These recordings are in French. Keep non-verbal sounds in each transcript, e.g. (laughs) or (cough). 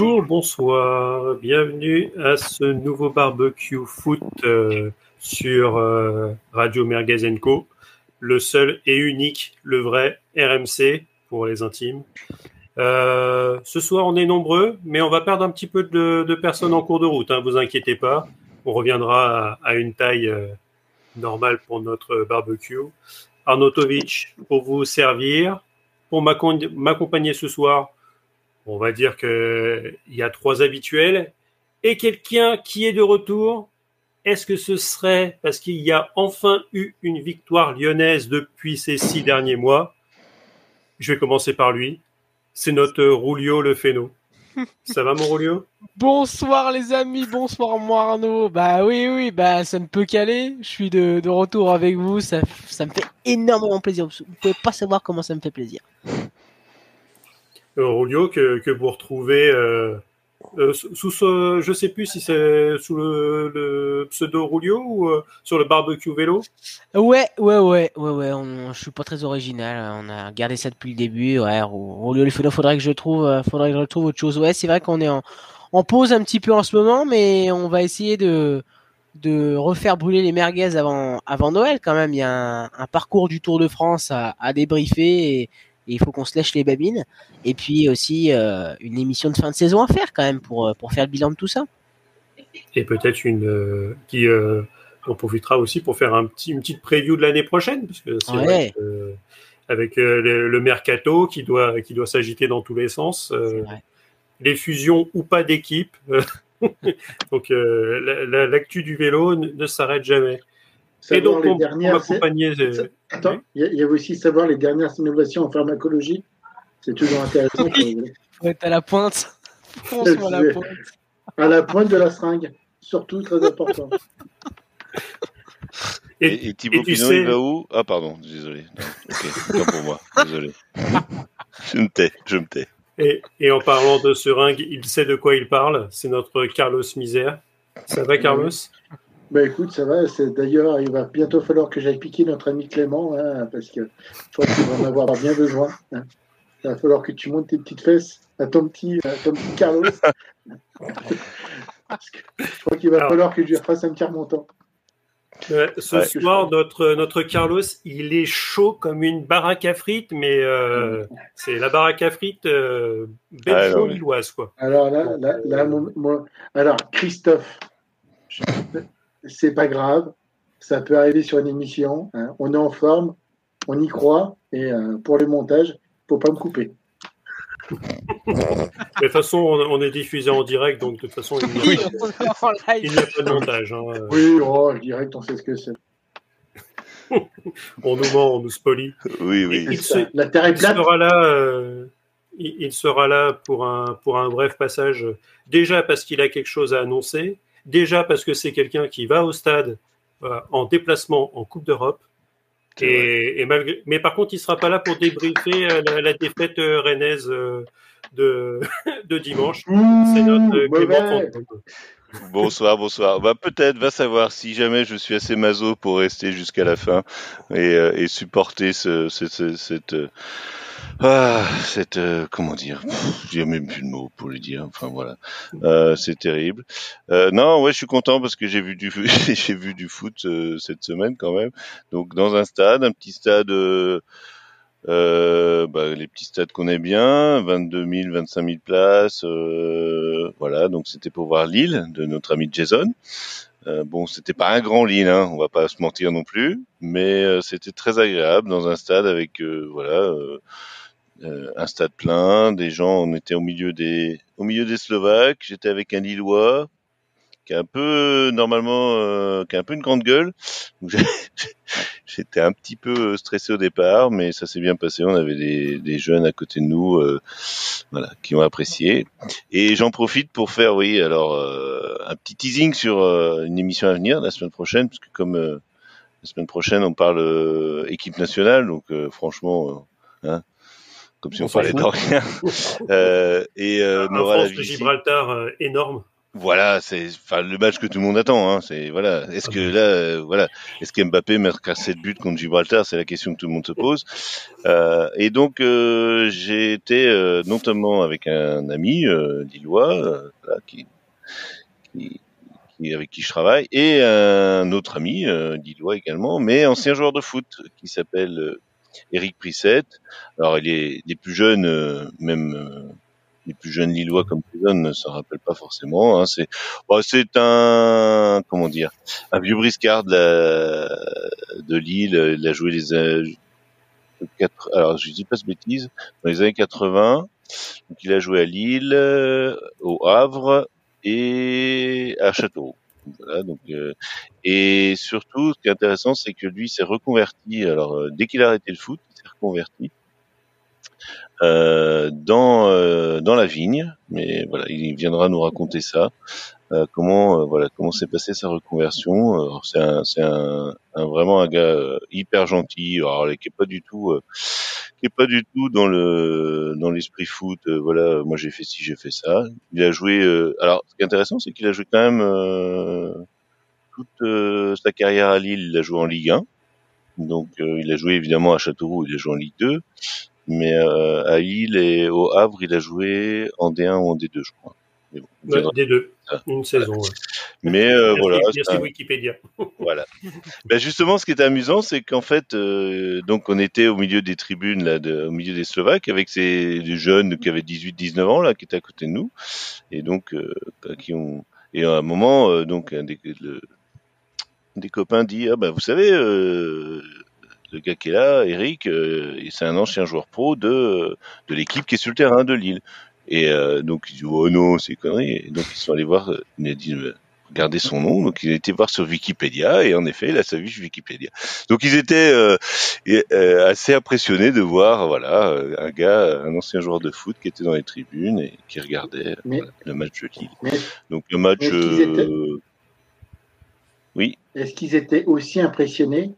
Bonjour, bonsoir, bienvenue à ce nouveau barbecue foot euh, sur euh, Radio Mergazenco, le seul et unique, le vrai RMC pour les intimes. Euh, ce soir, on est nombreux, mais on va perdre un petit peu de, personnes en cours de route, hein, vous inquiétez pas. On reviendra à, une taille normale pour notre barbecue. Arnautovic pour vous servir, pour m'accompagner ce soir on va dire qu'il y a trois habituels et quelqu'un qui est de retour. Est-ce que ce serait parce qu'il y a enfin eu une victoire lyonnaise depuis ces six derniers mois? Je vais commencer par lui. C'est notre Roulio le Féno. (laughs) Ça va mon Roulio Bonsoir les amis, bonsoir moi Arnaud. Bah oui oui, bah ça ne peut qu'aller. Je suis de, retour avec vous, ça, ça me fait énormément plaisir. Vous ne pouvez pas savoir comment ça me fait plaisir. Rolio que, que vous retrouvez euh, euh, sous je sais plus si c'est sous le, pseudo Rulio ou euh, sur le barbecue vélo. Ouais, ouais, ouais, ouais, ouais. On, je suis pas très original. On a gardé ça depuis le début. Ouais, Rulio vélo, faudrait que je trouve, faudrait que je trouve autre chose. Ouais, c'est vrai qu'on est en, en pause un petit peu en ce moment, mais on va essayer de de refaire brûler les merguez avant avant Noël quand même. Il y a un, parcours du Tour de France à, débriefer il faut qu'on se lèche les babines. Et puis aussi euh, une émission de fin de saison à faire quand même pour, euh, pour faire le bilan de tout ça. Et peut-être une euh, qui on profitera aussi pour faire un petit, une petite preview de l'année prochaine, parce que c'est vrai avec le, mercato qui doit, qui doit s'agiter dans tous les sens, les fusions ou pas d'équipe. (laughs) Donc l'actu du vélo ne s'arrête jamais et donc, les dernières... Attends, il y, a aussi savoir les dernières innovations en pharmacologie. C'est toujours intéressant. (laughs) Il faut être à la pointe. (laughs) à la pointe. À la pointe de la seringue. Surtout, très important. Et, et Thibaut Pinot, sais... il va où? Ah, pardon, désolé. ok, pas pour moi, désolé. (laughs) je me tais, je me tais. Et, et, en parlant de seringue, il sait de quoi il parle? C'est notre Carlos Misère. Ça va, Carlos? Bah écoute, ça va. C'est d'ailleurs, il va bientôt falloir que j'aille piquer notre ami Clément, hein, parce que je crois qu'il va en avoir bien besoin. Hein. Il va falloir que tu montes tes petites fesses à ton petit, ton petit Carlos. (laughs) je crois qu'il va falloir que je lui fasse un petit remontant. ce soir, notre, notre Carlos, il est chaud comme une baraque à frites, mais euh, c'est la baraque à frites euh, belge-lilloise. quoi. Alors là, là, là alors Christophe, c'est pas grave, ça peut arriver sur une émission, hein. on est en forme, on y croit, et euh, pour le montage, faut pas me couper. de toute façon, on, est diffusé en direct, donc de toute façon, il n'y a, (laughs) pas de montage. Hein. Oui, oh, direct, on sait ce que c'est. (laughs) on nous ment, on nous spolie. Oui, oui. Il, La terre est plate. sera là, euh, il, sera là pour un, pour un bref passage. Déjà parce qu'il a quelque chose à annoncer, Déjà parce que c'est quelqu'un qui va au stade euh, en déplacement en Coupe d'Europe. Et, malgré, mais par contre, il sera pas là pour débriefer euh, la, défaite euh, rennaise de, (laughs) de dimanche. C'est notre Clément Bonsoir, bonsoir. Bah peut-être, va savoir si jamais je suis assez maso pour rester jusqu'à la fin et, et supporter ce, cette ah, c'est euh, comment dire? J'ai même plus de mots pour le dire. Enfin voilà, euh, c'est terrible. Euh, non, ouais, je suis content parce que j'ai vu du (laughs) j'ai vu du foot euh, cette semaine quand même. Donc dans un stade, un petit stade. Euh, bah, les petits stades qu'on aime bien, 22 000, 25 000 places, voilà. Donc c'était pour voir Lille de notre ami Jason. Euh, bon, c'était pas un grand Lille, hein, on va pas se mentir non plus, mais c'était très agréable dans un stade avec voilà euh, un stade plein, des gens, on était au milieu des, au milieu des Slovaques. J'étais avec un Lillois qui est un peu normalement, euh, qui a un peu une grande gueule. (laughs) J'étais un petit peu stressé au départ, mais ça s'est bien passé. On avait des, des, jeunes à côté de nous, euh, voilà, qui ont apprécié. Et j'en profite pour faire, oui, alors un petit teasing sur une émission à venir la semaine prochaine, parce que comme la semaine prochaine on parle équipe nationale, donc franchement, hein, comme si on, parlait de rien. (laughs) euh, et euh, un France de Gibraltar euh, énorme. Voilà, c'est enfin le match que tout le monde attend. Hein, c'est voilà. Est-ce que là, euh, voilà, est-ce qu'Mbappé mettra 7 buts contre Gibraltar? C'est la question que tout le monde se pose. Euh, et donc euh, j'ai été euh, notamment avec un ami euh, lillois là, qui, qui, qui- avec qui je travaille et un autre ami lillois également, mais ancien joueur de foot qui s'appelle Eric Prissette. Alors il est les plus jeunes, même. Les plus jeunes Lillois comme Prison ne s'en rappellent pas forcément. Hein. C'est c'est un comment dire un vieux briscard de, la- de Lille. Il a joué les euh, quatre, alors je dis pas dans les années 80. Donc il a joué à Lille, euh, au Havre et à Châteauroux. Voilà, donc euh, et surtout, ce qui est intéressant, c'est que lui s'est reconverti. Alors euh, dès qu'il a arrêté le foot, il s'est reconverti euh, dans euh, dans la vigne. Mais voilà, il viendra nous raconter ça. Euh, comment euh, voilà comment s'est passée sa reconversion. C'est un c'est un, un- vraiment un gars hyper gentil. Alors qui est pas du tout qui est pas du tout dans le dans l'esprit foot. euh, voilà, moi j'ai fait ci, j'ai fait ça. Il a joué. euh, alors ce qui est intéressant, c'est qu'il a joué quand même euh, toute sa carrière à Lille. Il a joué en Ligue 1. Donc il a joué évidemment à Châteauroux, il a joué en Ligue 2, mais euh, à Lille et au Havre, il a joué en D1 ou en D2, je crois. Bon, il Ouais, viendra- des deux. Ah. Une saison. ouais. mais, euh, Merci, voilà, merci un- Wikipédia. (laughs) voilà. Ben justement, ce qui était amusant, c'est qu'en fait, euh, donc on était au milieu des tribunes, là, de, au milieu des Slovaques, avec ces jeunes qui avaient 18-19 ans là, qui étaient à côté de nous, et donc euh, bah, qui ont et à un moment, donc un des, le- des copains dit ah ben vous savez, euh, le gars qui est là, Eric, euh, c'est un ancien joueur pro de de l'équipe qui est sur le terrain de Lille. Et euh, donc il dit oh non c'est connerie. Et donc ils sont allés voir, euh, il a dit euh, regardez son nom. Donc il a été voir sur Wikipédia et en effet il a sa fiche Wikipédia. Donc ils étaient euh, et, euh, assez impressionnés de voir voilà euh, un gars, un ancien joueur de foot qui était dans les tribunes et qui regardait Mais- voilà, le match de Lille. Mais Donc le match, étaient- euh, oui, est-ce qu'ils étaient aussi impressionnés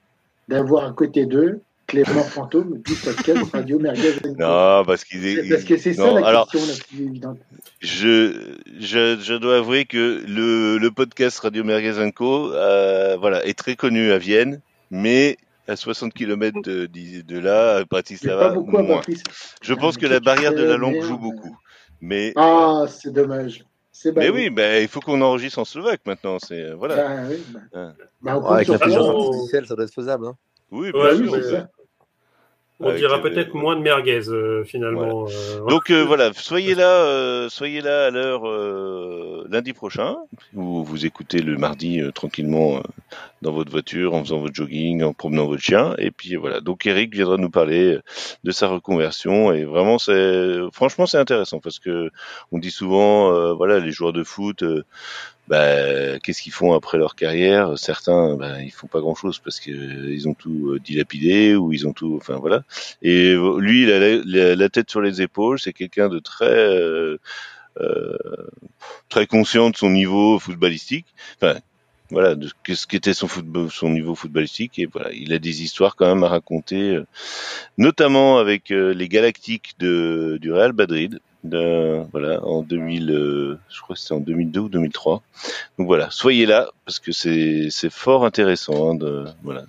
d'avoir à côté d'eux Clément Fantôme du podcast Radio Merguez non parce qu'il est Parce que c'est ça la alors, question la plus évidente. Je, je, je dois avouer que le, le podcast Radio Merguez Co, euh, voilà, est très connu à Vienne, mais à 60 km de, de, là, à Bratislava, pas beaucoup à moins. Je pense que Toi, la barrière de la la langue joue beaucoup. Mais, Ah, c'est dommage. C'est mais oui, ben, il faut qu'on enregistre en slovaque maintenant. C'est voilà. Bah, oui, bah. Hein. Bah, on Ouais, avec l'intelligence on- artificielle, ça doit être faisable. Hein. Oui, Ouais, bien Bah oui, oui, sûr. c'est ça. On dira peut-être moins de merguez euh, finalement. euh, Donc euh, voilà, soyez là, euh, soyez là à l'heure euh, lundi prochain, où vous écoutez le mardi euh, tranquillement euh, dans votre voiture, en faisant votre jogging, en promenant votre chien, et puis voilà. Donc Eric viendra nous parler de sa reconversion, et vraiment c'est, franchement c'est intéressant parce que on dit souvent, euh, voilà, les joueurs de foot. Bah, qu'est-ce qu'ils font après leur carrière? Certains, bah, ils font pas grand-chose parce que euh, ont tout euh, dilapidé ou ils ont tout, enfin voilà. Et euh, lui, il a la, tête sur les épaules. C'est quelqu'un de très euh, très conscient de son niveau footballistique. Enfin, voilà, de ce qu'était son football, son niveau footballistique. Et voilà, il a des histoires quand même à raconter, notamment avec les Galactiques de du Real Madrid. Voilà, en 2000, euh, je crois que c'était en 2002 ou 2003. Donc voilà, soyez là parce que c'est c'est fort intéressant. Hein, de, voilà,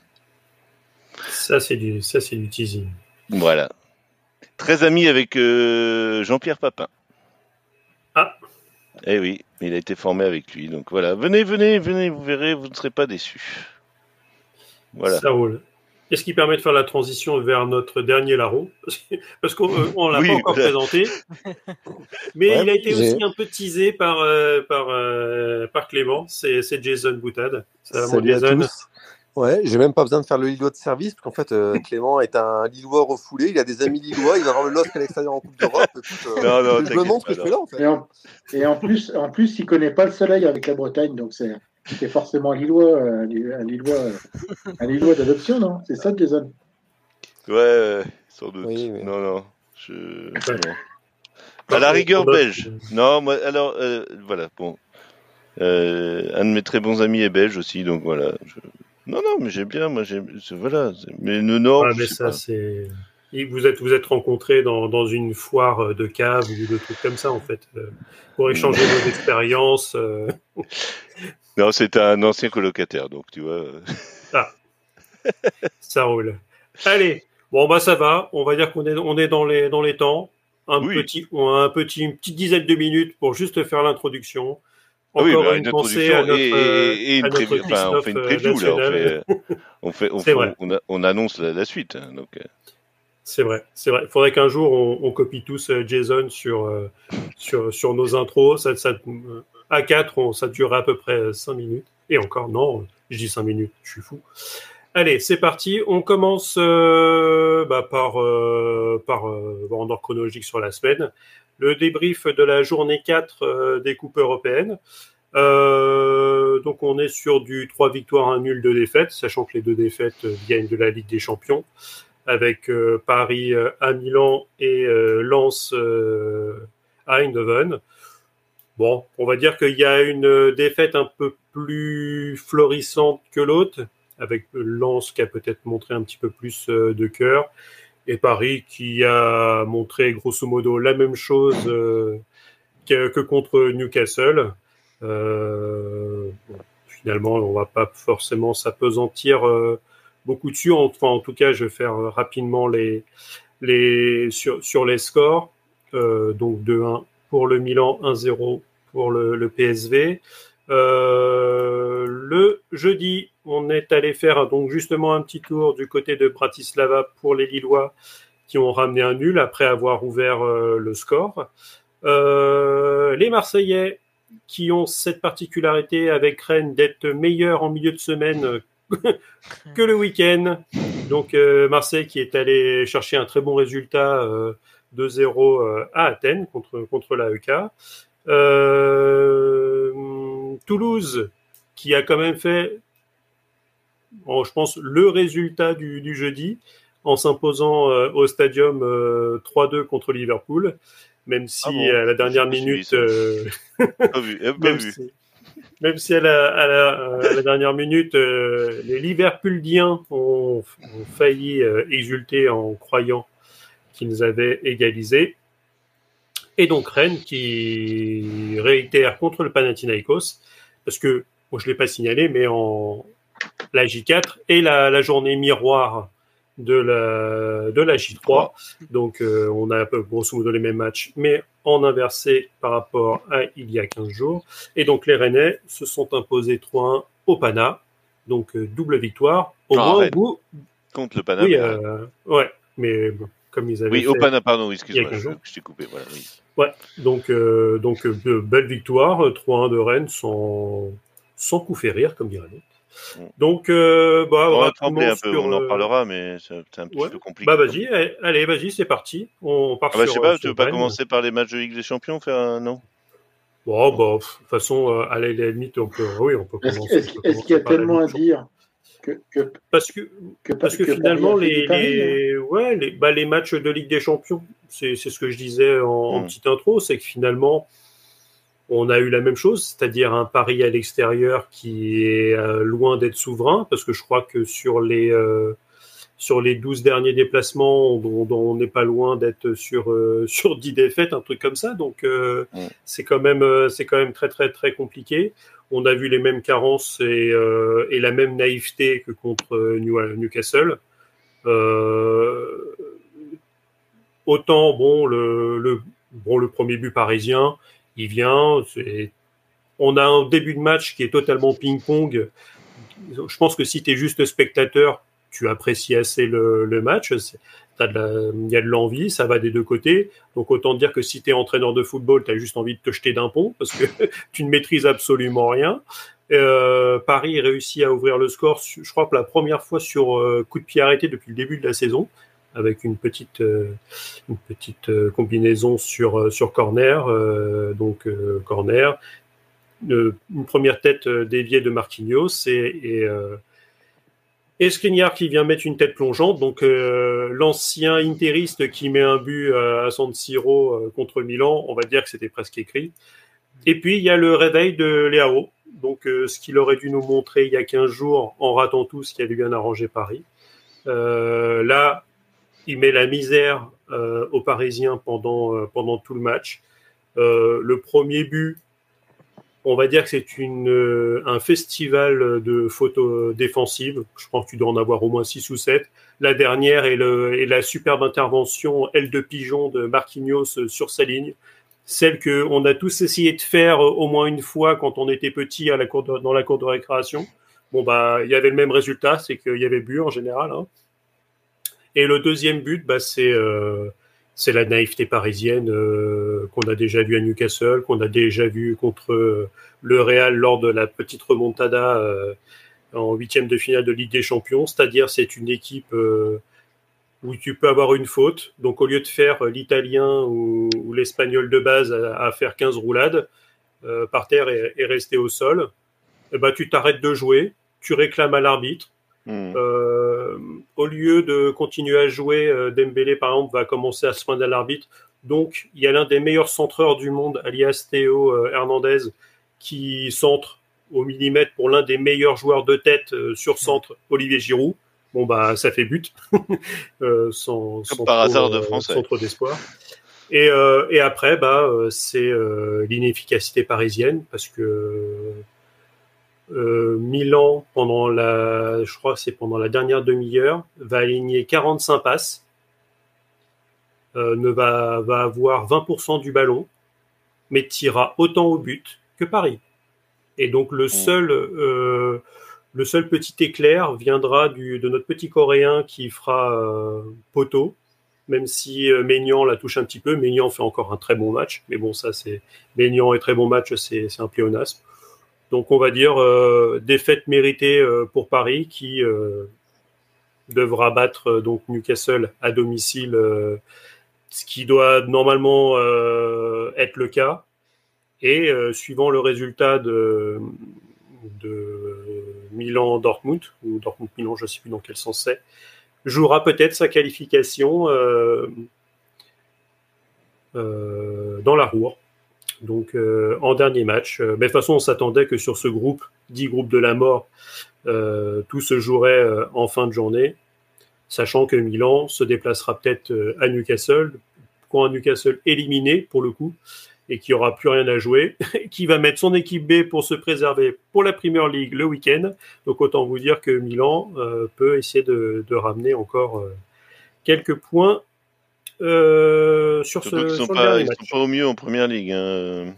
Ça c'est du, ça c'est du teasing. voilà. Très ami avec euh, Jean-Pierre Papin. Ah. Eh oui, il a été formé avec lui. Donc voilà, venez, venez, venez, vous verrez, vous ne serez pas déçus. Voilà. Ça roule. Est-ce qui permet de faire la transition vers notre dernier larron Parce qu'on euh, on l'a Oui, pas encore présenté. Mais Ouais, il a été aussi un peu teasé par, euh, par, euh, par Clément. C'est Jason Boutade. Salut à Jason tous. Ouais, j'ai même pas besoin de faire le Lillois de service, parce qu'en fait, euh, (laughs) Clément est un Lillois refoulé, il a des amis Lillois, il va avoir le LOSC à l'extérieur en Coupe d'Europe. Euh, Non, non, je me ce pas, que je fais là, en fait. Et en, et en plus, en plus, il connaît pas le soleil avec la Bretagne, donc c'est c'est forcément Lillois, euh, un Lillois, un Lillois, euh, un Lillois d'adoption, non? C'est ça, Jason? Ouais, ouais, sans doute. Oui, oui. Non, non. Je... Ouais. non. À la rigueur belge. Non, moi, alors, euh, voilà, bon. Euh, un de mes très bons amis est belge aussi, donc voilà. je- Non, non, mais j'aime bien, moi, j'aime. c'est- Voilà. Mais le Nord, je mais sais ça, c'est. Et vous êtes vous êtes rencontrés dans, dans une foire de cave ou de trucs comme ça en fait euh, pour échanger vos expériences. euh. Non, c'était un ancien colocataire, donc tu vois. euh, Ça roule. Allez, bon bah ça va. On va dire qu'on est on est dans les dans les temps. Un Oui. petit on a un petit une petite dizaine de minutes pour juste faire l'introduction. Ah oui, Encore bah, une une pensée à notre, et, euh, et- une. Enfin, on fait une preview, euh, là. On, fait, on, fait, on, C'est fait- vrai. on, a- on annonce la, la suite. hein, donc, euh, C'est vrai, c'est vrai. Il faudrait qu'un jour on, copie tous euh, Jason sur euh, sur nos intros. Ça, ça euh, à 4 ça durerait à peu près 5 minutes. Et encore non, je dis 5 minutes, je suis fou. Allez, c'est parti. On commence bah, par euh, ordre chronologique sur la semaine. Le débrief de la journée 4 euh, des coupes européennes. Donc on est sur du 3 victoires, 1 nul, 2 défaites, sachant que les deux défaites viennent de la Ligue des Champions avec euh, Paris euh, à Milan et euh, Lens à Eindhoven. Bon, on va dire qu'il y a une défaite un peu plus florissante que l'autre, avec Lens qui a peut-être montré un petit peu plus de cœur, et Paris qui a montré grosso modo la même chose que, contre Newcastle. Finalement, on va pas forcément s'apesantir beaucoup dessus. Enfin, en tout cas, je vais faire euh, rapidement les, les sur, sur les scores. Euh, donc 2-1 pour le Milan, 1-0 pour le, PSV. Euh, le jeudi, on est allé faire donc justement un petit tour du côté de Bratislava pour les Lillois qui ont ramené un nul après avoir ouvert le score. Les Marseillais qui ont cette particularité avec Rennes d'être meilleurs en milieu de semaine (laughs) que le week-end. Donc euh, Marseille qui est allé chercher un très bon résultat euh, 2-0 euh, à Athènes contre, contre l'AEK. Euh, Toulouse qui a quand même fait, bon, je pense, le résultat du, du jeudi en s'imposant euh, au stadium euh, 3-2 contre Liverpool, même si Ah bon à la dernière minute, euh, pas vu. eh, pas (laughs) même, vu. si, même si euh, à la dernière minute, euh, les Liverpooliens ont, failli euh, exulter en croyant qu'ils avaient égalisé. Et donc Rennes qui réitère contre le Panathinaikos, parce que, je ne l'ai pas signalé, mais en la J4 et la journée miroir de la, de la J3. Donc euh, on a grosso modo les mêmes matchs, mais en inversé par rapport à il y a 15 jours. Et donc les Rennais se sont imposés 3-1 au Pana. Donc euh, double victoire. Au moins au bout. Contre le Panama. Oui, euh, ouais. Mais bon, comme ils avaient oui, fait. au Panama, pardon, excuse-moi, 15 je, t'ai coupé. Voilà, oui. Donc, donc euh, be- belle victoire, euh, 3-1 de Rennes sans, sans coup fait rire, comme dirait l'autre. Mm. Donc, euh, bah, On va rapidement trembler un peu, sur, on en euh, parlera, mais c'est un petit ouais. peu compliqué. Bah, vas-y, allez, vas-y, c'est parti. On part Ah bah, je sur, sais pas, euh, tu veux pas commencer par les matchs de Ligue des Champions, faire un non Bon, bah, pff, de toute façon, euh, à la limite, on peut, oui, on peut Est-ce commencer. est-ce- qu'il y a tellement à dire que, que, Parce que, que, parce que, que finalement, Paris les, hein les, ouais, les, bah, les matchs de Ligue des Champions, c'est c'est ce que je disais en, en Mm. petite intro, c'est que finalement, on a eu la même chose, c'est-à-dire un Paris à l'extérieur qui est euh, loin d'être souverain, parce que je crois que sur les, euh, sur les 12 derniers déplacements, on n'est pas loin d'être sur, euh, (laughs) sur 10 défaites, un truc comme ça. Donc, euh, c'est quand même, euh, c'est quand même très, très, très compliqué. On a vu les mêmes carences et, et la même naïveté que contre New- Newcastle. Autant, bon, le, le, bon, le premier but parisien, il vient. On a un début de match qui est totalement ping-pong. Je pense que si tu es juste spectateur, tu apprécies assez le, match. Il y a de l'envie, ça va des deux côtés. Donc autant dire que si tu es entraîneur de football, tu as juste envie de te jeter d'un pont parce que (laughs) tu ne maîtrises absolument rien. Euh, Paris réussit à ouvrir le score, je crois que la première fois sur euh, coup de pied arrêté depuis le début de la saison, avec une petite, euh, une petite euh, combinaison sur, euh, sur corner. donc corner, une première tête déviée de Marquinhos et, et, qui vient mettre une tête plongeante. Donc l'ancien interiste qui met un but à San Siro contre Milan, on va dire que c'était presque écrit. Et puis il y a le réveil de Léao, donc ce qu'il aurait dû nous montrer il y a 15 jours en ratant tout ce qui avait bien arrangé Paris. Là, il met la misère euh, aux Parisiens pendant, euh, pendant tout le match. Euh, le premier but, on va dire que c'est une, un festival de photos défensives. Je pense que tu dois en avoir au moins 6 ou 7. La dernière est, le, est la superbe intervention aile de pigeon de Marquinhos sur sa ligne. Celle que on a tous essayé de faire au moins une fois quand on était petit à la cour dans la cour de récréation. Bon, bah, il y avait le même résultat, c'est qu'il y avait but en général. hein. Et le deuxième but, bah, c'est euh, la naïveté parisienne euh, qu'on a déjà vu à Newcastle, qu'on a déjà vu contre euh, le Real lors de la petite remontada en huitième de finale de Ligue des Champions. C'est-à-dire, c'est une équipe où tu peux avoir une faute. Donc, au lieu de faire l'Italien ou, l'Espagnol de base à, faire 15 roulades par terre et, et rester au sol, eh ben, tu t'arrêtes de jouer, tu réclames à l'arbitre. Hmm. Euh, au lieu de continuer à jouer, euh, Dembélé par exemple va commencer à se poindre à l'arbitre. Donc il y a l'un des meilleurs centreurs du monde, alias Théo euh, Hernandez, qui centre au millimètre pour l'un des meilleurs joueurs de tête sur centre, Olivier Giroud. Bon bah ça fait but, (laughs) euh, sans, sans par trop, hasard de Français. sans trop d'espoir. Et, euh, et après bah c'est euh, l'inefficacité parisienne parce que euh, Milan, pendant la, je crois que c'est pendant la dernière demi-heure, va aligner 45 passes, euh, ne va, va avoir 20% du ballon, mais tirera autant au but que Paris. Et donc le seul, euh, le seul petit éclair viendra du, de notre petit Coréen qui fera poteau, même si Maignan la touche un petit peu. Maignan fait encore un très bon match, mais bon, ça c'est Maignan et très bon match, c'est c'est un pléonasme. Donc on va dire euh, défaite méritée euh, pour Paris qui euh, devra battre donc Newcastle à domicile, ce qui doit normalement être le cas. Et suivant le résultat de, Milan-Dortmund, ou Dortmund-Milan, je ne sais plus dans quel sens c'est, jouera peut-être sa qualification dans la Roure. Donc euh, en dernier match. Euh, mais de toute façon, on s'attendait que sur ce groupe, 10 groupes de la mort, euh, tout se jouerait en fin de journée, sachant que Milan se déplacera peut-être à Newcastle, quand Newcastle éliminé pour le coup, et qui aura plus rien à jouer, (laughs) qui va mettre son équipe B pour se préserver pour la Premier League le week-end. Donc autant vous dire que Milan peut essayer de, ramener encore quelques points euh, sur Surtout ce, qu'ils sont sur pas, ils match. sont pas au mieux en première ligue. hein.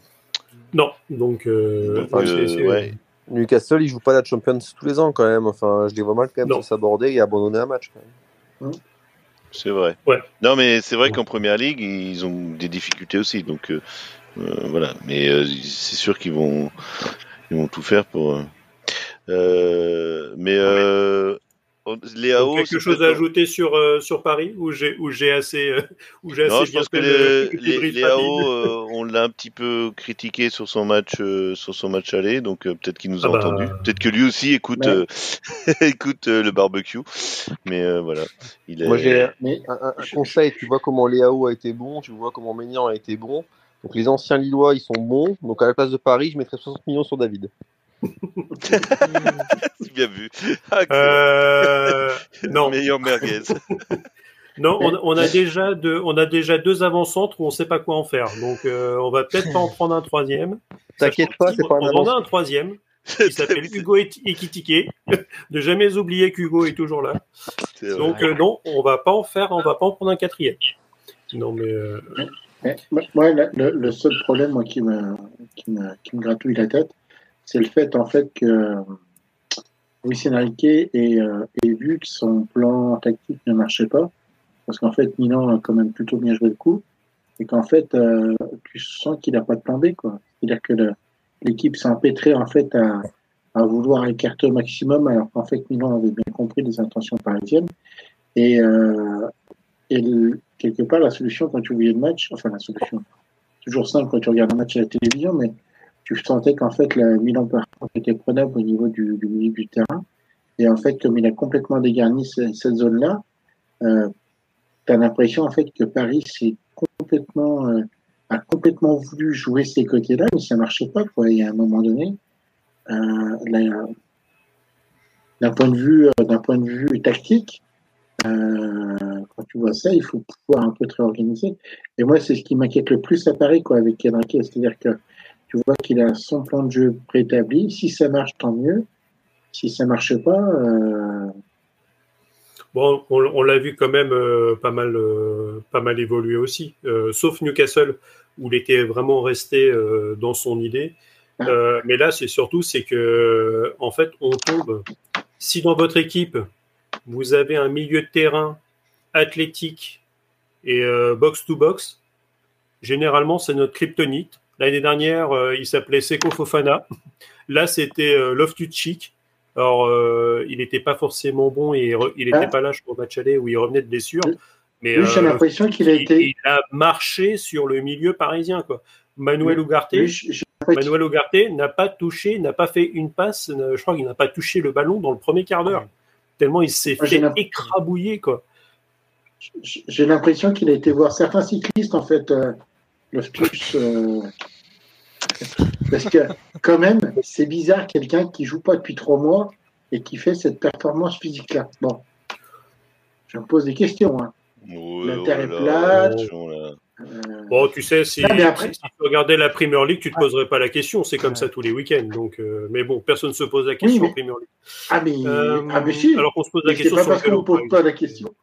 Non, donc, euh, Donc, enfin, euh, ouais. Newcastle, ils jouent pas la Champions tous les ans quand même. Enfin, je les vois mal quand même s'aborder et abandonner un match. Quand même. C'est vrai. Ouais. Non, mais c'est vrai qu'en première ligue, ils ont des difficultés aussi. Donc euh, euh, voilà. Mais euh, c'est sûr qu'ils vont, ils vont tout faire pour. euh, euh, mais Donc, quelque chose à ajouter sur, euh, sur Paris où j'ai où j'ai assez euh, où j'ai Non, assez je pense que les, (laughs) le- le les, les. AO, euh, on l'a un petit peu critiqué sur son match, euh, sur son match aller, donc euh, peut-être qu'il nous a Ah bah. entendu. Peut-être que lui aussi écoute, euh, (laughs) écoute euh, le barbecue. Mais euh, voilà, il est. Moi, j'ai un, un- un conseil. Tu vois comment Léao a été bon, tu vois comment Maignan a été bon. Donc les anciens Lillois, ils sont bons. Donc à la place de Paris, je mettrais 60 millions sur David. C'est (laughs) bien vu. Ah. Euh, non, Meilleur merguez. (laughs) non, on, on a déjà deux, on a déjà deux avant-centres où on sait pas quoi en faire. Donc, euh, on va peut-être pas en prendre un troisième. T'inquiète pas, c'est pas un On en a un troisième (laughs) qui s'appelle Hugo Ekitike. Ne jamais oublier qu'Hugo est toujours là. Donc, euh, non, on va pas en faire, on va pas en prendre un quatrième. Non, mais euh, Mais, moi, le, le- le seul problème moi, qui, me, qui, me, qui me gratouille la tête, c'est le fait en fait que Luis Enrique ait, euh, vu que son plan tactique ne marchait pas, parce qu'en fait Milan a quand même plutôt bien joué le coup, et qu'en fait euh, tu sens qu'il n'a pas de plan B, quoi. C'est-à-dire que l'équipe s'est empêtrée en fait à, à vouloir écarter au maximum, alors qu'en fait Milan avait bien compris les intentions parisiennes, et, euh, et le- quelque part la solution quand tu voyais le match, enfin la solution, toujours simple quand tu regardes un match à la télévision, mais tu sentais qu'en fait, la Milan par était prenable au niveau du, du milieu du terrain. Et en fait, comme il a complètement dégarni ce- cette zone-là, euh, tu as l'impression en fait que Paris s'est complètement, euh, a complètement voulu jouer ces côtés-là, mais ça marchait pas. Quoi. Y a un moment donné, euh, d'un point de vue, euh, d'un point de vue tactique, Euh, quand tu vois ça, il faut pouvoir un peu te réorganiser. Et moi, c'est ce qui m'inquiète le plus à Paris, quoi, avec Kenrique. C'est-à-dire que tu vois qu'il a son plan de jeu préétabli. Si ça marche, tant mieux. Si ça marche pas, euh, Bon, on, on l'a vu quand même euh, pas mal, euh, pas mal évoluer aussi, sauf Newcastle où il était vraiment resté dans son idée. Euh, mais là, c'est surtout c'est que en fait, on tombe. Si dans votre équipe vous avez un milieu de terrain athlétique et euh, box to box, généralement c'est notre kryptonite. L'année dernière, euh, il s'appelait Seko Fofana. Là, c'était euh, Loftus-Cheek. Alors, euh, il n'était pas forcément bon et il n'était Ah. pas là au match aller où il revenait de blessure. Mais j'ai euh, l'impression qu'il a il, été. il a marché sur le milieu parisien. Quoi. Manuel Ugarte, Manuel Ugarte n'a pas touché, n'a pas fait une passe. Je crois qu'il n'a pas touché le ballon dans le premier quart d'heure. Tellement il s'est fait écrabouiller. Quoi. J'ai l'impression qu'il a été voir certains cyclistes, en fait, euh, Loftus, euh, parce que, quand même, c'est bizarre, quelqu'un qui joue pas depuis trois mois et qui fait cette performance physique-là. Bon, je me pose des questions. Hein. La oh terre est là, plate. Euh, Bon, tu sais, si, mais après- si tu regardais la Premier League, tu te poserais pas la question. C'est comme Ouais. ça tous les week-ends. Donc, euh, mais bon, personne ne se pose la question mais- en Premier League. ah, mais, Euh, ah, mais si, Alors qu'on se pose la mais c'est question pas parce qu'on ne pose pas la question.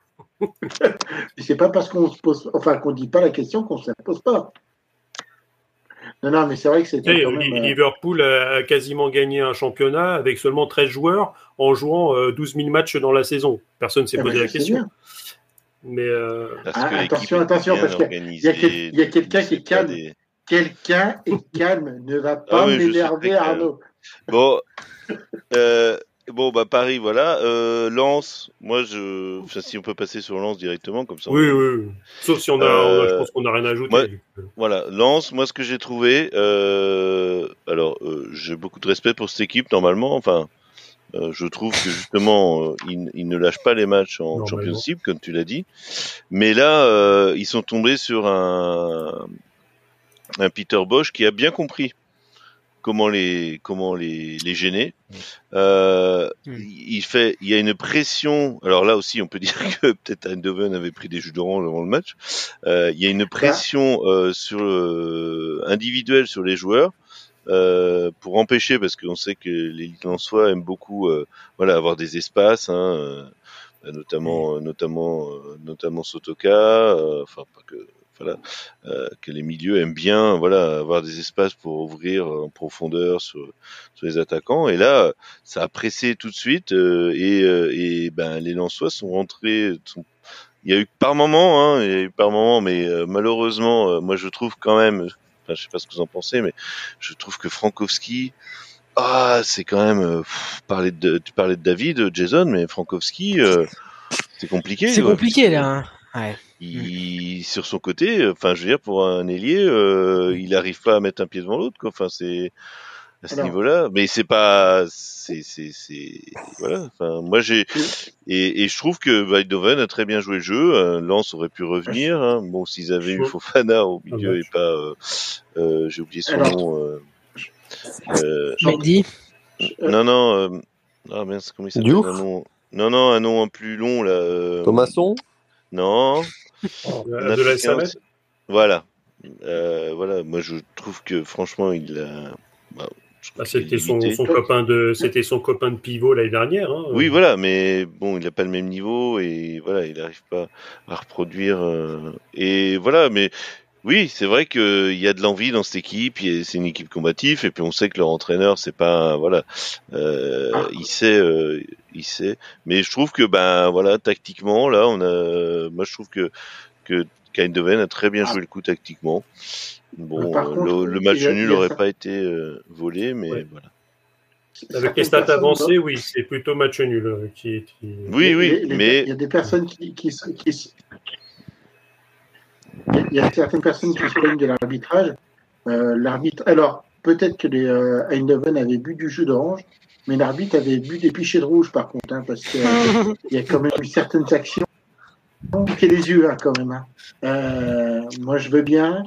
C'est pas parce qu'on se pose, enfin, qu'on dit pas la question qu'on ne se la pose pas. Non, non, mais c'est vrai que c'était même. euh, Liverpool a quasiment gagné un championnat avec seulement 13 joueurs en jouant euh, 12 000 matchs dans la saison. Personne ne s'est eh ben, posé la question. bien. Mais euh, Parce Ah, attention, attention, parce qu'il y a- quelqu'un qui est pas calme. des- Quelqu'un est calme, ne va pas Ah oui, suis m'énerver. Arnaud. Bon, euh, bon, bah Paris, voilà. Euh, Lens, moi, je, enfin, si on peut passer sur Lens directement, comme ça. on- oui, oui, oui. Sauf si on a, Euh, on a- je pense qu'on n'a rien ajouté. ouais. Voilà, Lens, moi, ce que j'ai trouvé, euh, alors, euh, j'ai beaucoup de respect pour cette équipe normalement. Enfin, euh, je trouve que justement, euh, ils, ils ne lâchent pas les matchs en. Championship, comme tu l'as dit. Mais là, euh, ils sont tombés sur un, un Peter Bosch qui a bien compris comment les comment les, les gêner. Euh, il fait, il y a une pression. Alors là aussi, on peut (laughs) dire que peut-être Eindhoven avait pris des jus d'orange avant le match. Euh, il y a une pression euh, sur euh, individuelle sur les joueurs. euh, pour empêcher, parce qu'on sait que les Lensois aiment beaucoup, euh, voilà, avoir des espaces, hein, euh, notamment, euh, notamment, notamment Sotoka, euh, enfin pas que, voilà, euh, que les milieux aiment bien, voilà, avoir des espaces pour ouvrir en profondeur sur, sur les attaquants. Et là, ça a pressé tout de suite, euh, et, euh, et ben les Lensois sont rentrés. sont- il y a eu par moment, hein, il y a eu par moment, mais malheureusement, moi je trouve quand même, enfin, je sais pas ce que vous en pensez, mais je trouve que Frankowski, ah, c'est quand même pff, parler de, tu parlais de David, Jason, mais Frankowski, euh, c'est compliqué. C'est compliqué là. hein. Ouais. Il, sur son côté, enfin, je veux dire, pour un ailier, euh, il arrive pas à mettre un pied devant l'autre, quoi. Enfin, c'est à ce niveau-là, mais c'est pas, c'est, c'est, c'est, voilà. Enfin, moi j'ai et, et je trouve que Eindhoven a très bien joué le jeu. Euh, Lens aurait pu revenir. Hein. Bon, s'ils avaient eu. Fofana au milieu Ah, et pas, euh, euh, j'ai oublié son Alors. nom. Euh, euh, Mendy. non, non. Euh, ah mince, comment il s'appelle Non, non, un nom un plus long là. euh, Thomasson Non. De Un la c'est- Voilà. Euh, voilà. Moi, je trouve que franchement, il a. bah, Ah, est c'était son, copain de, c'était son copain de pivot l'année dernière. hein. Oui, voilà, mais bon, il n'a pas le même niveau et voilà, il n'arrive pas à reproduire. euh, et voilà, mais oui, c'est vrai qu'il y a de l'envie dans cette équipe. C'est une équipe combative et puis on sait que leur entraîneur, c'est pas voilà, euh, Ah. il sait, euh, il sait. Mais je trouve que ben voilà, tactiquement, là, on a, moi je trouve que que Eindhoven a très bien joué le coup tactiquement. Bon, euh, contre, le, le match nul n'aurait pas été euh, volé, mais Ouais. voilà. Avec les stats avancées, oui, c'est plutôt match nul euh, qui, qui- Oui, oui, les- les- mais il y a des personnes qui, il y a- il y a certaines personnes qui se plaignent de l'arbitrage. Euh, l'arbitre, alors peut-être que les euh, Eindhoven avaient bu du jus d'orange, mais l'arbitre avait bu des pichets de rouge par contre, hein, parce que euh, (laughs) il y a quand même eu certaines actions. qui les yeux hein, quand même. hein. Euh, moi je veux bien,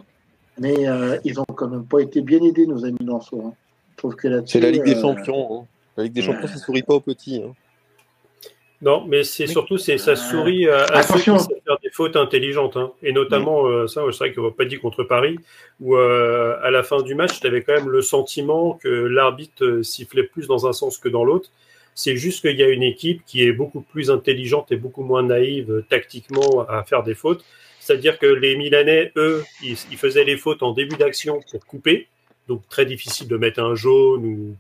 mais euh, ils ont quand même pas été bien aidés nos amis d'Anso. Hein. Je trouve que là C'est la Ligue des euh, Champions. hein. La Ligue des Champions, ça sourit pas aux petits. hein. Non, mais c'est surtout c'est ça sourit à, à ceux qui savent faire des fautes intelligentes, hein. et notamment euh, ça, c'est vrai qu'on va pas dit contre Paris, où euh, à la fin du match, tu avais quand même le sentiment que l'arbitre euh, sifflait plus dans un sens que dans l'autre. C'est juste qu'il y a une équipe qui est beaucoup plus intelligente et beaucoup moins naïve tactiquement à faire des fautes. C'est-à-dire que les Milanais, eux, ils, ils faisaient les fautes en début d'action pour couper, donc très difficile de mettre un jaune ou,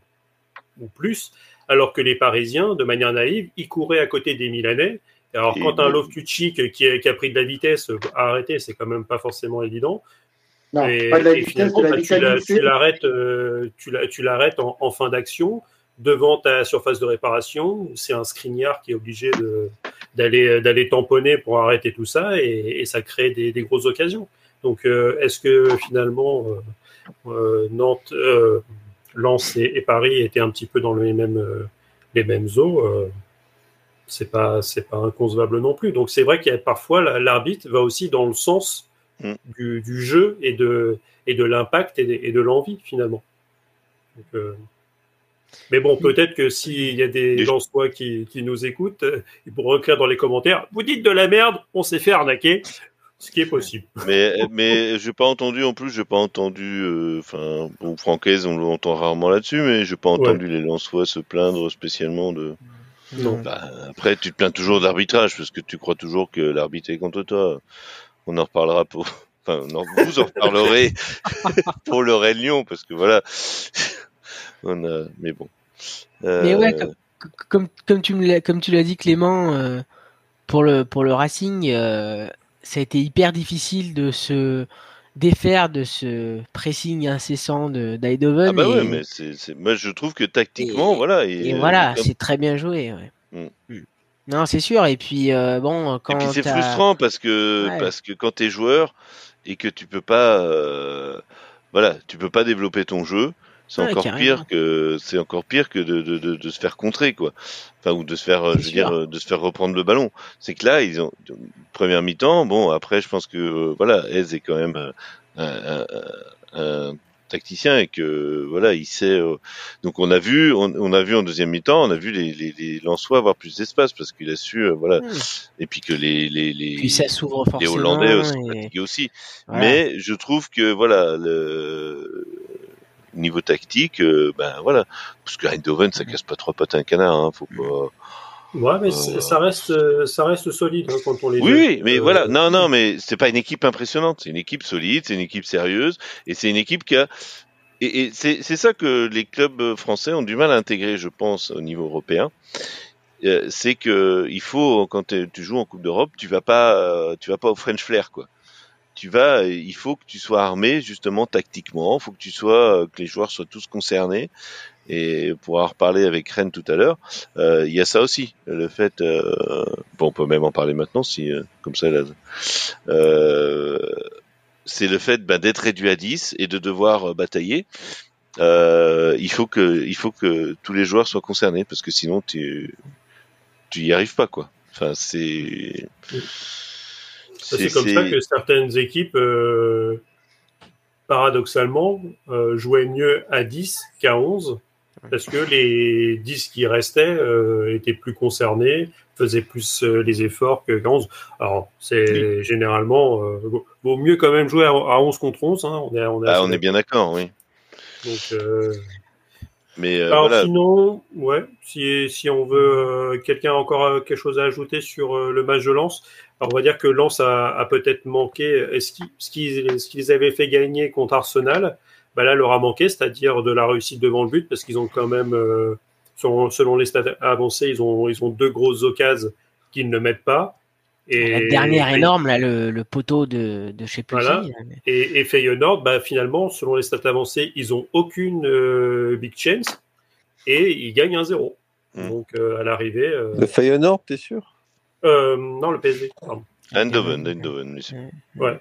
ou plus alors que les Parisiens, de manière naïve, ils couraient à côté des Milanais. Alors, quand un Loftuchik qui, a, qui a pris de la vitesse à arrêter, c'est quand même pas forcément évident. Non, et, pas de la vitesse, de la bah, tu l'arrêtes, euh, tu l'arrêtes en, en, fin d'action devant ta surface de réparation. C'est un screenard qui est obligé d'aller d'aller tamponner pour arrêter tout ça et, et ça crée des, des, grosses occasions. Donc, euh, est-ce que finalement euh, euh Nantes euh, Lens et, Paris étaient un petit peu dans les mêmes, euh, les mêmes eaux, euh, c'est pas c'est pas inconcevable non plus. Donc c'est vrai qu'il y a parfois l'arbitre va aussi dans le sens mm. du, du, jeu et de et de l'impact et de, l'envie finalement. Donc, euh, mais bon, peut-être que s'il y a des Lensois qui, qui nous écoutent, ils pourront écrire dans les commentaires Vous dites de la merde, on s'est fait arnaquer. Ce qui est possible. (laughs) Mais, mais j'ai pas entendu, en plus, j'ai pas entendu, euh, enfin, bon, Francaise, on l'entend rarement là-dessus, mais j'ai pas entendu ouais. les Lensois se plaindre spécialement de. Non. Bah, après, tu te plains toujours d'arbitrage, parce que tu crois toujours que l'arbitre est contre toi. On en reparlera pour. (laughs) Enfin, non, vous en reparlerez (laughs) pour le Réunion, parce que voilà. (laughs) on a... Mais bon. Euh... Mais ouais, comme, comme, comme tu me l'as, comme tu l'as dit, Clément, euh, pour le pour le Racing, euh, ça a été hyper difficile de se défaire de ce pressing incessant de d'Eindhoven. Ah bah ouais, mais c'est, moi je trouve que tactiquement, et, voilà. Et, et voilà, comme... c'est très bien joué. Ouais. Mm. Non, c'est sûr. Et puis euh, bon, quand. Et puis c'est frustrant parce que ouais. parce que quand t'es joueur et que tu peux pas, euh, voilà, tu peux pas développer ton jeu. C'est ouais, encore pire que c'est encore pire que de, de, de, de, se faire contrer quoi. Enfin ou de se faire je veux dire de se faire reprendre le ballon. C'est que là ils ont première mi-temps bon après je pense que euh, voilà Ez est quand même euh, un, un, un, tacticien et que voilà il sait euh, donc on a vu on, on, a vu en deuxième mi-temps on a vu les les, les Lensois avoir plus d'espace parce qu'il a su euh, voilà mmh. et puis que les les les, puis ça les Hollandais et... aussi voilà. mais je trouve que voilà le niveau tactique, euh, ben voilà, parce que Eindhoven, ça casse pas trois pattes à un canard, hein, faut pas. Ouais, mais euh... ça reste, ça reste solide hein, quand on les. Oui, oui, mais euh... voilà, non, non, mais c'est pas une équipe impressionnante, c'est une équipe solide, c'est une équipe sérieuse, et c'est une équipe qui a. Et, et c'est ça que les clubs français ont du mal à intégrer, je pense, au niveau européen. Euh, c'est que il faut quand tu joues en Coupe d'Europe, tu vas pas, euh, tu vas pas au French flair, quoi tu vas, il faut que tu sois armé justement tactiquement, il faut que tu sois, euh, que les joueurs soient tous concernés. Et pour en reparler avec Rennes tout à l'heure, euh, il y a ça aussi, le fait, euh, bon, on peut même en parler maintenant si, euh, comme ça, là, euh, c'est le fait ben, d'être réduit à 10 et de devoir batailler. il faut que, il faut que tous les joueurs soient concernés parce que sinon tu, tu y arrives pas quoi. Enfin, c'est. C'est comme ça que certaines équipes, euh, paradoxalement, euh, jouaient mieux à 10 qu'à 11, parce que les 10 qui restaient euh, étaient plus concernés, faisaient plus les efforts qu'à 11. Alors, c'est oui. généralement, vaut mieux quand même jouer à, à 11 contre 11. Hein, on est, on est, ah, on est bien d'accord, oui. Donc, mais euh, Alors voilà. sinon, ouais, si, si on veut, euh, quelqu'un a encore quelque chose à ajouter sur le match de Lens. Alors on va dire que Lens a, a peut-être manqué ce qu'ils ce qu'ils qu avaient fait gagner contre Arsenal, bah là leur a manqué, c'est-à-dire de la réussite devant le but, parce qu'ils ont quand même, euh, selon, selon les stats avancés, ils ont, ils ont deux grosses occasions qu'ils ne mettent pas. Et, la dernière et, énorme, là, le, le, poteau de, voilà. qui. Et, et Feyenoord, bah, finalement, selon les stats avancées, ils ont aucune euh, big chance et ils gagnent un 0 mmh. Donc euh, à l'arrivée. Euh... Le Feyenoord, t'es sûr? Euh, Non, le PSV. Eindhoven, Eindhoven. Ouais.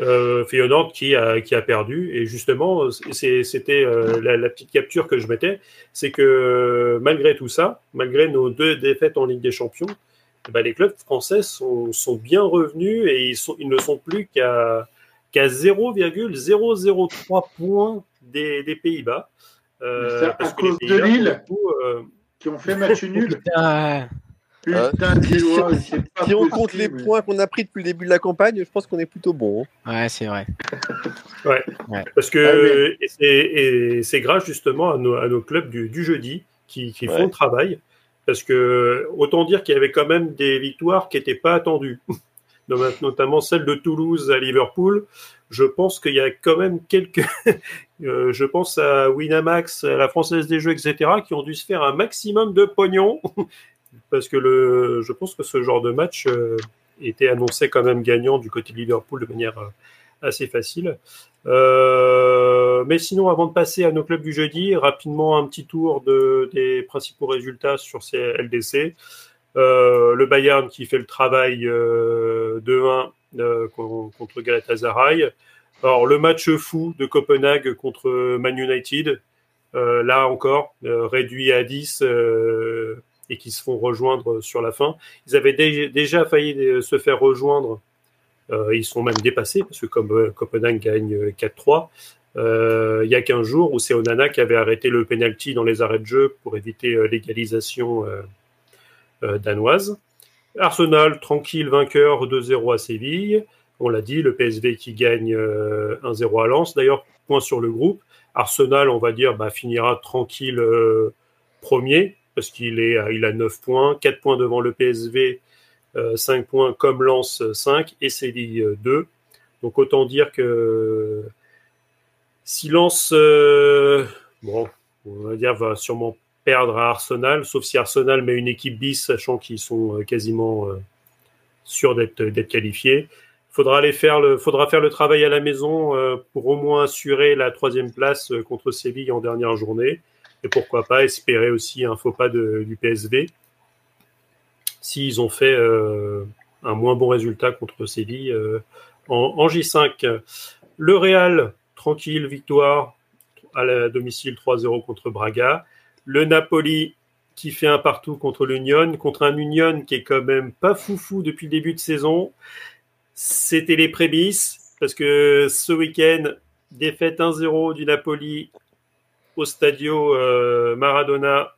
Euh, Feyenoord qui a, qui a perdu et justement c'était euh, la, la, petite capture que je mettais c'est que malgré tout ça malgré nos deux défaites en Ligue des Champions bah, les clubs français sont, sont, bien revenus et ils, sont, ils ne sont plus qu'à qu 0,003 points des, des Pays-Bas. Euh, à cause de Lille, coup, euh... qui ont fait match nul. (laughs) Hein, Putain, si, dis-moi, si- si on compte possible. les points qu'on a pris depuis le début de la campagne, je pense qu'on est plutôt bon. hein. Ouais, c'est vrai. (laughs) Parce que Ah, et c'est- et c'est grâce justement à nos, à nos clubs du, du jeudi qui, qui font Ouais. le travail. Parce que autant dire qu'il y avait quand même des victoires qui n'étaient pas attendues, (laughs) Not- notamment celle de Toulouse à Liverpool. Je pense qu'il y a quand même quelques. (laughs) euh, je pense à Winamax, à la Française des Jeux, etc., qui ont dû se faire un maximum de pognon. Parce que le, je pense que ce genre de match euh, était annoncé quand même gagnant du côté de Liverpool de manière euh, assez facile. Euh, mais sinon, avant de passer à nos clubs du jeudi, rapidement un petit tour de, des principaux résultats sur ces LDC. Le Bayern qui fait le travail euh, 2-1 euh, con- contre Galatasaray. Alors le match fou de Copenhague contre Man United, là encore réduit à 10 euh, et qui se font rejoindre sur la fin. Ils avaient dé- déjà failli euh, se faire rejoindre euh, ils sont même dépassés parce que comme euh, Copenhague gagne euh, 4-3, euh, il y a 15 jours où c'est Onana qui avait arrêté le penalty dans les arrêts de jeu pour éviter l'égalisation danoise. Arsenal, tranquille, vainqueur 2-0 à Séville. On l'a dit, le PSV qui gagne euh, 1-0 à Lens. D'ailleurs, point sur le groupe. Arsenal, on va dire, bah, finira tranquille premier parce qu'il est, il a 9 points, 4 points devant le PSV, euh, 5 points comme Lens 5 et Séville euh, 2. Donc autant dire que si Lens, euh, bon, on va dire, va sûrement perdre à Arsenal, sauf si Arsenal met une équipe bis, sachant qu'ils sont euh, quasiment euh, sûrs d'être qualifiés. Faudra aller faire le, faudra faire le travail à la maison euh, pour au moins assurer la troisième place euh, contre Séville en dernière journée. Et pourquoi pas espérer aussi un faux pas du PSV s'ils ont fait euh, un moins bon résultat contre Séville euh, en, en J5. Le Real, tranquille, victoire à la domicile 3-0 contre Braga. Le Napoli qui fait un partout contre l'Union, contre un Union qui est quand même pas foufou depuis le début de saison. C'était les prémices, parce que ce week-end, défaite 1-0 du Napoli au Stadio euh, Maradona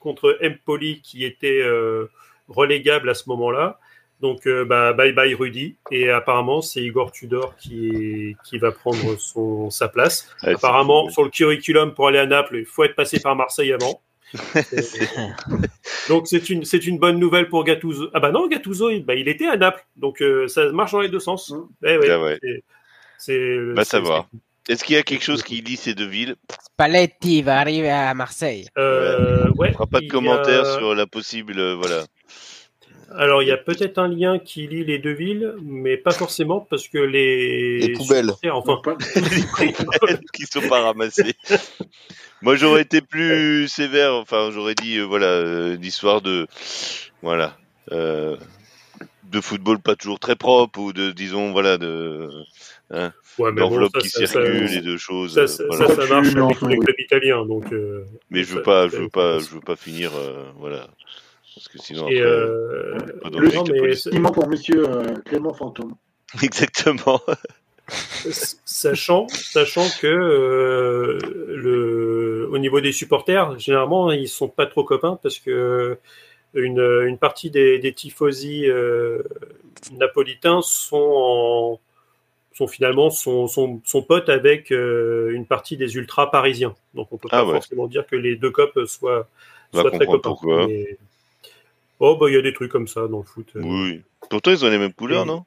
contre Empoli qui était euh, relégable à ce moment-là. Donc, euh, bah, bye bye Rudy. Et apparemment, c'est Igor Tudor qui, qui va prendre son, sa place. Ouais, apparemment, sur le curriculum pour aller à Naples, il faut être passé par Marseille avant. Et- (laughs) donc, c'est une, c'est une bonne nouvelle pour Gattuso. Ah bah non, Gattuso, il, bah, il était à Naples. Donc, euh, ça marche dans les deux sens. Mm. Eh ouais, Ah ouais. c'est- savoir. Est-ce qu'il y a quelque chose qui lie ces deux villes Spalletti va arriver à Marseille. Euh, ouais, On fera pas de a- commentaires sur la possible. euh, Voilà. Alors, il y a peut-être un lien qui lie les deux villes, mais pas forcément parce que les, Les poubelles. enfin, Pas- (laughs) qui sont pas ramassés. Moi, j'aurais été plus sévère. Enfin, j'aurais dit, euh, voilà, euh, l'histoire de, voilà, euh, de football pas toujours très propre ou de, disons, voilà, de ouais, mais bon, l'enveloppe ça, qui ça, circule ça, et de choses. ça, euh, ça, voilà. ça, ça marche avec tous les oui. clubs italiens, donc. euh, Mais je veux pas, je veux pas, je veux pas finir, euh, voilà, parce que sinon Et après, euh, le non, mais pour monsieur euh, Clément Fantôme. (laughs) Exactement. sachant, sachant que euh, le, au niveau des supporters, généralement, ils sont pas trop copains parce que une, une partie des, des tifosi euh, napolitains sont en, sont finalement sont, sont, sont potes avec euh, une partie des ultras parisiens. Donc on peut Ah pas ouais. forcément dire que les deux copes soient, très copains. pourquoi. Mais- Oh bah il y a des trucs comme ça dans le foot. Oui. Pourtant, ils ont les mêmes couleurs, non?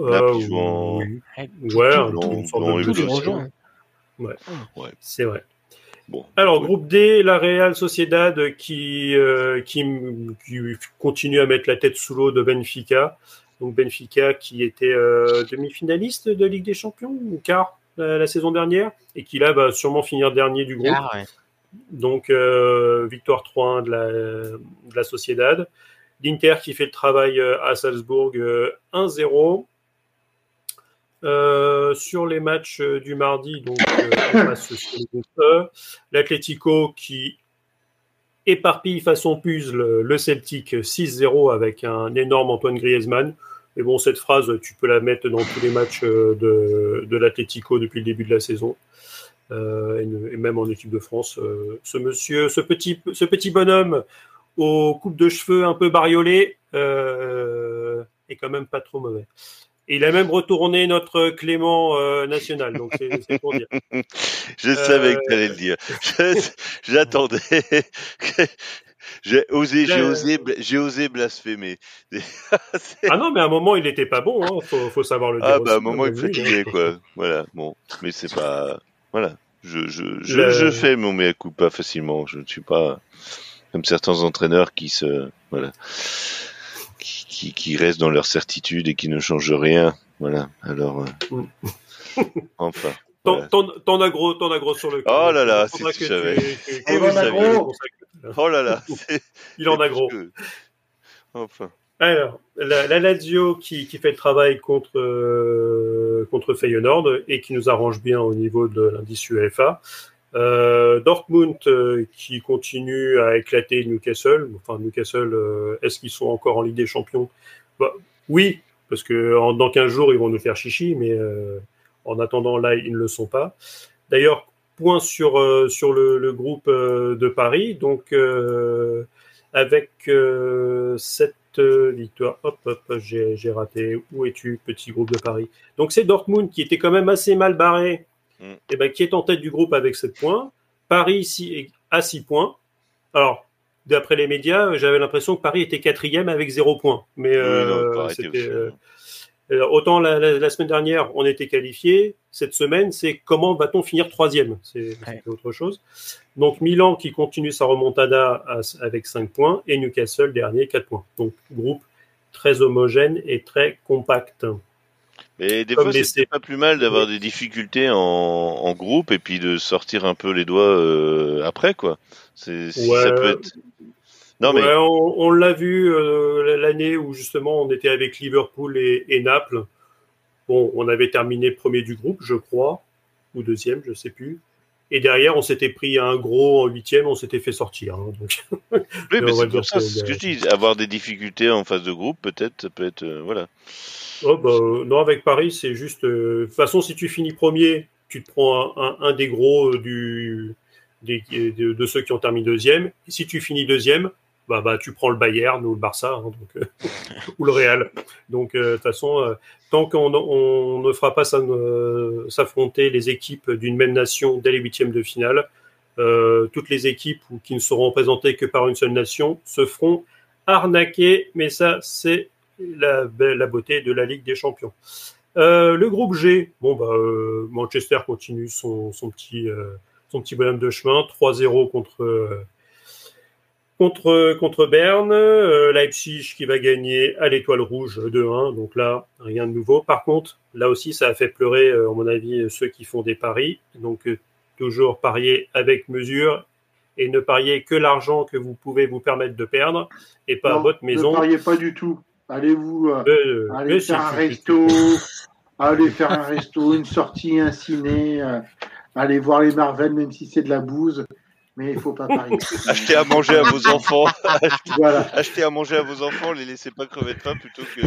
Euh, en- oui. Ouais. C'est vrai. Bon. Alors, groupe D, la Real Sociedad qui, euh, qui, qui continue à mettre la tête sous l'eau de Benfica. Donc, Benfica qui était euh, demi-finaliste de Ligue des Champions ou quart euh, la saison dernière et qui là va sûrement finir dernier du groupe. Ouais. Donc, euh, victoire 3-1 de la, de la Sociedad. L'Inter qui fait le travail à Salzbourg euh, 1-0. Euh, sur les matchs du mardi, donc on passe sur le groupe. L'Atlético qui éparpille façon puzzle le Celtic 6-0 avec un énorme Antoine Griezmann. Mais bon, cette phrase, tu peux la mettre dans tous les matchs euh, de, de l'Atlético depuis le début de la saison. Euh, et, même en équipe de France. Euh, ce monsieur, ce petit, ce petit bonhomme aux coupes de cheveux un peu bariolées euh, est quand même pas trop mauvais. Et il a même retourné notre Clément national, donc c'est pour dire. (laughs) Je savais que tu allais le dire. (laughs) J'attendais. J'ai osé, j'ai osé, j'ai osé blasphémer. (laughs) C'est- Ah non, mais à un moment, il n'était pas bon, hein. faut, faut savoir le dire. Ah aussi, bah à un moment il fatiguait hein. quoi. Voilà. Bon, mais c'est pas. Voilà. Je je je, Le- je fais mon mea culpa facilement. Je ne suis pas comme certains entraîneurs qui se voilà qui qui, qui restent dans leur certitude et qui ne changent rien. Voilà. Alors euh, (laughs) enfin. T'en voilà. as gros, t'en as gros sur le Oh là là, Faudra si tu que savais. tu- tu- Et que vous tu- Oh là là. Il en a gros. Enfin. Alors, la, la Lazio qui, qui fait le travail contre, euh, contre Feyenoord et qui nous arrange bien au niveau de l'indice UEFA. Euh, Dortmund euh, qui continue à éclater Newcastle. Enfin, Newcastle, est-ce qu'ils sont encore en Ligue des Champions? Bah, Oui, parce que en, dans 15 jours, ils vont nous faire chichi, mais en attendant, là, ils ne le sont pas. D'ailleurs, point sur, euh, sur le, le groupe euh, de Paris. Donc, euh, avec cette victoire, hop, hop, j'ai raté. Où es-tu, petit groupe de Paris? Donc, c'est Dortmund qui était quand même assez mal barré, Mm. et ben, qui est en tête du groupe avec 7 points. Paris ici à 6 points. Alors, d'après les médias, j'avais l'impression que Paris était quatrième avec 0 points. Mais Oui, non, autant la, la- la semaine dernière, on était qualifié. Cette semaine, c'est comment va-t-on finir troisième? C'est c'était autre chose. Donc Milan qui continue sa remontada à- avec 5 points et Newcastle dernier 4 points. Donc groupe très homogène et très compact. Mais des Comme fois, c'est pas plus mal d'avoir des difficultés en, en groupe et puis de sortir un peu les doigts euh, après, quoi. Ouais. ça peut être. Non, mais Ouais, on, on l'a vu euh, l'année où justement on était avec Liverpool et, et Naples. Bon, on avait terminé premier du groupe, je crois, ou deuxième, je sais plus. Et derrière, on s'était pris un gros en huitième, on s'était fait sortir. hein, donc. (laughs) oui, mais c'est pour ça, que- c'est ce que je dis. Avoir des difficultés en phase de groupe, peut-être, ça peut être, euh, voilà. Oh, bah, euh, non, avec Paris, c'est juste. euh, De toute façon, si tu finis premier, tu te prends un, un- un des gros du, des- de, de ceux qui ont terminé deuxième. Et si tu finis deuxième, bah, bah, tu prends le Bayern ou le Barça, hein, euh, (laughs) ou le Real. Donc, euh, de toute façon, euh, tant qu'on on ne fera pas s'affronter les équipes d'une même nation dès les huitièmes de finale, toutes les équipes qui ne seront représentées que par une seule nation se feront arnaquer. Mais ça, c'est la, la beauté de la Ligue des Champions. Le groupe G, bah Manchester continue son, petit bonhomme de chemin, 3-0 contre contre contre Berne, euh, Leipzig qui va gagner à l'étoile rouge 2-1, donc là rien de nouveau. Par contre, là aussi ça a fait pleurer euh, à mon avis ceux qui font des paris, donc euh, toujours parier avec mesure et ne parier que l'argent que vous pouvez vous permettre de perdre et pas à votre Ne maison. pariez pas du tout. Allez-vous euh, allez faire un resto, (laughs) allez faire un resto, une sortie, un ciné, euh, allez voir les Marvel, même si c'est de la bouse. Mais il faut pas parier. (laughs) Achetez à manger à vos enfants. (laughs) voilà. Achetez à manger à vos enfants, les laissez pas crever de faim plutôt que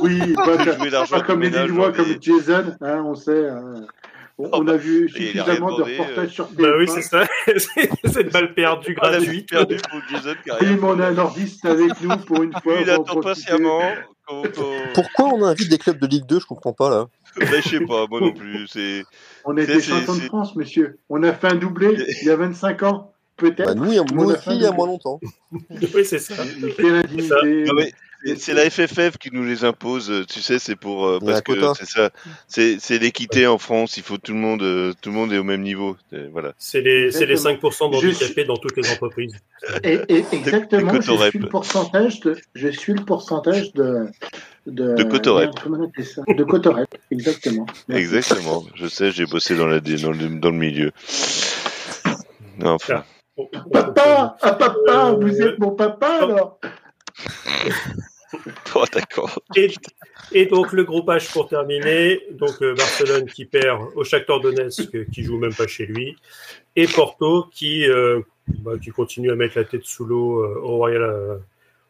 Oui, pas, de jouer l'argent pas comme les Lillois, comme les- Jason, hein, on sait. hein. On, Oh, on a vu suffisamment de demandé, reportages euh. sur Bah oui, TF1. c'est ça. (laughs) C'est cette balle perdue Ah, gratuite. perdue pour Jason on a un nordiste avec nous pour une fois. Il attend patiemment. Pourquoi on invite des clubs de Ligue 2 Je comprends pas là. (laughs) Ben, je sais pas, moi non plus. C'est On c'est- champion de France, monsieur. On a fait un doublé (laughs) il y a 25 ans, peut-être. Bah, nous, il y a- on nous a aussi, il y a moins longtemps. Oui, c'est ça. Non, mais c'est- la FFF qui nous les impose. euh, Tu sais, c'est pour euh, parce que c'est ça. C'est l'équité en France. Il faut tout le monde, euh, tout le monde est au même niveau. Voilà. C'est les, c'est les 5% Je d'handicapés dans toutes les entreprises. Et, et exactement, De je suis le pourcentage de, je suis le pourcentage de, de, De Cotorep. De Cotorep, exactement. Merci. Exactement. Je sais, j'ai bossé dans la dans le, dans le milieu. Enfin. Papa, ah papa, Euh, vous êtes mon papa alors (laughs) (laughs) Et, donc le groupe H pour terminer, donc euh, Barcelone qui perd au Shakhtar Donetsk qui joue même pas chez lui, et Porto qui euh, bah, continue à mettre la tête sous l'eau euh, au Royal euh,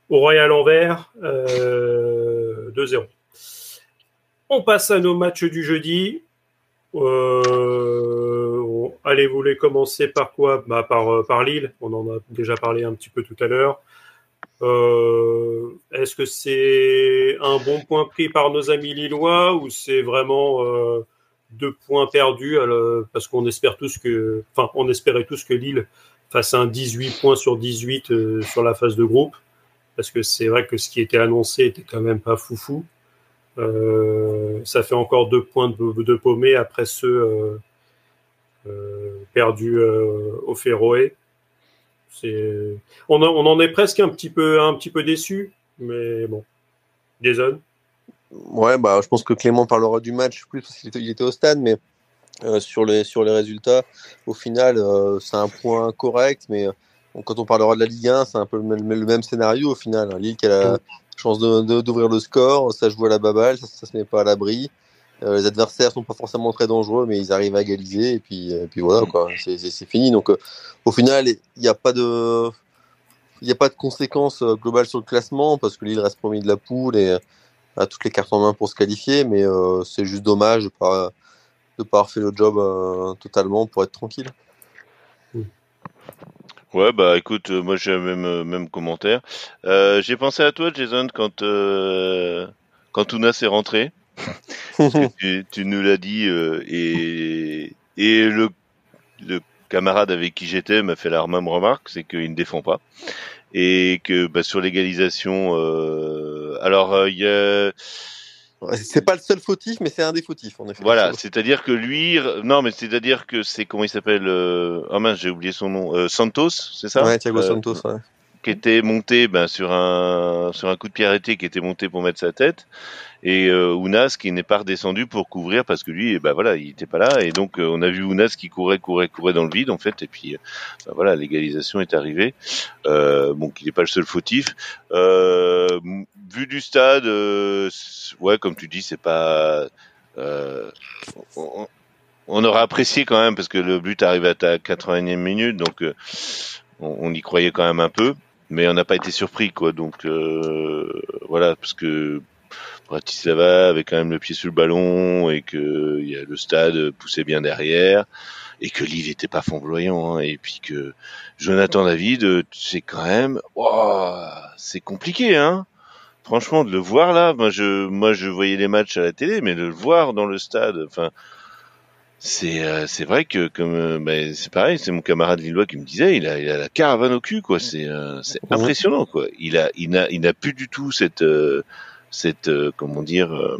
au Anvers euh, 2-0. On passe à nos matchs du jeudi. Euh, allez, vous voulez commencer par quoi? Bah, par, euh, par Lille, on en a déjà parlé un petit peu tout à l'heure. Euh, Est-ce que c'est un bon point pris par nos amis lillois ou c'est vraiment euh, deux points perdus le- parce qu'on espère tous que, enfin, on espérait tous que Lille fasse un 18 points sur 18 euh, sur la phase de groupe? Parce que c'est vrai que ce qui était annoncé était quand même pas foufou. Euh, ça fait encore deux points de, de paumé après ceux euh, euh, perdus euh, au Féroé. C'est, on, en- on en est presque un petit peu, un petit peu déçu, mais bon. Jason? Ouais, bah, je pense que Clément parlera du match plus parce qu'il était, il était au stade, mais euh, sur, les, sur les résultats, au final, euh, c'est un point correct, mais euh, quand on parlera de la Ligue 1, c'est un peu le même, le même scénario au final. Lille qui a la chance de- de- d'ouvrir le score, ça joue à la baballe, ça, ça se met pas à l'abri. Euh, les adversaires sont pas forcément très dangereux, mais ils arrivent à égaliser et puis, puis voilà c'est fini. Donc euh, au final, il n'y a pas de conséquences euh, globales sur le classement parce que Lille reste premier de la poule et euh, a toutes les cartes en main pour se qualifier, mais euh, c'est juste dommage de pas de pas avoir fait le job euh, totalement pour être tranquille. Ouais, bah écoute, euh, moi j'ai le même, euh, commentaire. Euh, j'ai pensé à toi, Jason, quand, euh, quand Ounas est rentré. Parce que (laughs) tu, tu nous l'as dit, euh, et, et le, le camarade avec qui j'étais m'a fait la même remarque, c'est qu'il ne défend pas. Et que bah, sur l'égalisation, euh, alors euh, il y a... C'est pas le seul fautif, mais c'est un des fautifs en effet. Voilà, c'est-à-dire que lui, non, mais c'est-à-dire que c'est comment il s'appelle. Ah mince, j'ai oublié son nom. Euh, Santos, c'est ça? Ouais, Thiago Santos. Ouais. Qui était monté ben, sur un sur un coup de pied arrêté qui était monté pour mettre sa tête. Et euh, Ounas qui n'est pas redescendu pour couvrir parce que lui ben voilà il était pas là. Et donc euh, on a vu Ounas qui courait courait courait dans le vide en fait. Et puis euh, ben, voilà l'égalisation est arrivée. Euh, bon qu'il n'est pas le seul fautif. Euh, vu du stade euh, ouais comme tu dis c'est pas on, on aurait apprécié quand même parce que le but arrive à ta 80e minute. Donc on, on y croyait quand même un peu mais on n'a pas été surpris quoi. Donc euh, voilà parce que Bratislava avait quand même le pied sur le ballon et que y a le stade poussait bien derrière et que Lille était pas flamboyant hein, et puis que Jonathan David c'est quand même oh, c'est compliqué hein. Franchement de le voir là moi je moi je voyais les matchs à la télé mais de le voir dans le stade enfin c'est euh, c'est vrai que comme euh, ben, c'est pareil c'est mon camarade lillois qui me disait il a il a la caravane au cul quoi c'est euh, c'est Mhm. impressionnant quoi il a il n'a il n'a plus du tout cette euh, cette euh, comment dire euh,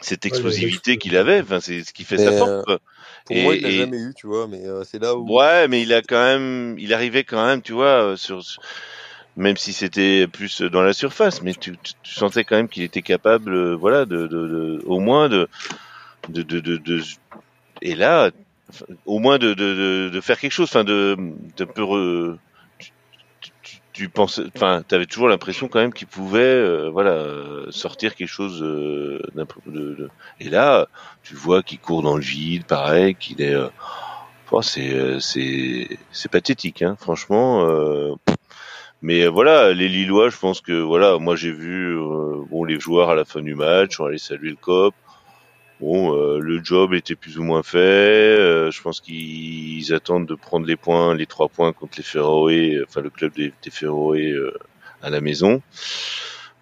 cette Ouais, explosivité le- qu'il avait enfin c'est ce qui fait Mais, sa force quoi. Pour Et- moi, il l'a et- jamais eu, tu vois, mais euh, c'est là où. Ouais, mais il a quand même, il arrivait quand même, tu vois, sur, même si c'était plus dans la surface, mais tu, tu, tu sentais quand même qu'il était capable, voilà, de, de, de- au moins de, de, de, de, et là, au moins de, de, de, faire quelque chose, enfin, de, de peu, tu, tu, pensais, toujours l'impression quand même qu'il pouvait, euh, voilà, sortir quelque chose euh, et là, tu vois qu'il court dans le vide, pareil, qu'il est, euh, Oh, c'est c'est c'est pathétique, hein, franchement. mais voilà, les Lillois, je pense que voilà, moi j'ai vu bon les joueurs à la fin du match, on allait saluer le cop. Bon, euh, le job était plus ou moins fait. euh, je pense qu'ils attendent de prendre les points, les trois points contre les Ferroé, enfin le club des, des Ferroé euh, à la maison.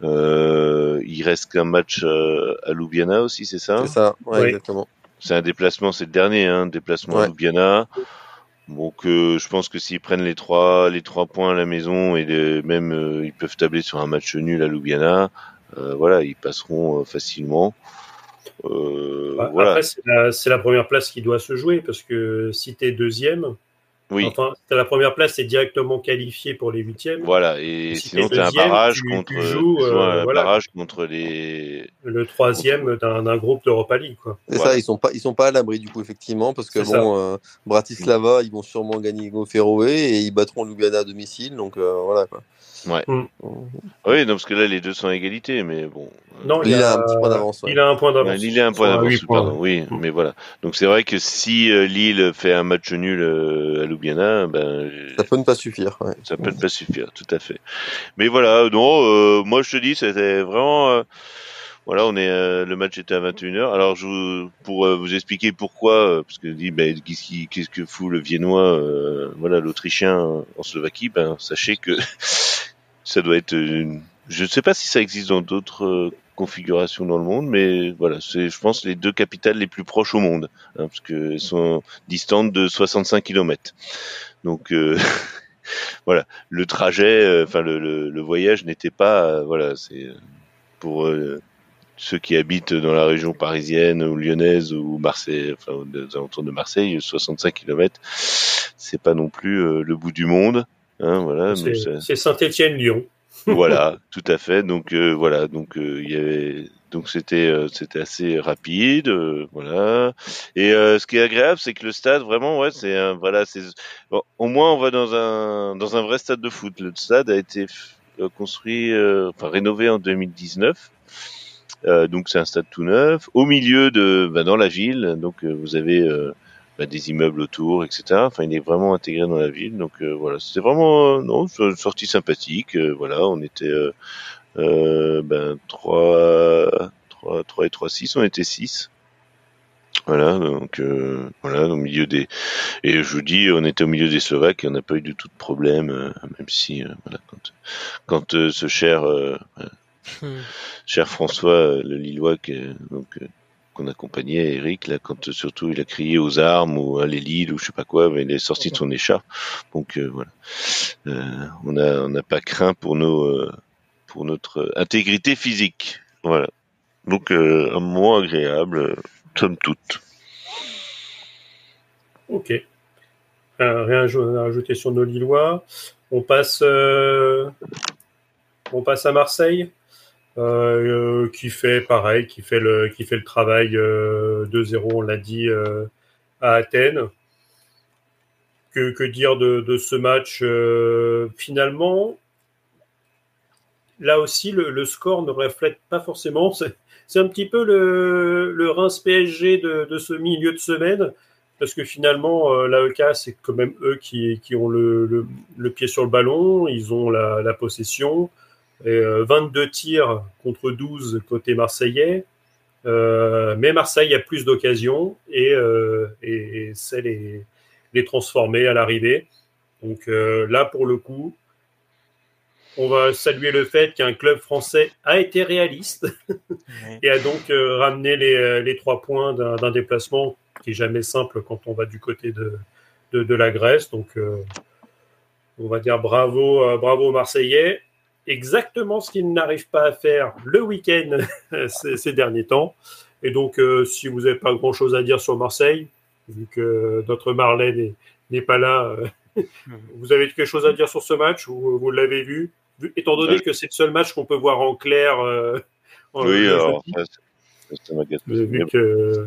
Euh, il reste qu'un match euh, à Ljubljana aussi, c'est ça? C'est ça, ouais, Oui. exactement. c'est un déplacement, c'est le dernier, hein, déplacement à. Ljubljana. Donc euh, je pense que s'ils prennent les trois les trois points à la maison et les- même euh, ils peuvent tabler sur un match nul à Ljubljana, euh, voilà, ils passeront euh, facilement. Euh, Bah, voilà. Après, c'est la, première place qui doit se jouer parce que si tu es deuxième, oui, enfin, la première place, c'est directement qualifié pour les huitièmes. voilà. Et Et si sinon t'es t'as un deuxième, barrage tu- contre tu joues, tu joues euh, un voilà. barrage contre les. Le troisième d'un d'un groupe d'Europa League. Quoi. C'est Voilà. ça, ils sont pas, ils sont pas à l'abri du coup effectivement parce que bon, euh, Bratislava, ils vont sûrement gagner au Féroé et ils battront Ljubljana à domicile, donc euh, voilà quoi. Ouais. Mm. Oui, non, parce que là les deux sont à égalité, mais bon. euh, Non, Il a un petit point d'avance, ouais. Il a un point d'avance. Lille a un point d'avance, pardon, oui, Mm. mais voilà. Donc c'est vrai que si euh, Lille fait un match nul euh, à Ljubljana, ben Ça peut ne pas suffire. Ouais. ça peut pas suffire, tout à fait. Mais voilà, non, euh, moi je te dis, c'était vraiment, euh, voilà, on est, euh, le match était à 21h. Alors je, vous- pour euh, vous expliquer pourquoi, euh, parce que dit, ben qu'est-ce que fout le Viennois, euh, voilà, l'Autrichien en Slovaquie, ben sachez que (laughs) ça doit être. Une... Je ne sais pas si ça existe dans d'autres configurations dans le monde, mais voilà, c'est, je pense, les deux capitales les plus proches au monde, hein, parce qu'elles sont distantes de 65 km. Donc (laughs) voilà, le trajet, enfin le, le, le, voyage n'était pas, voilà, c'est pour ceux qui habitent dans la région parisienne ou lyonnaise ou Marseille, enfin aux alentours de Marseille, 65 km, c'est pas non plus euh, le bout du monde. Hein, voilà, c'est Saint-Étienne-Lyon. (laughs) voilà, (laughs) tout à fait. Donc euh, voilà, donc euh, il y avait donc c'était c'était assez rapide, voilà. Et ce qui est agréable, c'est que le stade vraiment, ouais, c'est voilà, c'est au moins on va dans un dans un vrai stade de foot. Le stade a été construit, enfin rénové en 2019 euh, donc c'est un stade tout neuf, au milieu de, bah, dans la ville. Donc euh, vous avez euh, bah, des immeubles autour, etc. Enfin, il est vraiment intégré dans la ville. Donc voilà, c'était vraiment non, une sortie sympathique. voilà, on était ben 3, 3, 3 et 3, 6, on était 6. Voilà, donc voilà, au milieu des et je vous dis, on était au milieu des Slovaques et on n'a pas eu du tout de problème, même si voilà, quand quand ce cher Hmm. Cher François, euh, le Lillois, donc euh, qu'on accompagnait Eric là quand surtout il a crié aux armes ou à l'élite ou je sais pas quoi il est sorti de son écharpe. Donc euh, voilà. On a on n'a pas craint pour nos pour notre intégrité physique. Voilà. Donc un moment agréable somme toute. Ok. Rien à rajouter sur nos Lillois. On passe on passe à Marseille? euh, qui fait pareil, qui fait le, qui fait le travail euh, 2-0, on l'a dit, euh, à Athènes. Que, dire de, de, ce match euh, Finalement, là aussi, le, score ne reflète pas forcément. C'est un petit peu le, le Reims PSG de, de, ce milieu de semaine, parce que finalement, euh, l'AEK, c'est quand même eux qui, qui ont le, le, pied sur le ballon, ils ont la possession. Et, 22 euh, tirs contre 12 côté marseillais. Euh, mais Marseille a plus d'occasions et, euh, et, sait les, les transformer à l'arrivée. Donc là, pour le coup, on va saluer le fait qu'un club français a été réaliste (laughs) et a donc ramené les, les, trois points d'un déplacement qui est jamais simple quand on va du côté de, de, de la Grèce. Donc, on va dire bravo, bravo aux Marseillais exactement ce qu'il n'arrive pas à faire le week-end (laughs) ces, derniers temps. Et donc, euh, si vous n'avez pas grand-chose à dire sur Marseille, vu que notre Marlène n'est pas là, euh, (laughs) vous avez quelque chose à dire sur ce match ou vous l'avez vu? Étant donné que c'est le seul match qu'on peut voir en clair. Euh, en oui, alors, vu que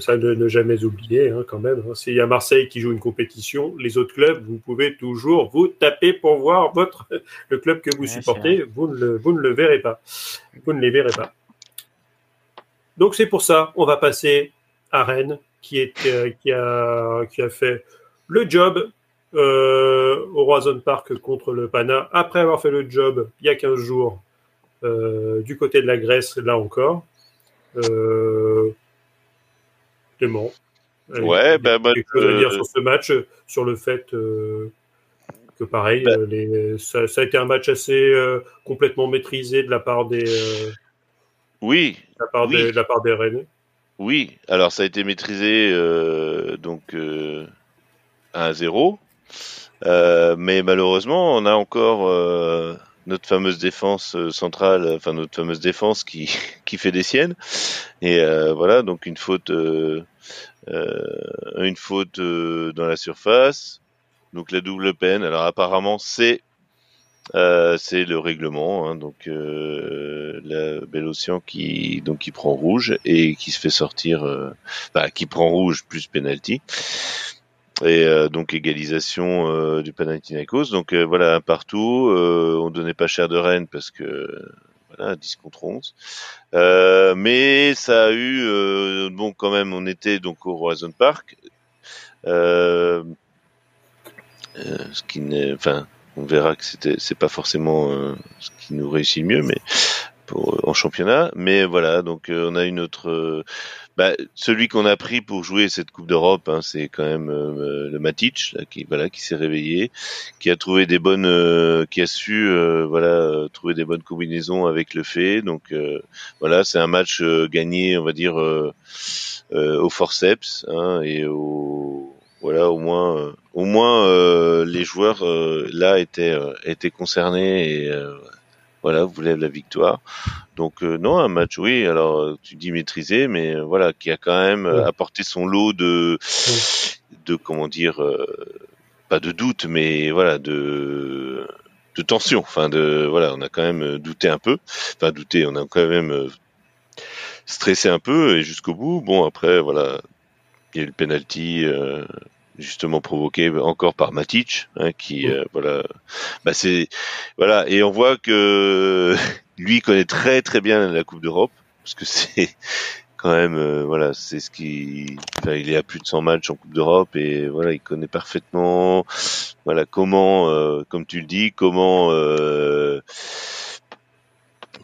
ça ne, ne jamais oublier hein, quand même. Hein. S'il y a Marseille qui joue une compétition, les autres clubs, vous pouvez toujours vous taper pour voir votre (laughs) le club que vous supportez. Vous ne, le, vous ne le verrez pas. Vous ne les verrez pas. Donc c'est pour ça, on va passer à Rennes, qui, est, euh, qui, a, qui a fait le job euh, au Roison Park contre le Pana, après avoir fait le job il y a 15 jours euh, du côté de la Grèce, là encore. Euh, Clément. Ouais, ben, bah, chose à dire sur ce match, sur le fait euh, que pareil, bah. euh, les, ça, ça, a été un match assez euh, complètement maîtrisé de la part des. Euh, oui. De la part, oui. Des, de la part des Rennes. Oui, alors ça a été maîtrisé donc à 1-0, mais malheureusement, on a encore notre fameuse défense centrale, enfin notre fameuse défense qui (laughs) qui fait des siennes. Et euh, voilà, donc une faute, euh, euh, une faute dans la surface. Donc la double peine. Alors apparemment c'est euh, c'est le règlement, hein, donc euh, la Bélocian qui donc qui prend rouge et qui se fait sortir, euh, bah, qui prend rouge plus penalty et donc égalisation du Panathinaikos. Donc voilà partout, on donnait pas cher de Rennes parce que voilà, 10 contre 11. Euh, mais ça a eu, euh, bon, quand même, on était donc au Horizon Park. Euh, ce qui n'est, enfin, on verra que c'était, c'est pas forcément ce qui nous réussit le mieux, mais en championnat. Mais voilà, donc on a une autre. Bah, celui qu'on a pris pour jouer cette Coupe d'Europe, hein, c'est quand même le Matic, là, qui voilà, qui s'est réveillé, qui a trouvé des bonnes, qui a su voilà trouver des bonnes combinaisons avec le fait. Donc voilà, c'est un match gagné, on va dire au forceps hein, et au voilà au moins euh, au moins euh, les joueurs euh, là étaient étaient concernés et voilà voulaient la victoire. Donc non un match oui alors tu dis maîtrisé mais voilà qui a quand même apporté son lot de de comment dire pas de doute mais voilà de de tension. Enfin de voilà on a quand même douté un peu. Enfin douté on a quand même stressé un peu et jusqu'au bout. Bon après voilà il y a eu le penalty justement provoqué encore par Matic, hein, qui euh, voilà, bah c'est voilà, et on voit que (laughs) lui connaît très très bien la Coupe d'Europe parce que c'est (laughs) quand même euh, voilà, c'est ce qui, enfin, il est à plus de 100 matchs en Coupe d'Europe et voilà, il connaît parfaitement voilà comment, euh, comme tu le dis, comment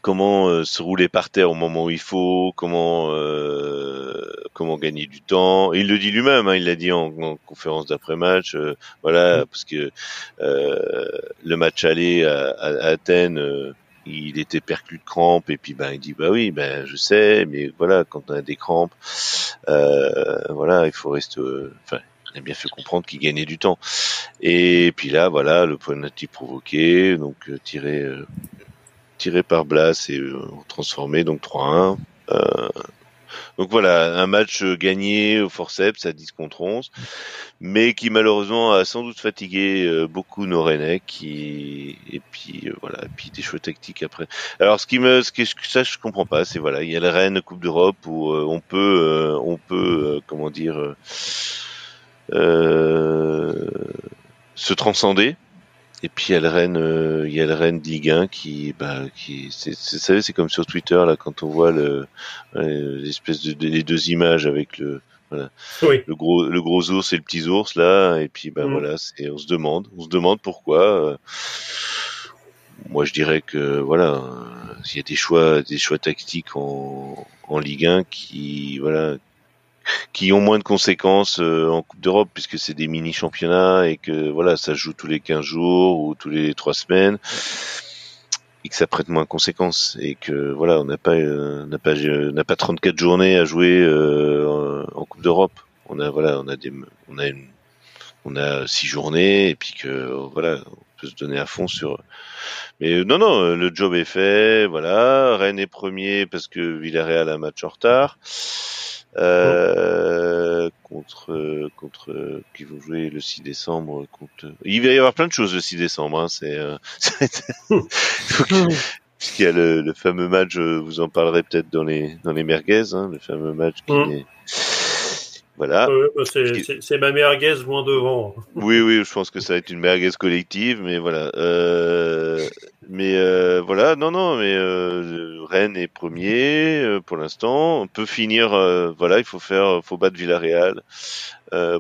comment euh, se rouler par terre au moment où il faut, comment euh, comment gagner du temps. il le dit lui-même, hein, il l'a dit en, conférence d'après-match, euh, voilà, mm. parce que le match aller à, Athènes, il était perclus de crampes et puis ben il dit bah oui, ben je sais, mais voilà, quand on a des crampes, voilà, il faut rester, enfin. il a bien fait comprendre qu'il gagnait du temps. Et puis là, voilà, le penalty provoqué, donc tiré tiré par Blas et euh, transformé, donc 3-1. Euh, donc voilà, un match gagné au forceps à 10 contre 11, mais qui malheureusement a sans doute fatigué euh, beaucoup nos Rennais, qui et puis voilà, puis des choix tactiques après. Alors ce qui me, ce que ça je comprends pas, c'est voilà, il y a le Rennes Coupe d'Europe où on peut, on peut, comment dire, se transcender et puis il y a le Rennes, euh, il y a le Rennes de Ligue 1 qui, bah, qui, c'est, vous savez, c'est comme sur Twitter là quand on voit le, l'espèce de, les deux images avec le, voilà, le gros, le gros ours et le petit ours là, et puis bah mm. voilà, c'est, on se demande, on se demande pourquoi. Euh, moi, je dirais que voilà, il y a des choix, des choix tactiques en, en Ligue 1 qui, voilà, qui ont moins de conséquences euh, en Coupe d'Europe puisque c'est des mini championnats et que voilà ça joue tous les 15 jours ou tous les 3 semaines et que ça prête moins de conséquences et que voilà on n'a pas euh, n'a pas n'a pas 34 journées à jouer euh, en Coupe d'Europe. On a voilà on a des on a une on a six journées et puis que voilà on peut se donner à fond sur mais non non le job est fait voilà. Rennes est premier parce que Villarreal a un match en retard euh, contre contre qui vont jouer le 6 décembre contre il va y avoir plein de choses le 6 décembre hein, c'est euh, (laughs) puisqu'il y a le, le, fameux match vous en parlerez peut-être dans les dans les merguez hein, le fameux match qui mm. est voilà. Bah, c'est ma merguez moins devant. (laughs) Oui, oui, je pense que ça va être une merguez collective, mais voilà. Euh, mais euh, voilà, non, non, mais euh, Rennes est premier pour l'instant. On peut finir, voilà, il faut faire, faut battre Villarreal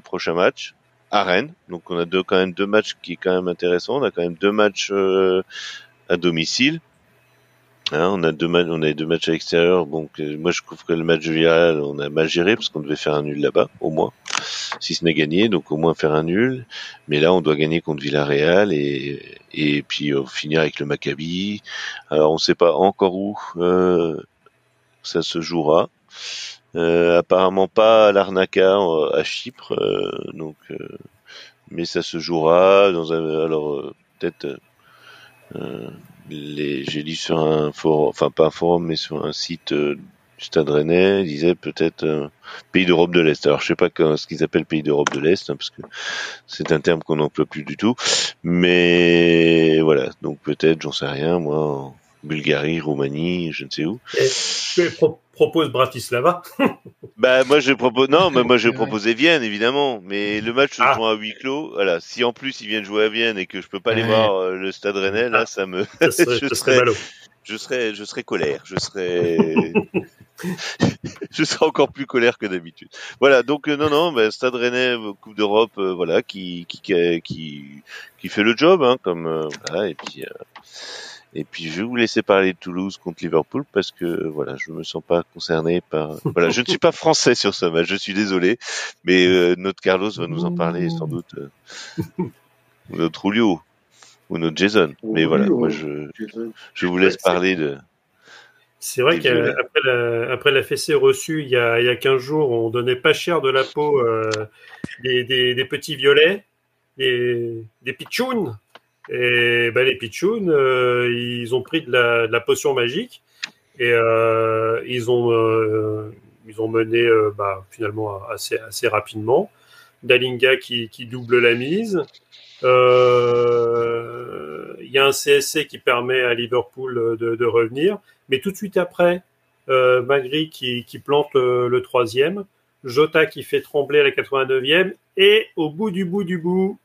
prochain match à Rennes. Donc on a deux, quand même deux matchs qui est quand même intéressant. On a quand même deux matchs à domicile. Hein, on a deux matchs, on a deux matchs à l'extérieur. Donc moi je trouve que le match de Villarreal, on a mal géré parce qu'on devait faire un nul là-bas, au moins, si ce n'est gagné. Donc au moins faire un nul. Mais là, on doit gagner contre Villarreal et et puis euh, finir avec le Maccabi. Alors on ne sait pas encore où euh, ça se jouera. Euh, apparemment pas à l'Arnaca à Chypre, donc mais ça se jouera dans un alors peut-être j'ai lu sur un forum, enfin pas un forum, mais sur un site euh, du Stade Rennais, disait peut-être euh, pays d'Europe de l'Est. Alors je sais pas ce qu'ils appellent pays d'Europe de l'Est, hein, parce que c'est un terme qu'on n'emploie plus du tout. Mais voilà, donc peut-être, j'en sais rien, moi, Bulgarie, Roumanie, je ne sais où. Et propose Bratislava. (laughs) bah moi je propose non, mais moi je proposais Vienne évidemment, mais le match se ah. joue à huis clos. Voilà, si en plus ils viennent jouer à Vienne et que je peux pas aller voir euh, le Stade Rennais, là ah. ça me (laughs) je, serais, je serais je serais colère, je serais (laughs) je serais encore plus colère que d'habitude. Voilà, donc euh, non non, bah, Stade Rennais Coupe d'Europe voilà qui qui qui qui fait le job hein, comme voilà et puis Et puis je vais vous laisser parler de Toulouse contre Liverpool parce que voilà, je me sens pas concerné par. Voilà, je ne suis pas français sur ce match. Je suis désolé, mais euh, notre Carlos va nous en parler sans doute. Euh, ou notre Julio ou notre Jason. Mais voilà, moi je je vous laisse parler de. C'est vrai qu'après la, après la fessée reçue il y, a, il y a 15 jours, on donnait pas cher de la peau euh, des, des, des, petits violets, des, des pitchouns. Et ben, les pitchouns, euh, ils ont pris de la, potion magique et euh, ils, ont, euh, ils ont mené bah, finalement assez, assez rapidement. Dalinga qui, double la mise. Il y a un CSC qui permet à Liverpool de, revenir. Mais tout de suite après, Magri qui, qui plante le, troisième, Jota qui fait trembler à la 89e, et au bout du bout du bout,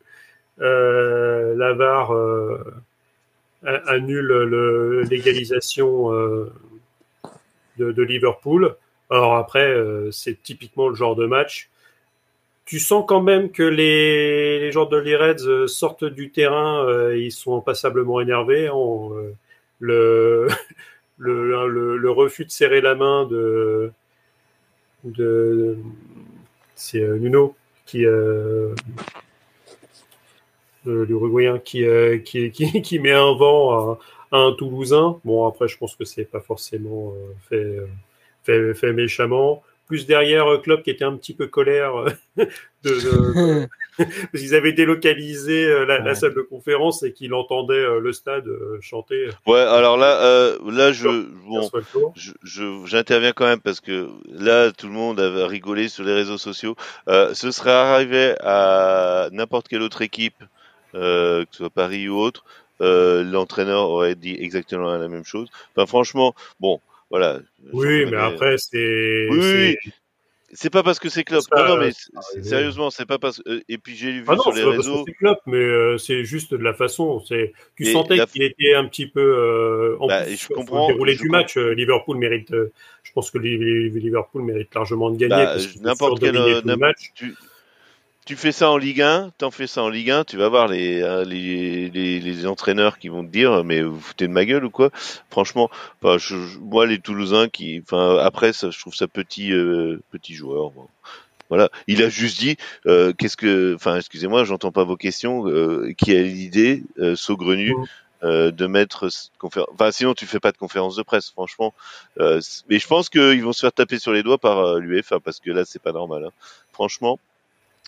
euh, Lavar euh, annule l'égalisation euh, de, Liverpool. Alors après, c'est typiquement le genre de match. Tu sens quand même que les, les joueurs de l'Ireds sortent du terrain, ils sont passablement énervés. On, (laughs) le le, refus de serrer la main de, c'est Nuno qui l'Uruguayen qui, euh, qui, qui, (laughs) qui, met un vent à, à, un Toulousain. Bon après je pense que c'est pas forcément euh, fait, fait, fait méchamment plus derrière euh, Klopp qui était un petit peu colère euh, (laughs) de, de, (laughs) de parce qu'ils avaient délocalisé euh, la, ouais. la, salle de conférence et qu'il entendait le stade chanter. Ouais, alors là, euh, là je, bon, je, j'interviens quand même parce que là tout le monde a rigolé sur les réseaux sociaux. Euh, ce serait arrivé à n'importe quelle autre équipe, euh, que ce soit Paris ou autre, euh, l'entraîneur aurait dit exactement la même chose. Enfin, franchement, bon, voilà. Oui, mais après, c'est. Oui, c'est pas parce que c'est Klopp. Non, non, mais sérieusement, c'est pas parce. Et puis j'ai vu ah non, sur les réseaux. C'est Klopp, mais euh, c'est juste de la façon. C'est. Tu et sentais la... qu'il était un petit peu. Euh, en bah, plus, je comprends. Déroulé du comprends. match, euh, Liverpool mérite. euh, je pense que Liverpool mérite largement de gagner. Bah, n'importe quel. match. Tu, tu fais ça en Ligue 1, t'en fais ça en Ligue 1, tu vas voir les, hein, les, les, les, entraîneurs qui vont te dire mais vous foutez de ma gueule ou quoi? Franchement, enfin, je, moi les Toulousains qui, enfin après ça, je trouve ça petit euh, petit joueur. Bon. Voilà, il a juste dit euh, qu'est-ce que, enfin excusez-moi, j'entends pas vos questions. Euh, qui a l'idée euh, saugrenue mmh. de mettre conférence Enfin sinon tu fais pas de conférence de presse, franchement. Euh, mais je pense qu'ils vont se faire taper sur les doigts par euh, l'UEFA parce que là c'est pas normal. Hein. Franchement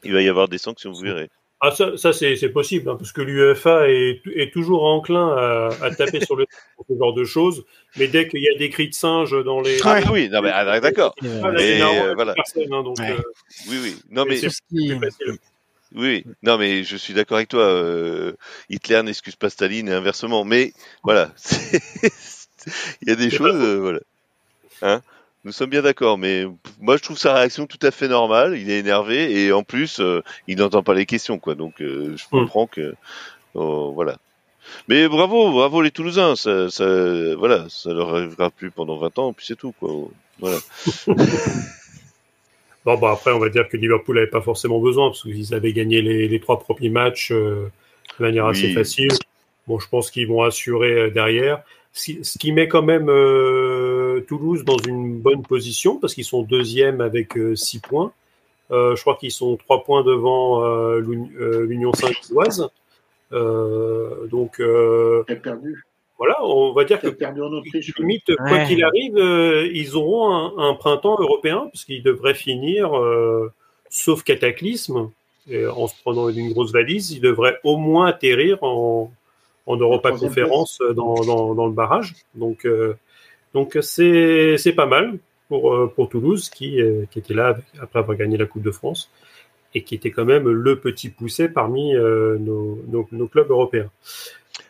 il va y avoir des sanctions, vous verrez. Ah, ça, ça c'est possible, hein, parce que l'UEFA est, est, toujours enclin à, à taper (laughs) sur le pour ce genre de choses, mais dès qu'il y a des cris de singe dans les. Ah oui, non, mais ah, d'accord. Euh, voilà. Hein, donc, ouais. euh, oui, oui. Non, mais. Oui, non, mais je suis d'accord avec toi. Euh, Hitler n'excuse pas Staline et inversement. Mais voilà, (laughs) il y a des choses, euh, voilà. Hein? Nous sommes bien d'accord, mais moi je trouve sa réaction tout à fait normale. Il est énervé et en plus euh, il n'entend pas les questions, quoi. Donc euh, je comprends mmh. que oh, voilà. Mais bravo, bravo les Toulousains. Ça, ça, voilà, ça leur arrivera plus pendant 20 ans, puis c'est tout, quoi. Voilà. (laughs) bon, bah après on va dire que Liverpool n'avait pas forcément besoin parce qu'ils avaient gagné les, les, trois premiers matchs euh, de manière assez facile. Bon, je pense qu'ils vont assurer derrière. Ce qui met quand même Toulouse dans une bonne position parce qu'ils sont deuxième avec euh, six points. Euh, je crois qu'ils sont trois points devant euh, l'Union Saint-Gilloise. donc, perdu. voilà, on va dire que perdu en Autriche, limite, ouais. quoi qu'il arrive, ils auront un, un, printemps européen puisqu'ils devraient finir, sauf cataclysme, en se prenant une grosse valise, ils devraient au moins atterrir en, en Europa Conférence dans, dans, dans, le barrage. Donc, euh, donc c'est, pas mal pour, euh, pour Toulouse qui, euh, qui était là avec, après avoir gagné la Coupe de France et qui était quand même le petit poussé parmi euh, nos, nos, nos, clubs européens.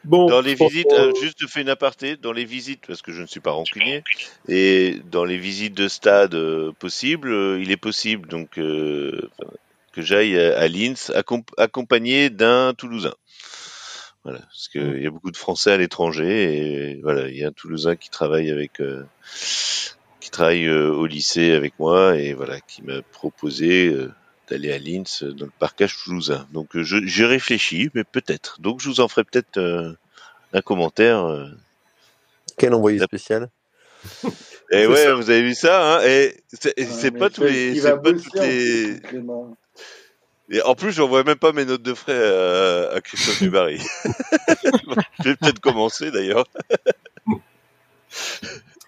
Bon, dans les visites, euh, juste fais une aparté, dans les visites, parce que je ne suis pas rancunier, et dans les visites de stade euh, possibles, il est possible donc que j'aille à, à Linz accompagné d'un Toulousain. Voilà, parce qu'il mmh. y a beaucoup de Français à l'étranger et voilà, il y a un Toulousain qui travaille avec, euh, qui travaille euh, au lycée avec moi et voilà, qui m'a proposé euh, d'aller à Linz dans le parcage toulousain. Donc je, j'ai réfléchi, mais peut-être. Donc je vous en ferai peut-être un commentaire Quel envoyé spécial. Et C'est ouais, ça. vous avez vu ça, hein Et c'est et c'est mais pas tous les, c'est pas toutes les. Et en plus, j'envoie même pas mes notes de frais à, à Christophe Dubarry. (laughs) Je vais peut-être commencer d'ailleurs.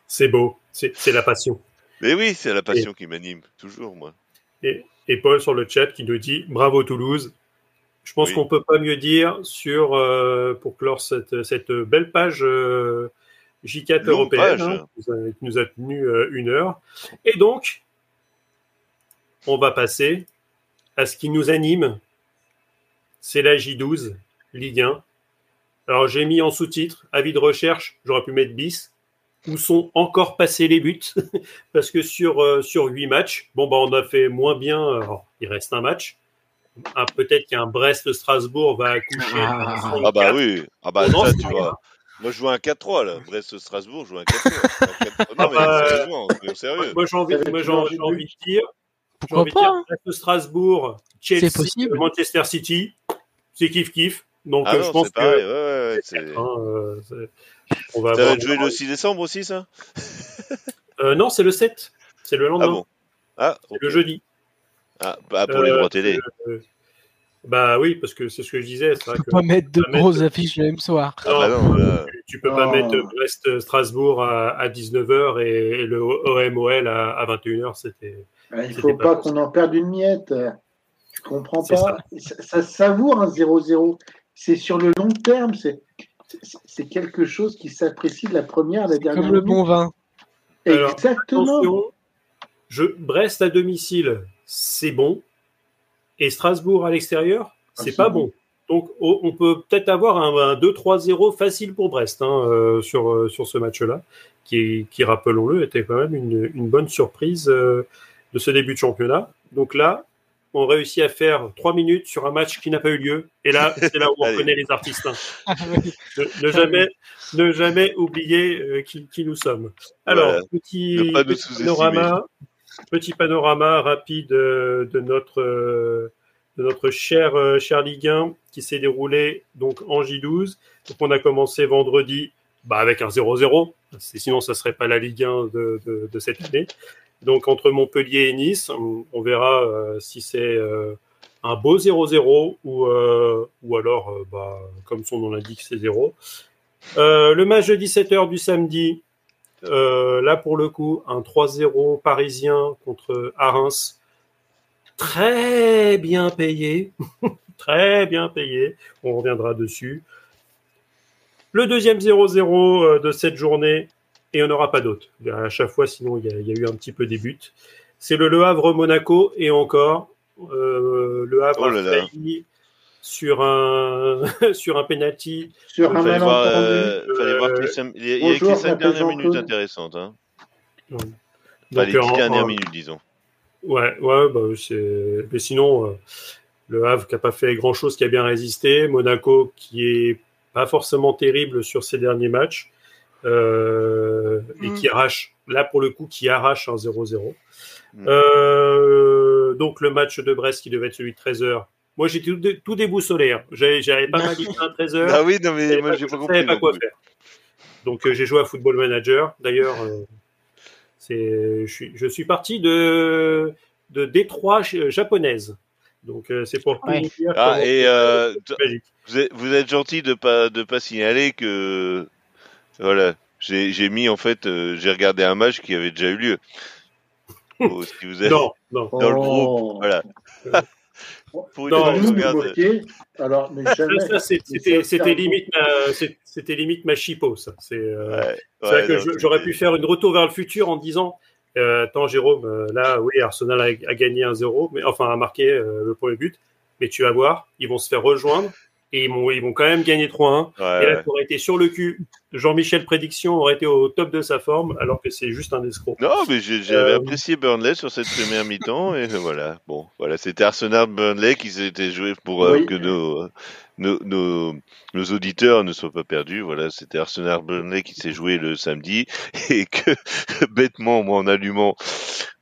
C'est beau, c'est la passion. Mais oui, c'est la passion qui m'anime toujours, moi. Et, et Paul sur le chat qui nous dit bravo Toulouse. Je pense Oui. qu'on peut pas mieux dire sur euh, pour clore cette, cette belle page euh, J4 Longue européenne page. hein, qui nous a- qui nous a tenu euh, une heure. Et donc, on va passer à ce qui nous anime. C'est la J12 Ligue 1. Alors j'ai mis en sous-titre avis de recherche. J'aurais pu mettre bis. Où sont encore passés les buts? (laughs) Parce que sur euh, sur huit matchs, bon bah on a fait moins bien. Alors, il reste un match. Ah, Peut-être qu'un Brest-Strasbourg va accoucher. Ah. sur Ah bah quatre. oui, ah bah en ça tu vois. Moi je joue un 4-3 là, Brest-Strasbourg, je joue un 4-3. Un 4-3. Ah Non mais bah, sérieusement, sérieux. Moi j'ai envie, de dire, Pourquoi envie de pas dire hein Brest-Strasbourg, Chelsea, C'est possible. Manchester City, c'est kiff kiff. Donc Ah euh, je non, pense c'est pareil, que ouais, ouais, ouais, c'est- hein, euh, c'est- on va Ça va avoir- être joué le 6 décembre aussi ça Euh, non, c'est le 7. C'est le Ah lendemain. bon Ah, C'est le jeudi. ah, bah, pour les droits télé. Euh, bah oui, parce que c'est ce que je disais. Que peut pas mettre de grosses affiches le même soir. Ah bah non, là, tu, tu peux pas mettre Brest-Strasbourg à, à 19h et, et le OMOL à, à 21h. C'était. Ah, Il faut pas pas qu'on en perde une miette. Je comprends pas? Ça, ça savoure un 0-0. C'est sur le long terme. C'est quelque chose qui s'apprécie de la première à la dernière. Comme le bon vin. Exactement. Brest à domicile, c'est bon. Et Strasbourg à l'extérieur, c'est Ah, pas c'est bon. Donc, on peut peut-être avoir un, un 2-3-0 facile pour Brest hein, euh, sur, euh, sur ce match-là, qui, qui rappelons-le, était quand même une, une bonne surprise euh, de ce début de championnat. Donc là, on réussit à faire 3 minutes sur un match qui n'a pas eu lieu. Et là, c'est là où on (laughs) Allez. reconnaît les artistes. hein. Ah. Ne, ne jamais, ne jamais oublier euh, qui, qui nous sommes. Alors, petit, pas panorama, petit panorama rapide euh, de notre euh, de cher euh, cher Ligue 1 qui s'est déroulé donc en J12. Donc on a commencé vendredi bah, avec un 0-0. C'est- Sinon, ça serait pas la Ligue 1 de, cette année. Donc entre Montpellier et Nice, on, verra si c'est un beau 0-0 ou, alors, bah, comme son nom l'indique, c'est 0. Euh, le match de 17h du samedi, euh, là pour le coup, un 3-0 parisien contre Reims. Très bien payé. (laughs) très bien payé. On reviendra dessus. Le deuxième 0-0 euh, de cette journée, et on n'aura pas d'autre. À chaque fois, sinon, il y, a, il y a eu un petit peu des buts. C'est le Le Havre-Monaco, et encore, euh, Le Havre Oh là a là. failli sur un, (laughs) sur un penalty. Sur un Fallait voir, euh, fallait voir que les cinq- il y a, 5 m'appelle dernières minutes intéressantes. Hein. Donc, Enfin, les 10 en- dernières en- minutes, disons. Ouais, ouais, bah, c'est. Mais sinon, euh, le Havre qui a pas fait grand chose, qui a bien résisté. Monaco qui est pas forcément terrible sur ses derniers matchs euh, et Mm. qui arrache, là pour le coup, qui arrache un 0-0. Mm. Euh, donc le match de Brest qui devait être celui de 13h. Moi j'ai tout, dé- tout déboussolé. Hein. J'avais pas mal dit à 13h. (laughs) Ah oui, non, mais Je moi, pas- j'ai pas je compris. savais pas quoi faire. Donc euh, j'ai joué à Football Manager. D'ailleurs, euh, c'est je suis je suis parti de de Détroit ch- japonaise. Donc euh, c'est pour tout Ouais. vous dire Ah, et euh, vous êtes, vous êtes gentil de pas de pas signaler que voilà, j'ai mis en fait, euh, j'ai regardé un match qui avait déjà eu lieu. (laughs) Oh, si vous avez Non, non. dans le Oh. groupe, voilà. (laughs) Pour Non, Nous. Alors, mais c'était limite c'était limite ma chipo ça. C'est euh, Ouais, C'est vrai ouais, que j'aurais pu faire une retour vers le futur en disant euh, Attends, Jérôme, euh, là, oui, Arsenal a, a gagné un 0, mais enfin a marqué euh, le premier but, mais tu vas voir, ils vont se faire rejoindre et ils vont, ils vont quand même gagner 3-1. Ouais, et là, ouais. tu aurais été sur le cul. Jean-Michel Prédiction aurait été au top de sa forme, alors que c'est juste un escroc. Non, mais j'ai- j'avais Euh, apprécié Burnley sur cette première mi-temps et voilà. Bon, voilà, c'était Arsenal Burnley qui s'était joué pour euh, Oui. que nos, nos nos nos auditeurs ne soient pas perdus. Voilà, c'était Arsenal Burnley qui s'est joué le samedi et que (laughs) bêtement, moi en allumant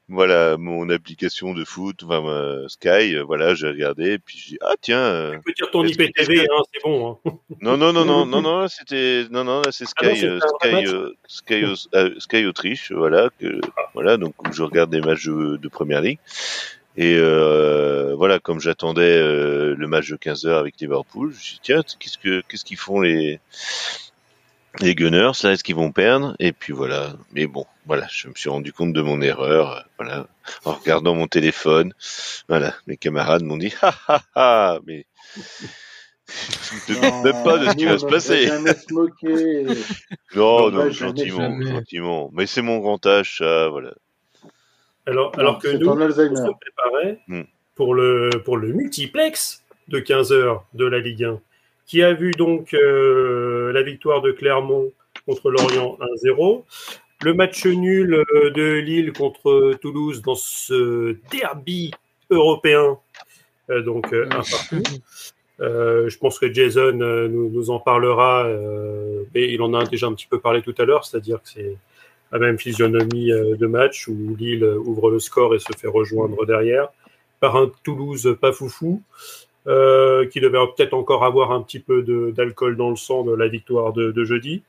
voilà mon application de foot, enfin ma Sky, euh, voilà, j'ai regardé et puis j'ai dit ah tiens. euh, Tu peux dire ton IPTV, hein, c'est bon. Hein. (laughs) non non non non non (laughs) non c'était non non là c'est Ah non, Sky euh, Sky euh, Sky euh, Sky Autriche voilà que voilà donc où je regarde des matchs de, de première ligue et euh, voilà comme j'attendais euh, le match de 15 heures avec Liverpool, je me suis dit tiens qu'est-ce que qu'est-ce qu'ils font les les Gunners là est-ce qu'ils vont perdre? Et puis voilà. Mais bon voilà je me suis rendu compte de mon erreur euh, voilà en regardant mon téléphone. Voilà mes camarades m'ont dit ha ha ha mais (laughs) ne te doutes même pas de ce qui va se passer. jamais se moquer. (laughs) non Non, gentiment gentiment. Mais c'est mon grand âge ça voilà. Alors, alors que nous, on se préparait Hmm. pour, le, pour le multiplex de 15 heures de la Ligue 1, qui a vu donc euh, la victoire de Clermont contre Lorient 1-0, le match nul euh, de Lille contre Toulouse dans ce derby européen, euh, donc un partout. Je pense que Jason nous, nous en parlera, et il en a déjà un petit peu parlé tout à l'heure, c'est-à-dire que c'est la même physionomie de match où Lille ouvre le score et se fait rejoindre derrière par un Toulouse pas foufou euh, qui devait peut-être encore avoir un petit peu d'alcool dans le sang de la victoire de, de jeudi.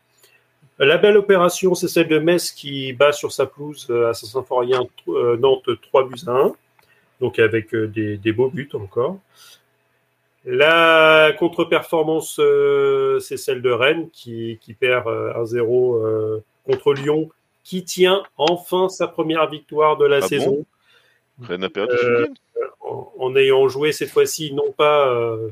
La belle opération, c'est celle de Metz qui bat sur sa pelouse euh, à Saint-Symphorien euh, Nantes 3 buts à 1, donc avec des, des beaux buts encore. La contre-performance, euh, c'est celle de Rennes qui, qui perd euh, 1-0 euh, contre Lyon, qui tient enfin sa première victoire de la Ah saison Euh, week-end en, en ayant joué cette fois-ci non pas euh,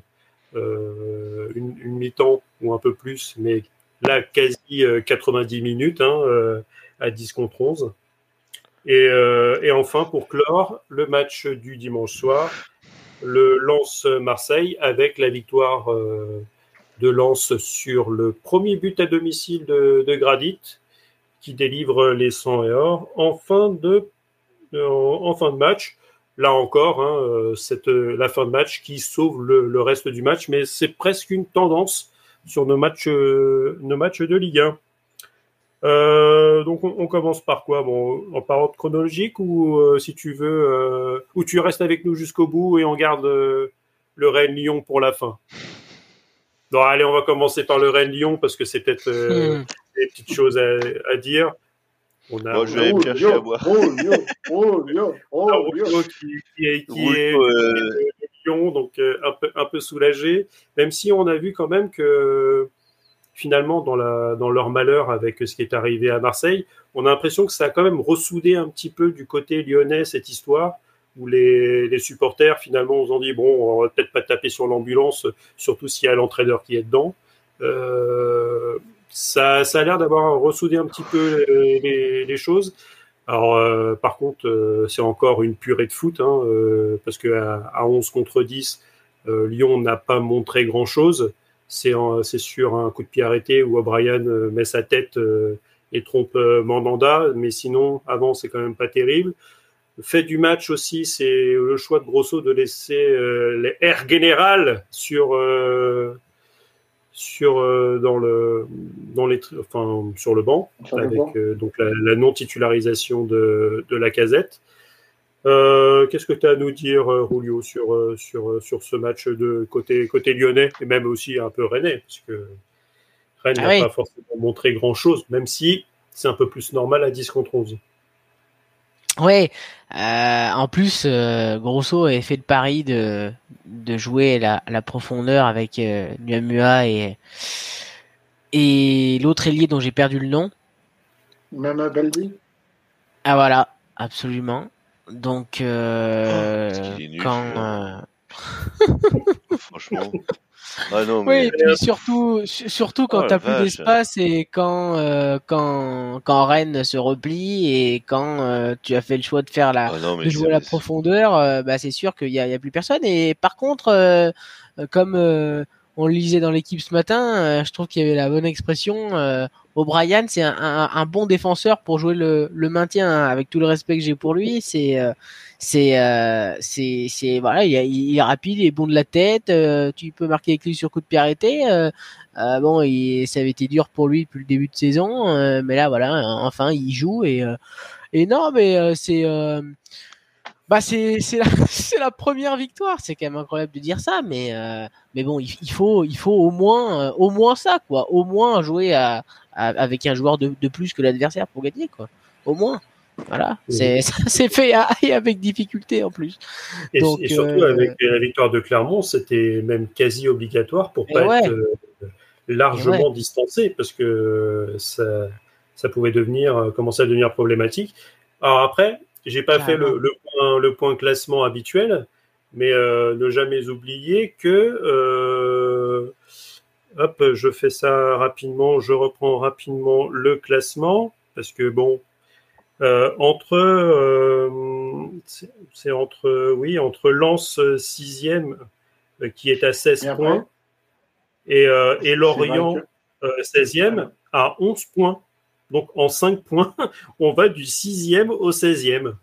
euh, une, une mi-temps ou un peu plus, mais là quasi euh, 90 minutes hein, euh, à 10 contre 11. Et, euh, et enfin, pour clore, le match du dimanche soir, le Lens-Marseille avec la victoire euh, de Lens sur le premier but à domicile de, de Gradit, qui délivre les 100 et or en fin de, en, fin de match. Là encore, hein, euh, cette, la fin de match qui sauve le, le reste du match, mais c'est presque une tendance sur nos matchs, euh, nos matchs de Ligue 1. Euh, donc on, on commence par quoi? Bon, en par ordre chronologique ou euh, si tu veux, euh, ou tu restes avec nous jusqu'au bout et on garde euh, le Rennes-Lyon pour la fin? Non, allez, on va commencer par le Rennes-Lyon parce que c'est peut-être euh, Hmm. des petites choses à, à dire. On a, Moi, je on a vais aller me chercher yo, à boire. Yo, yo, yo. Rouleau qui, est, qui est Rouleau, euh, Lyon, donc euh, un peu, un peu soulagé, même si on a vu quand même que finalement, dans, la, dans leur malheur avec ce qui est arrivé à Marseille, on a l'impression que ça a quand même ressoudé un petit peu du côté lyonnais cette histoire, où les, les supporters, finalement, on ont dit, bon, on va peut-être pas taper sur l'ambulance, surtout s'il y a l'entraîneur qui est dedans. Euh, ça, ça a l'air d'avoir ressoudé un petit peu les, les- choses. Alors, euh, par contre, euh, c'est encore une purée de foot, hein, euh, parce que à, à 11 contre 10, euh, Lyon n'a pas montré grand-chose. C'est sur un coup de pied arrêté où O'Brien euh, met sa tête euh, et trompe Mandanda, mais sinon, avant, c'est quand même pas terrible. Le fait du match aussi, c'est le choix de Grosso de laisser les airs générales sur sur euh, dans le dans les enfin sur le banc Sur le avec banc. euh, donc la, la non titularisation de de la casette. Euh, Qu'est-ce que tu as à nous dire, Rulio, sur sur sur ce match de côté côté lyonnais et même aussi un peu rennais, parce que Rennes Ah n'a oui. pas forcément montré grand chose, même si c'est un peu plus normal à 10 contre 11. Ouais, euh, en plus, euh, Grosso avait fait le pari de, de jouer la, la profondeur avec euh, Nuamua et, et l'autre ailier dont j'ai perdu le nom. Même à Baldi Ah voilà, absolument. Donc, euh, Oh, quand... euh, (laughs) Franchement. Ah non, Oui, mais et puis surtout, su- surtout quand Oh t'as plus d'espace et quand, euh, quand, quand Rennes se replie et quand euh, tu as fait le choix de faire la, Ah non, mais de jouer à la profondeur, euh, bah, c'est sûr qu'il y a, y a plus personne. Et par contre, euh, euh, comme euh, on le lisait dans l'équipe ce matin, euh, je trouve qu'il y avait la bonne expression. Euh, O'Brien, c'est un, un, un bon défenseur pour jouer le, le maintien. Avec tout le respect que j'ai pour lui, c'est euh, c'est euh, c'est c'est voilà, il, est- rapide, il est bon de la tête. euh, tu peux marquer avec lui sur coup de pied arrêté. euh, euh, bon, il, ça avait été dur pour lui depuis le début de saison, euh, mais là voilà, enfin il joue et euh, Et non, mais c'est bah c'est c'est la, (laughs) c'est la première victoire. C'est quand même incroyable de dire ça, mais mais bon, il, faut il faut au moins au moins ça quoi, au moins jouer à, à- avec un joueur de, de plus que l'adversaire pour gagner quoi, au moins. Voilà, c'est (laughs) ça s'est fait à- et avec difficulté en plus. Et, Donc, et surtout euh, avec la victoire de Clermont, c'était même quasi obligatoire pour pas ouais. être euh, largement distancé parce que ça, ça pouvait devenir euh, commencer à devenir problématique. Alors après, j'ai pas fait le, le point le point classement habituel, mais euh, ne jamais oublier que hop, je fais ça rapidement, je reprends rapidement le classement parce que bon. Euh, entre euh, c'est c'est entre oui entre Lens euh, sixième euh, qui est à 16 Et après, points et, euh, Lorient vrai que- euh, 16e à 11 points. Donc en 5 points, (laughs) on va du 6e au 16e.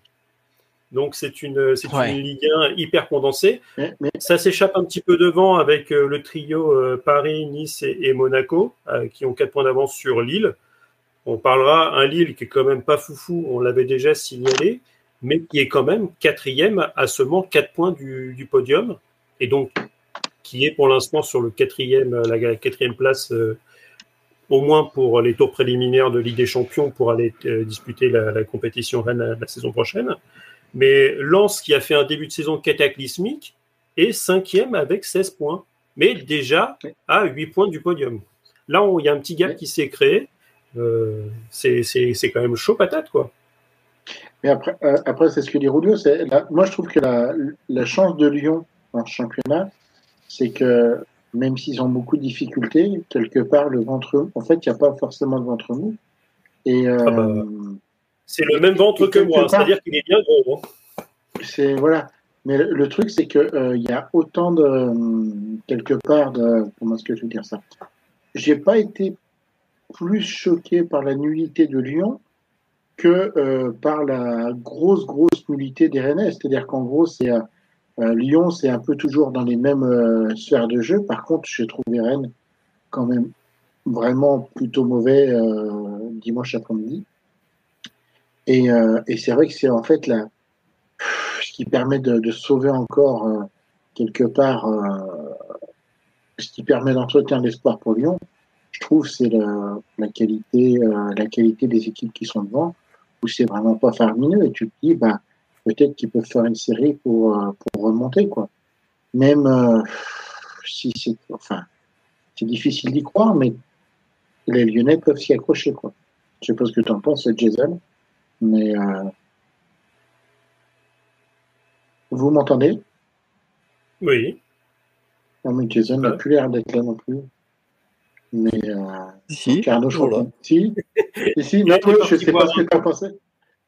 Donc c'est une, c'est Ouais. une Ligue 1 hyper condensée. mais, mais Ça s'échappe un petit peu devant avec euh, le trio euh, Paris, Nice et, et Monaco euh, qui ont 4 points d'avance sur Lille. On parlera un Lille qui est quand même pas foufou, on l'avait déjà signalé, mais qui est quand même quatrième à seulement 4 points du, du podium et donc qui est pour l'instant sur le quatrième, la quatrième place, euh, au moins pour les tours préliminaires de Ligue des Champions pour aller euh, disputer la, la compétition Rennes la, la saison prochaine. Mais Lens, qui a fait un début de saison cataclysmique, est cinquième avec 16 points, mais déjà à 8 points du podium. Là, il y a un petit gap qui s'est créé. Euh, c'est quand même chaud patate, quoi. Mais après, euh, après c'est ce que dit la- Moi, je trouve que la, la chance de Lyon en championnat, c'est que même s'ils ont beaucoup de difficultés, quelque part, le ventre, en fait, il n'y a pas forcément de ventre mou. Et euh, Ah bah. C'est le même ventre que moi, c'est-à-dire qu'il est bien gros. hein. c'est voilà. Mais le, le truc, c'est que euh, il y a autant de quelque part de comment est-ce que je veux dire ça? J'ai pas été plus choqué par la nullité de Lyon que euh, par la grosse grosse nullité des Rennais. C'est-à-dire qu'en gros, c'est euh, euh, Lyon, c'est un peu toujours dans les mêmes sphères de jeu. Par contre, j'ai trouvé Rennes quand même vraiment plutôt mauvais dimanche après-midi. Et, c'est vrai que c'est en fait la, ce qui permet de, sauver encore quelque part, ce qui permet d'entretenir l'espoir pour Lyon, je trouve, c'est la, la qualité, euh, la qualité des équipes qui sont devant, où c'est vraiment pas faramineux. Et tu te dis, bah, peut-être qu'ils peuvent faire une série pour, euh, pour remonter, quoi. Même euh, si c'est, enfin, c'est difficile d'y croire, mais les Lyonnais peuvent s'y accrocher, quoi. Je sais pas ce que tu en penses, Jason, mais euh, vous m'entendez? Oui. Non, mais Jason n'a plus l'air d'être là non plus. Mais euh, Si, Carnot, (laughs) je crois Si, si, si, était ouais, je parti sais pas ce que tu en pensais.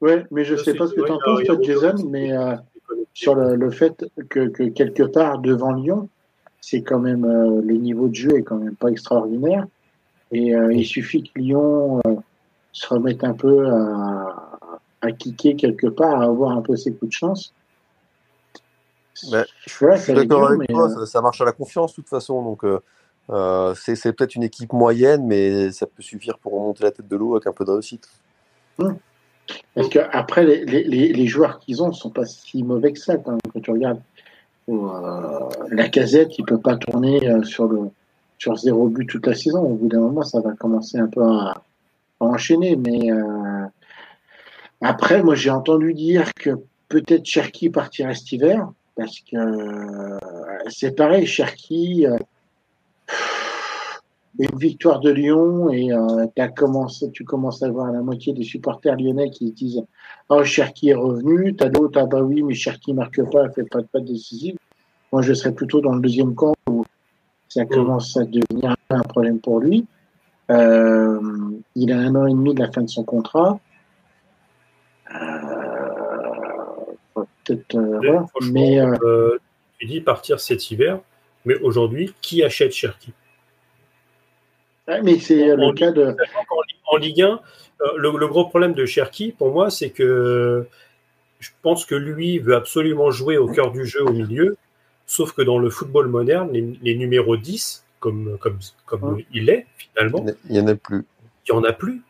Ouais, mais je Je sais pas ce que tu en penses, toi, Jason, mais euh, sur le, le fait que, que quelque part, devant Lyon, c'est quand même euh, le niveau de jeu est quand même pas extraordinaire. Et euh, il suffit que Lyon euh, se remette un peu à, à kicker quelque part, à avoir un peu ses coups de chance. Ben, Voilà, Je suis ça va être d'accord avec mais, toi, euh, ça, ça marche à la confiance de toute façon. Donc, euh, euh, c'est peut-être une équipe moyenne, mais ça peut suffire pour remonter la tête de l'eau avec un peu de réussite. Parce que après les, les, joueurs qu'ils ont sont pas si mauvais que ça quand, tu regardes. Euh, la casette, il peut pas tourner euh, sur zéro but toute la saison. Au bout d'un moment, ça va commencer un peu à, enchaîner. Mais euh, après, moi, j'ai entendu dire que peut-être Cherki partirait cet hiver parce que c'est pareil, Cherki. Une victoire de Lyon et euh, commencé, tu commences à voir la moitié des supporters lyonnais qui se disent Oh, Cherki est revenu. T'as d'autres, ah bah oui, mais Cherki marque pas, fait pas de passe décisive. Moi, je serais plutôt dans le deuxième camp où ça commence à devenir un problème pour lui. Euh, il a un an et demi de la fin de son contrat. Euh, peut-être, Mais tu dis partir cet hiver, mais aujourd'hui, qui achète Cherki? Mais c'est en le Ligue- cas de. En Ligue 1, euh, le, le gros problème de Cherki, pour moi, c'est que je pense que lui veut absolument jouer au cœur du jeu au milieu, sauf que dans le football moderne, les, les numéros 10, comme, comme, comme Ouais. il est finalement, Il n'y en a plus. il n'y en a plus.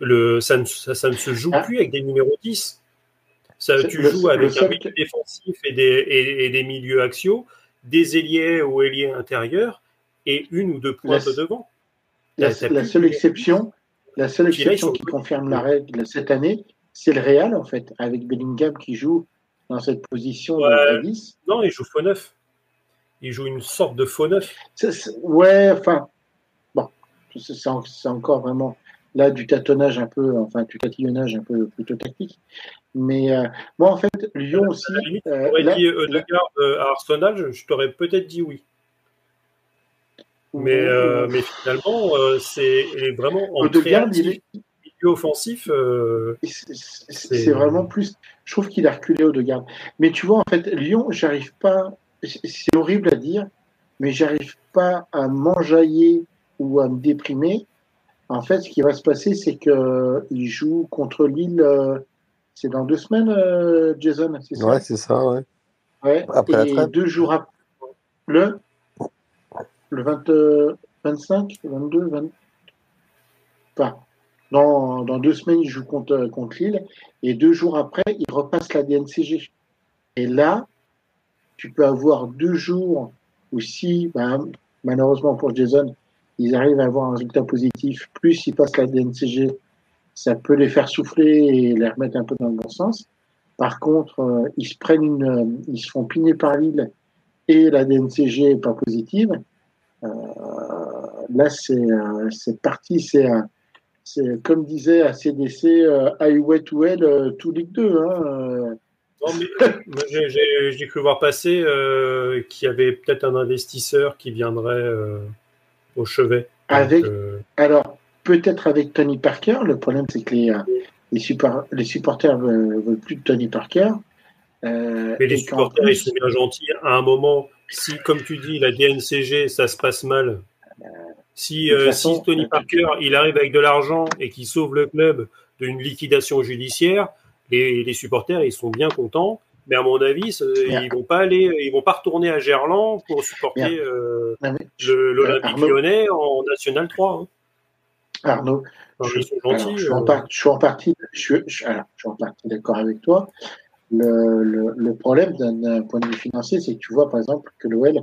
le, ça, ne, ça, ça ne se joue Ah. plus avec des numéros 10. Ça, tu le- joues avec un milieu défensif et des, et, et des milieux axiaux, des ailiers ou ailiers intérieurs et une ou deux pointes La- devant. La, seule exception, la seule exception qui confirme la règle cette année, c'est le Real, en fait, avec Bellingham qui joue dans cette position Ouais. de 10. Non, il joue faux neuf. Il joue une sorte de faux neuf. Ouais, enfin, bon, c'est c'est en- c'est encore vraiment là du tâtonnage un peu, enfin, du tatillonnage un peu plutôt tactique. Mais euh, moi, en fait, Lyon aussi. Euh, m'aurais là- dit Odegaard euh, à Arsenal, je, je t'aurais peut-être dit oui. Mais, euh, mais finalement, euh, c'est vraiment en créatif, est- milieu offensif. euh, C'est- vraiment plus. Je trouve qu'il a reculé au de garde. Mais tu vois, en fait, Lyon, j'arrive pas. c'est- horrible à dire, mais j'arrive pas à m'enjailler ou à me déprimer. En fait, ce qui va se passer, c'est que il joue contre Lille. euh, c'est dans deux semaines, euh, Jason. C'est ça? Ouais, c'est ça, ouais. Ouais. Après la Et trêve. deux jours après. Le, le 20, euh, 25, 22, 20. Enfin, dans, deux semaines, il joue contre, contre Lille. Et deux jours après, il repasse la DNCG. Et là, tu peux avoir deux jours où si, ben, malheureusement pour Jason, ils arrivent à avoir un résultat positif, plus ils passent la DNCG, ça peut les faire souffler et les remettre un peu dans le bon sens. Par contre, euh, ils se prennent une, euh, ils se font piner par Lille et la DNCG est pas positive. Euh, là, c'est euh, parti. C'est comme disait à CDC, euh, I wet well, euh, to Ligue 2. Hein, euh. Non, mais, euh, moi, j'ai- cru voir passer euh, qu'il y avait peut-être un investisseur qui viendrait euh, au chevet. Avec- euh, Alors, peut-être avec Tony Parker. Le problème, c'est que les, euh, les, suppor- les supporters veulent, veulent plus de Tony Parker. Euh, mais les supporters, plus- ils sont bien gentils. À un moment, si, comme tu dis, la DNCG, ça se passe mal, si, euh, façon, si Tony euh, Parker, il arrive avec de l'argent et qu'il sauve le club d'une liquidation judiciaire, les, les supporters, ils sont bien contents. Mais à mon avis, ils vont pas aller, ils vont pas retourner à Gerland pour supporter euh, l'Olympique lyonnais en National 3. hein. Arnaud, Je- alors, suis en par- je suis en partie, je, je suis en partie d'accord avec toi. Le, le, problème d'un point de vue financier, c'est que tu vois, par exemple, que l'OL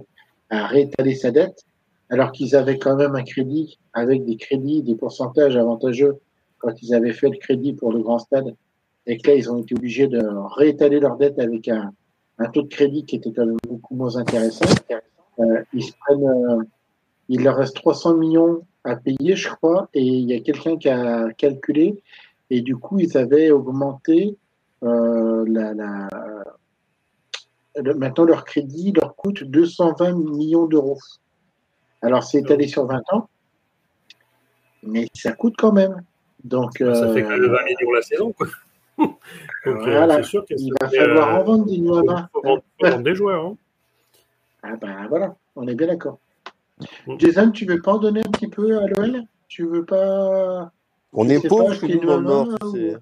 a réétalé sa dette, alors qu'ils avaient quand même un crédit avec des crédits, des pourcentages avantageux quand ils avaient fait le crédit pour le grand stade, et que là, ils ont été obligés de réétaler leur dette avec un, un taux de crédit qui était quand même beaucoup moins intéressant. Euh, ils se prennent, euh, il leur reste 300 millions à payer, je crois, et il y a quelqu'un qui a calculé, et du coup, ils avaient augmenté la, la, le- maintenant leur crédit leur coûte 220 millions d'euros. Alors, c'est étalé sur 20 ans, mais ça coûte quand même. Donc, Ça fait euh, quand même 20 millions la saison. Quoi. (laughs) Donc, euh, Voilà. c'est sûr que il va falloir euh, en vendre des faut, Nuama. faut vendre, faut vendre des joueurs. hein. Ah ben voilà, on est bien d'accord. Mm. Jason, tu veux pas en donner un petit peu à l'OL Tu veux pas? On est pauvre je nous fais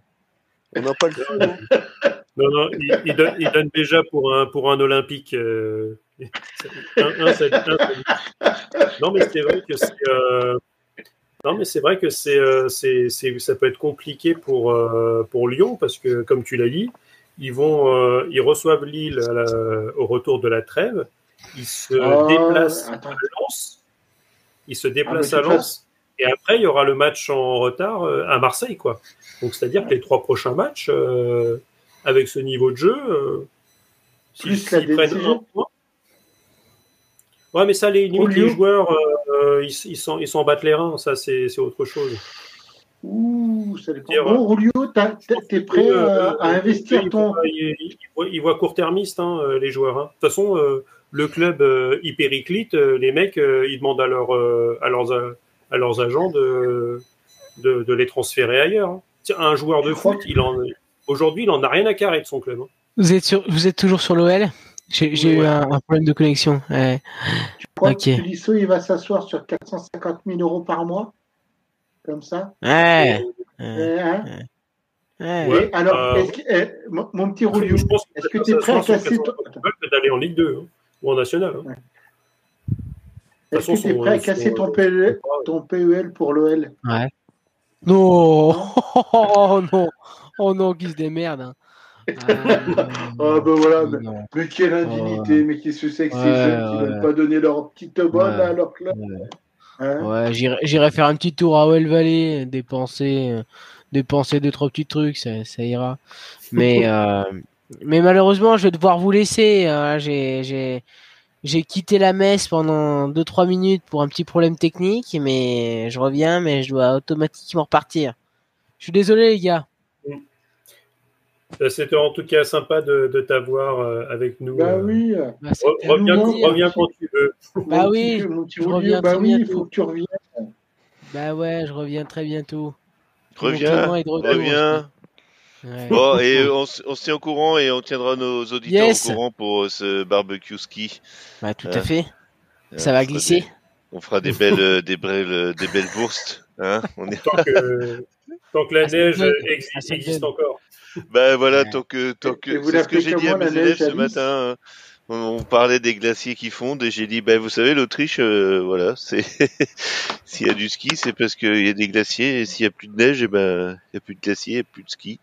On n'a pas le sou. hein. (laughs) Non, non, il, il donne, il donne déjà pour un, pour un Olympique. euh, un- un, c'est- un, c'est- non, mais c'est vrai que c'est. euh, non, mais c'est vrai que c'est, euh, c'est, c'est- ça peut être compliqué pour, euh, pour Lyon parce que, comme tu l'as dit, ils vont, euh, ils reçoivent Lille à la- au retour de la trêve. Ils se Ah, déplacent attends. à Lens. Ils se Ah, déplacent à Lens. Et après, il y aura le match en retard euh, à Marseille, quoi. Donc, c'est-à-dire que les trois prochains matchs, euh, avec ce niveau de jeu, euh, Plus s'ils- prennent un point- Ouais, mais ça, les, limite, les joueurs, euh, euh, ils ils s'en ils s'en battent les reins. Ça, c'est autre chose. Ouh, ça dépend. Bon, Julio, t'as- t'es prêt Euh, à, euh, investir ils ton. Ils, ils voient, ils voient court-termiste, hein, euh, les joueurs. hein. De toute façon, euh, le club euh, hypericlite, euh, les mecs, euh, ils demandent à, leur, euh, à, leurs, à leurs agents de, de, de les transférer ailleurs. hein. Tiens, un joueur de foot, il en, aujourd'hui, il en a rien à carrer de son club. hein. Vous êtes, sur, vous êtes toujours sur l'OL J'ai eu un, un problème de connexion. Ouais. Tu crois que Tolisso, il va s'asseoir sur 450 000 euros par mois Comme ça Ouais. Ouais, hein ouais. Ouais. Et alors, euh, que- mon, mon petit pense est-ce que tu es prêt à casser 400 ton... D'aller en Ligue 2 hein, ou en National. Hein. Est-ce que tu es prêt à casser ton PEL, ton PEL pour l'OL Ouais. Non Oh non Oh non, qui se démerde. hein. Ah, (laughs) Ah, ben voilà, mais, non. mais quelle indignité, mais qu'est-ce que c'est que ces Ouais, jeunes qui ouais. veulent pas donner leur petite bonne Ouais. à leur club hein Ouais, j'irai j'irai faire un petit tour à Well Valley, dépenser, euh, dépenser deux trois petits trucs, ça, ça ira. Mais (laughs) euh, mais malheureusement, je vais devoir vous laisser. euh, j'ai j'ai quitté la messe pendant deux trois minutes pour un petit problème technique, mais je reviens, mais je dois automatiquement repartir. Je suis désolé les gars. Euh, C'était en tout cas sympa de, de t'avoir euh, avec nous. Bah euh. oui. Bah, reviens, quand tu veux. Bah oui, je reviens bah très oui, il faut que tu reviennes. Bah ouais, je reviens très bientôt. Reviens, reviens. Ouais. Bon, et (laughs) euh, on, se tient au courant et on tiendra nos auditeurs Yes. au courant pour euh, ce barbecue ski. Bah tout Euh, à fait. Euh, Ça va glisser. des- on fera des belles, euh, des belles, euh, des belles wursts. Hein on est... Tant que, tant que la Ah, neige Ah, existe donne. encore. Bah voilà, tant que, tant que, c'est ce que j'ai dit à mes élèves ce matin. On, parlait des glaciers qui fondent et j'ai dit, bah vous savez, l'Autriche, euh, voilà, c'est (laughs) s'il y a du ski, c'est parce qu'il y a des glaciers et s'il y a plus de neige, et ben il y a plus de glaciers, et plus de ski.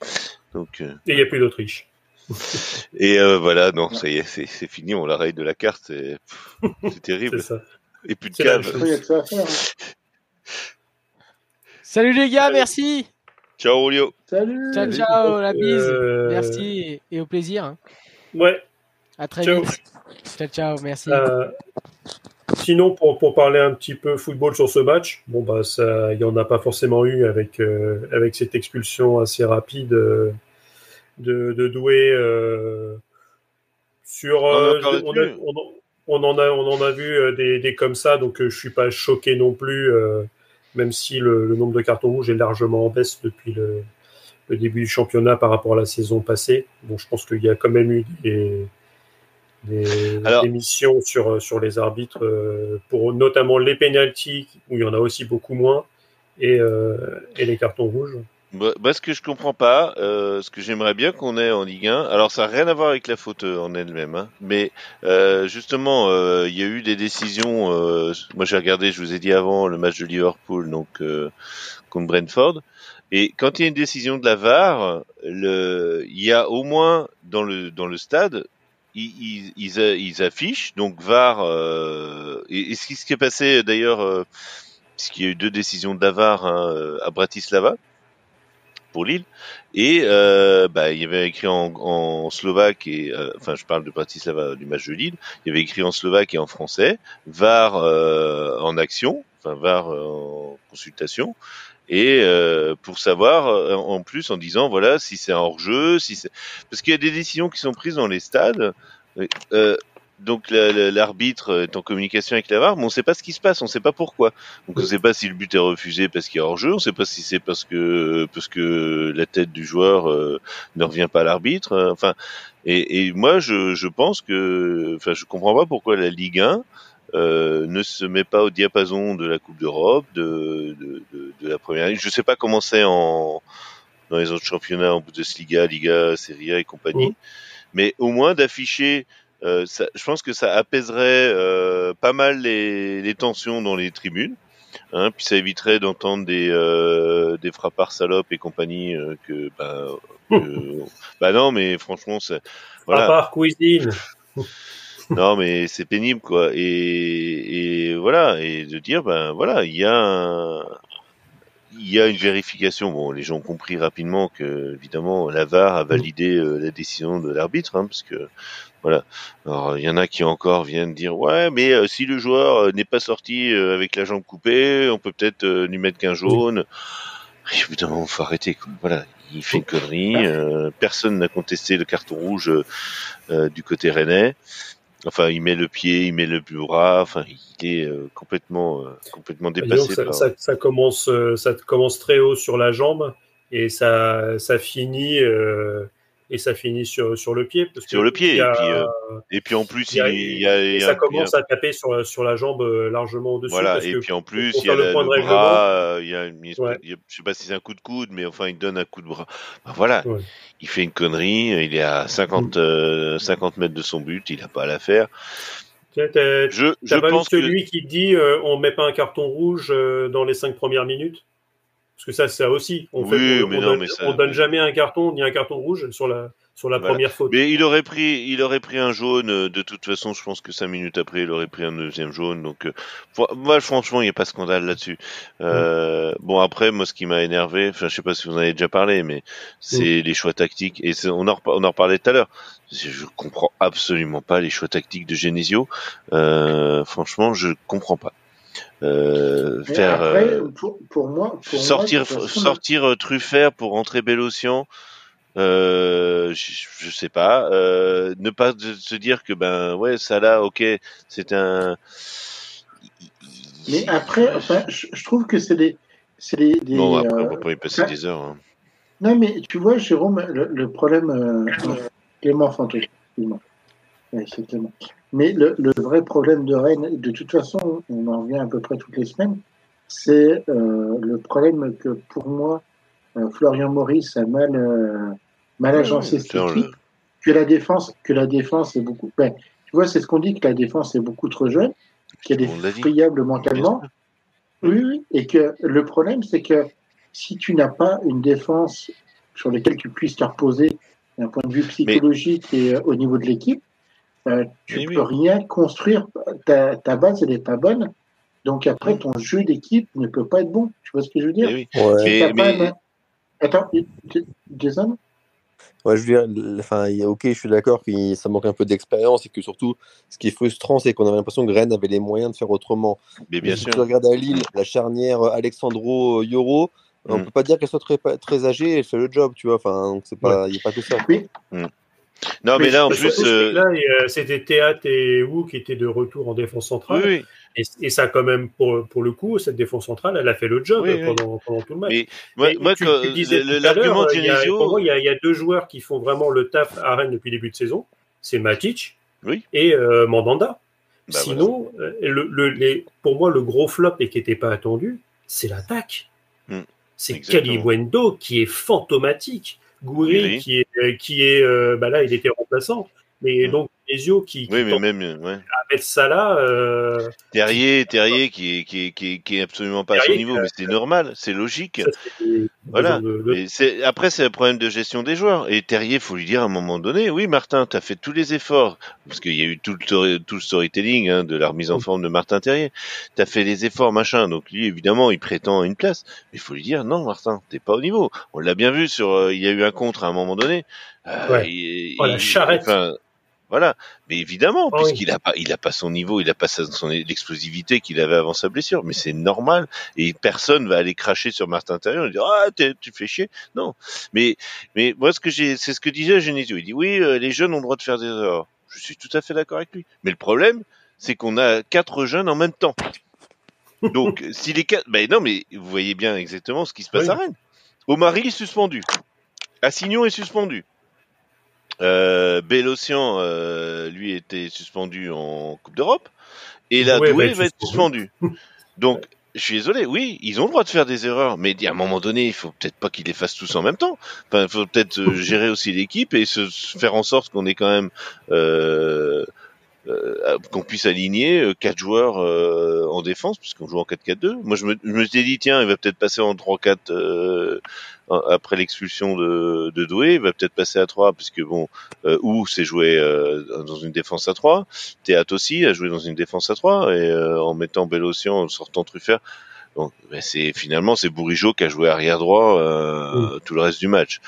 Donc euh, Et il n'y a plus d'Autriche. (laughs) et euh, voilà, non, ça y est, c'est c'est fini, on la raye de la carte, c'est (laughs) terrible. ça. Et plus de cave. y hein. Salut les gars, merci. Ciao Rolio. Salut Ciao ciao, la bise. Euh, Merci et- et au plaisir. hein. Ouais. À très Ciao. vite. Ciao ciao, merci. Euh, sinon, pour, pour parler un petit peu football sur ce match, bon bah ça, il y en a pas forcément eu avec euh, avec cette expulsion assez rapide euh, de, de Doué euh, sur. On en euh, on, a- on en- on en a on en a vu des, des comme ça, donc euh, je suis pas choqué non plus, euh, même si le, le nombre de cartons rouges est largement en baisse depuis le, le début du championnat par rapport à la saison passée. Bon, je pense qu'il y a quand même eu des des, Alors- des missions sur, sur les arbitres, euh, pour notamment les pénalties, où il y en a aussi beaucoup moins, et, euh, et les cartons rouges. Bah, bah, ce que je comprends pas, euh, ce que j'aimerais bien qu'on ait en Ligue 1, alors ça n'a rien à voir avec la faute euh, en elle-même, hein, mais euh, justement, euh, il y a eu des décisions. euh, moi, j'ai regardé, je vous ai dit avant, le match de Liverpool, donc euh, contre Brentford, et quand il y a une décision de la VAR, il y a au moins dans le dans le stade, ils, affichent donc VAR. Euh, et, ce qui ce qui est passé d'ailleurs, euh, puisqu'il y a eu deux décisions de la VAR hein, à Bratislava pour Lille. Et euh, bah, il y avait écrit en, slovaque et euh, enfin je parle de Bratislava du match de Lille. Il y avait écrit en slovaque et en français. VAR en action, enfin VAR en consultation. Et euh, pour savoir euh, en plus en disant voilà si c'est hors jeu, si c'est parce qu'il y a des décisions qui sont prises dans les stades. Euh, donc la- la- l'arbitre est en communication avec la VAR, mais on ne sait pas ce qui se passe, on ne sait pas pourquoi. Donc on ne sait pas si le but est refusé parce qu'il a hors jeu, on ne sait pas si c'est parce que parce que la tête du joueur euh, ne revient pas à l'arbitre. euh, Enfin, et, et moi je, je pense que, enfin je comprends pas pourquoi la Ligue 1 euh, ne se met pas au diapason de la Coupe d'Europe, de, de, de, de la Première Ligue. Je sais pas comment c'est en dans les autres championnats, en Bundesliga, Liga, Serie A et compagnie, Mhm. mais au moins d'afficher euh, ça, je pense que ça apaiserait euh, pas mal les, les tensions dans les tribunes. Hein, puis ça éviterait d'entendre des euh, des frappards salopes et compagnie euh, que bah, que- bah non mais franchement c'est voilà part cuisine. Non mais c'est pénible quoi. Et et voilà. Et de dire ben voilà il y a il y a une vérification. Bon les gens ont compris rapidement que évidemment la VAR a validé euh, la décision de l'arbitre hein, parce que voilà. Alors il y en a qui encore viennent dire ouais mais euh, si le joueur euh, n'est pas sorti avec la jambe coupée on peut peut-être lui mettre qu'un jaune. Évidemment faut arrêter quoi. voilà. Il fait une connerie personne n'a contesté le carton rouge du côté rennais Enfin, il met le pied, il met le bras. Enfin, il est euh, complètement, euh, complètement Disons dépassé. ça, par- ça, ça commence, euh, ça commence très haut sur la jambe et ça, ça finit euh, et ça finit sur, sur le pied. Parce Sur que le pied, a- et puis, euh, Et puis en plus, il y a- il, y et ça il y a- commence à taper sur, sur la jambe euh, largement au-dessus. voilà. parce Et que puis en plus, il y a le point de le règlement- bras. euh, Il y a une, Ouais. il y je sais pas si c'est un coup de coude, mais enfin, il donne un coup de bras. Ben, voilà. Ouais. Il fait une connerie. Il est à 50, euh, 50 mètres de son but. Il a pas à la faire. Je, je pas pense que celui qui dit euh, on met pas un carton rouge dans les cinq premières minutes? Parce que ça, ça aussi. On, Oui, fait, on, mais on non, donne, mais ça- on donne jamais un carton ni un carton rouge sur la, sur la Voilà. première faute. Mais il aurait pris, il aurait pris un jaune. euh, De toute façon, je pense que cinq minutes après, il aurait pris un deuxième jaune. Donc, euh, moi, franchement, il n'y a pas de scandale là-dessus. Euh, Bon, après, moi, ce qui m'a énervé, enfin, je sais pas si vous en avez déjà parlé, mais c'est les choix tactiques. Et on en, on en reparlait tout à l'heure. Je je comprends absolument pas les choix tactiques de Genesio. Euh, franchement, je comprends pas. Euh, faire après, euh, pour, pour moi, pour sortir, moi, façon, sortir euh, Truffert pour rentrer Bélocian, euh, je, je sais pas. Euh, ne pas se dire que ben ouais, ça là, ok, c'est un. Mais après, enfin, je, je trouve que c'est des, c'est des, des, non, après, on va pas y passer ça- des heures. hein. Non, mais tu vois, Jérôme, le, le problème, euh, Clément Fanto, excuse-moi. Mais le, le vrai problème de Rennes, de toute façon, on en revient à peu près toutes les semaines, c'est euh, le problème que pour moi, euh, Florian Maurice a mal, euh, mal agencé cette Tiens, équipe, que la défense, que la défense est beaucoup. Ben, tu vois, c'est ce qu'on dit que la défense est beaucoup trop jeune, qu'il y a On des l'a dit. friables mentalement. Oui, oui. Et que le problème, c'est que si tu n'as pas une défense sur laquelle tu puisses te reposer d'un point de vue psychologique et au niveau de l'équipe, euh, tu Oui, peux oui. rien construire. Ta, ta base, elle n'est pas bonne. Donc après, Oui. ton jeu d'équipe ne peut pas être bon. Tu vois ce que je veux dire? Eh oui. Ouais. Mais- pas un- Attends, Jason? Ouais, je veux dire, enfin, ok, je suis d'accord que ça manque un peu d'expérience et que surtout, ce qui est frustrant, c'est qu'on avait l'impression que Rennes avait les moyens de faire autrement. Mais bien si sûr. tu regardes à Lille, la charnière euh, Alexandro euh, Yoro, on Mm. peut pas dire qu'elle soit très, âgée, elle fait le job, tu vois. Enfin, donc c'est pas, il y a pas que ça. Non, mais là, en plus, euh, euh, c'était Théat et Wu qui étaient de retour en défense centrale. oui. Et, et ça, quand même, pour, pour le coup, cette défense centrale, elle a fait le job Oui, pendant, pendant tout le match. Mais moi, l'argument Genesio, Pour moi, il y, a, il y a deux joueurs qui font vraiment le taf à Rennes depuis le début de saison. C'est Matic Oui. et euh, Mandanda. Bah, Sinon, le, le- les, pour moi, le gros flop et qui n'était pas attendu, c'est l'attaque. Hmm. C'est. Calibuendo qui est fantomatique. Gouiri. qui est, euh, qui est euh, bah là, il était remplaçant. Mais Hmm. donc, Qui, qui oui, mais même, euh, ouais. ça là, euh, Terrier, Terrier qui est, qui est, qui est, qui est absolument pas à son Terrier, niveau, euh, mais c'est normal, c'est logique. ça, Voilà. de- après c'est un problème de gestion des joueurs. Et Terrier, faut lui dire à un moment donné, oui Martin, tu as fait tous les efforts parce qu'il y a eu tout le, tout le storytelling hein, de la remise en forme de Martin Terrier. Tu as fait les efforts machin. Donc lui évidemment, il prétend une place, mais il faut lui dire non Martin, t'es pas au niveau. On l'a bien vu sur euh, il y a eu un contre à un moment donné. Euh, Ouais. il- Oh, la il- charrette. Voilà, mais évidemment, Ah puisqu'il a pas, il a pas son niveau, il a pas sa- son l'explosivité qu'il avait avant sa blessure, mais c'est normal et personne va aller cracher sur Martin Terrier et dire ah tu fais chier. Non, mais mais moi ce que j'ai, c'est ce que disait Genesio. Il dit oui, euh, les jeunes ont le droit de faire des erreurs. Je suis tout à fait d'accord avec lui. Mais le problème, c'est qu'on a quatre jeunes en même temps. Donc (laughs) si les quatre, ben non mais vous voyez bien exactement ce qui se passe Oui. à Rennes. Omari est suspendu. Assignon est suspendu. Euh, Bélocian, euh, lui, était suspendu en Coupe d'Europe. Et là, Doué Doué va être va être suspendu. Donc, je suis désolé, oui, ils ont le droit de faire des erreurs, mais à un moment donné, il faut peut-être pas qu'ils les fassent tous en même temps. Enfin, il faut peut-être euh, gérer aussi l'équipe et se faire en sorte qu'on ait quand même euh, euh, qu'on puisse aligner euh, quatre joueurs euh, en défense, puisqu'on joue en 4-4-2. Moi, je me, je me suis dit, tiens, il va peut-être passer en 3-4 euh, après l'expulsion de, de Doué, il va peut-être passer à 3, puisque bon, euh, ou c'est joué euh, dans une défense à 3. Théâtre aussi a joué dans une défense à 3, et euh, en mettant Bélocian, en sortant Truffert. Donc, ben, c'est finalement c'est Bourigeau qui a joué arrière droit euh, tout le reste du match.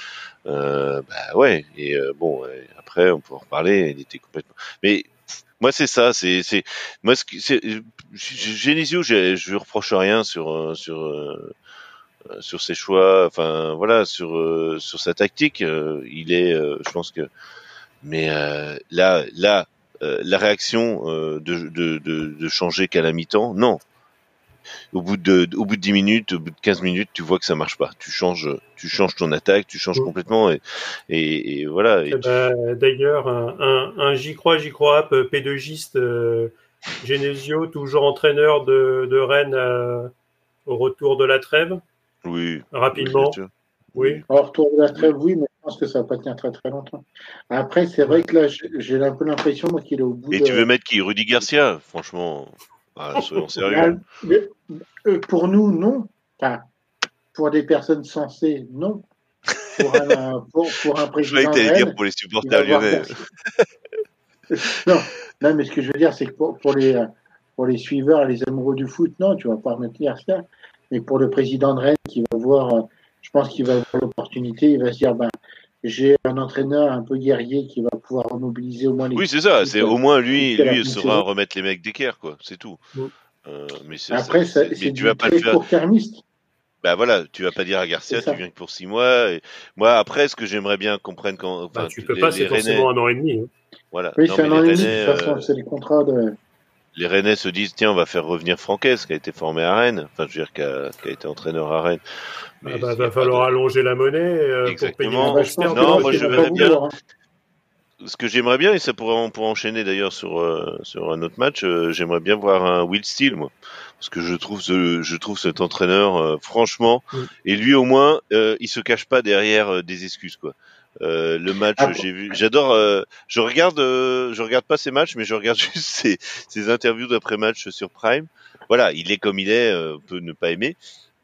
Euh, bah ouais. Et euh, bon, après on peut en reparler. Il était complètement. Mais moi c'est ça. C'est c'est moi c'est Genesio. Je je lui reproche rien sur euh, sur euh, sur ses choix. Enfin voilà sur euh, sur sa tactique. Euh, il est. euh, je pense que. Mais euh, là là euh, la réaction euh, de, de, de, de changer qu'à la mi-temps, non. Au bout de, au bout de 10 minutes, au bout de 15 minutes, tu vois que ça marche pas. Tu changes, tu changes ton attaque, tu changes Mm. complètement et, et, et voilà. Et Eh ben, D'ailleurs, un, un, un j'y crois, j'y crois, up, pédagogiste, euh, Genesio, toujours entraîneur de, de Rennes euh, au retour de la trêve, oui, rapidement. Oui. Alors, retour de la trêve, oui, mais je pense que ça va pas tenir très très longtemps. Après, c'est vrai que là, j'ai un peu l'impression qu'il est au bout Et de... tu veux mettre qui? Rudy Garcia? Franchement, ah, soyons sérieux. mais, euh, pour nous, non. Enfin, pour des personnes sensées, non. Pour un, pour, pour un (laughs) Je président croyais que dire pour les supporters lyonnais. non, non, mais ce que je veux dire, c'est que pour, pour les, pour les suiveurs, les amoureux du foot, non, tu vas pas remettre ça. Mais pour le président de Rennes qui va voir, euh, je pense qu'il va voir l'opportunité, il va se dire, ben, j'ai un entraîneur un peu guerrier qui va pouvoir mobiliser au moins les. Oui, c'est ça. C'est au moins lui, lui saura remettre les mecs d'équerre, quoi. C'est tout. Mm. Euh, mais c'est- Après, c'est- tu vas pas le faire. court-termiste. Bah voilà, tu vas pas dire à Garcia, tu viens que pour six mois. Et... Moi, après, ce que j'aimerais bien qu'on prenne quand, enfin, Bah, tu peux les, pas, c'est forcément un an et demi. hein. voilà. Oui, c'est un an les et demi, de Rennais, toute façon, euh, c'est les contrats de. les Rennais se disent, tiens, on va faire revenir Franquès, qui a été formé à Rennes, enfin, je veux dire, qui a, qui a été entraîneur à Rennes. Mais Ah bah, va pas falloir de- allonger la monnaie euh, pour payer Ah bah, Non, moi, je verrais bien- Laurent. Ce que j'aimerais bien, et ça pourrait, on pourrait enchaîner d'ailleurs sur, euh, sur un autre match, euh, j'aimerais bien voir un Will Steele, moi. Parce que je trouve ce, je trouve cet entraîneur, euh, franchement, Mm. et lui au moins, euh, il se cache pas derrière euh, des excuses, quoi. Euh, le match, Ah, j'ai vu, j'adore, euh, je regarde, euh, je regarde pas ses matchs, mais je regarde (laughs) juste ses, ses interviews d'après match sur Prime. Voilà, il est comme il est, euh, on peut ne pas aimer,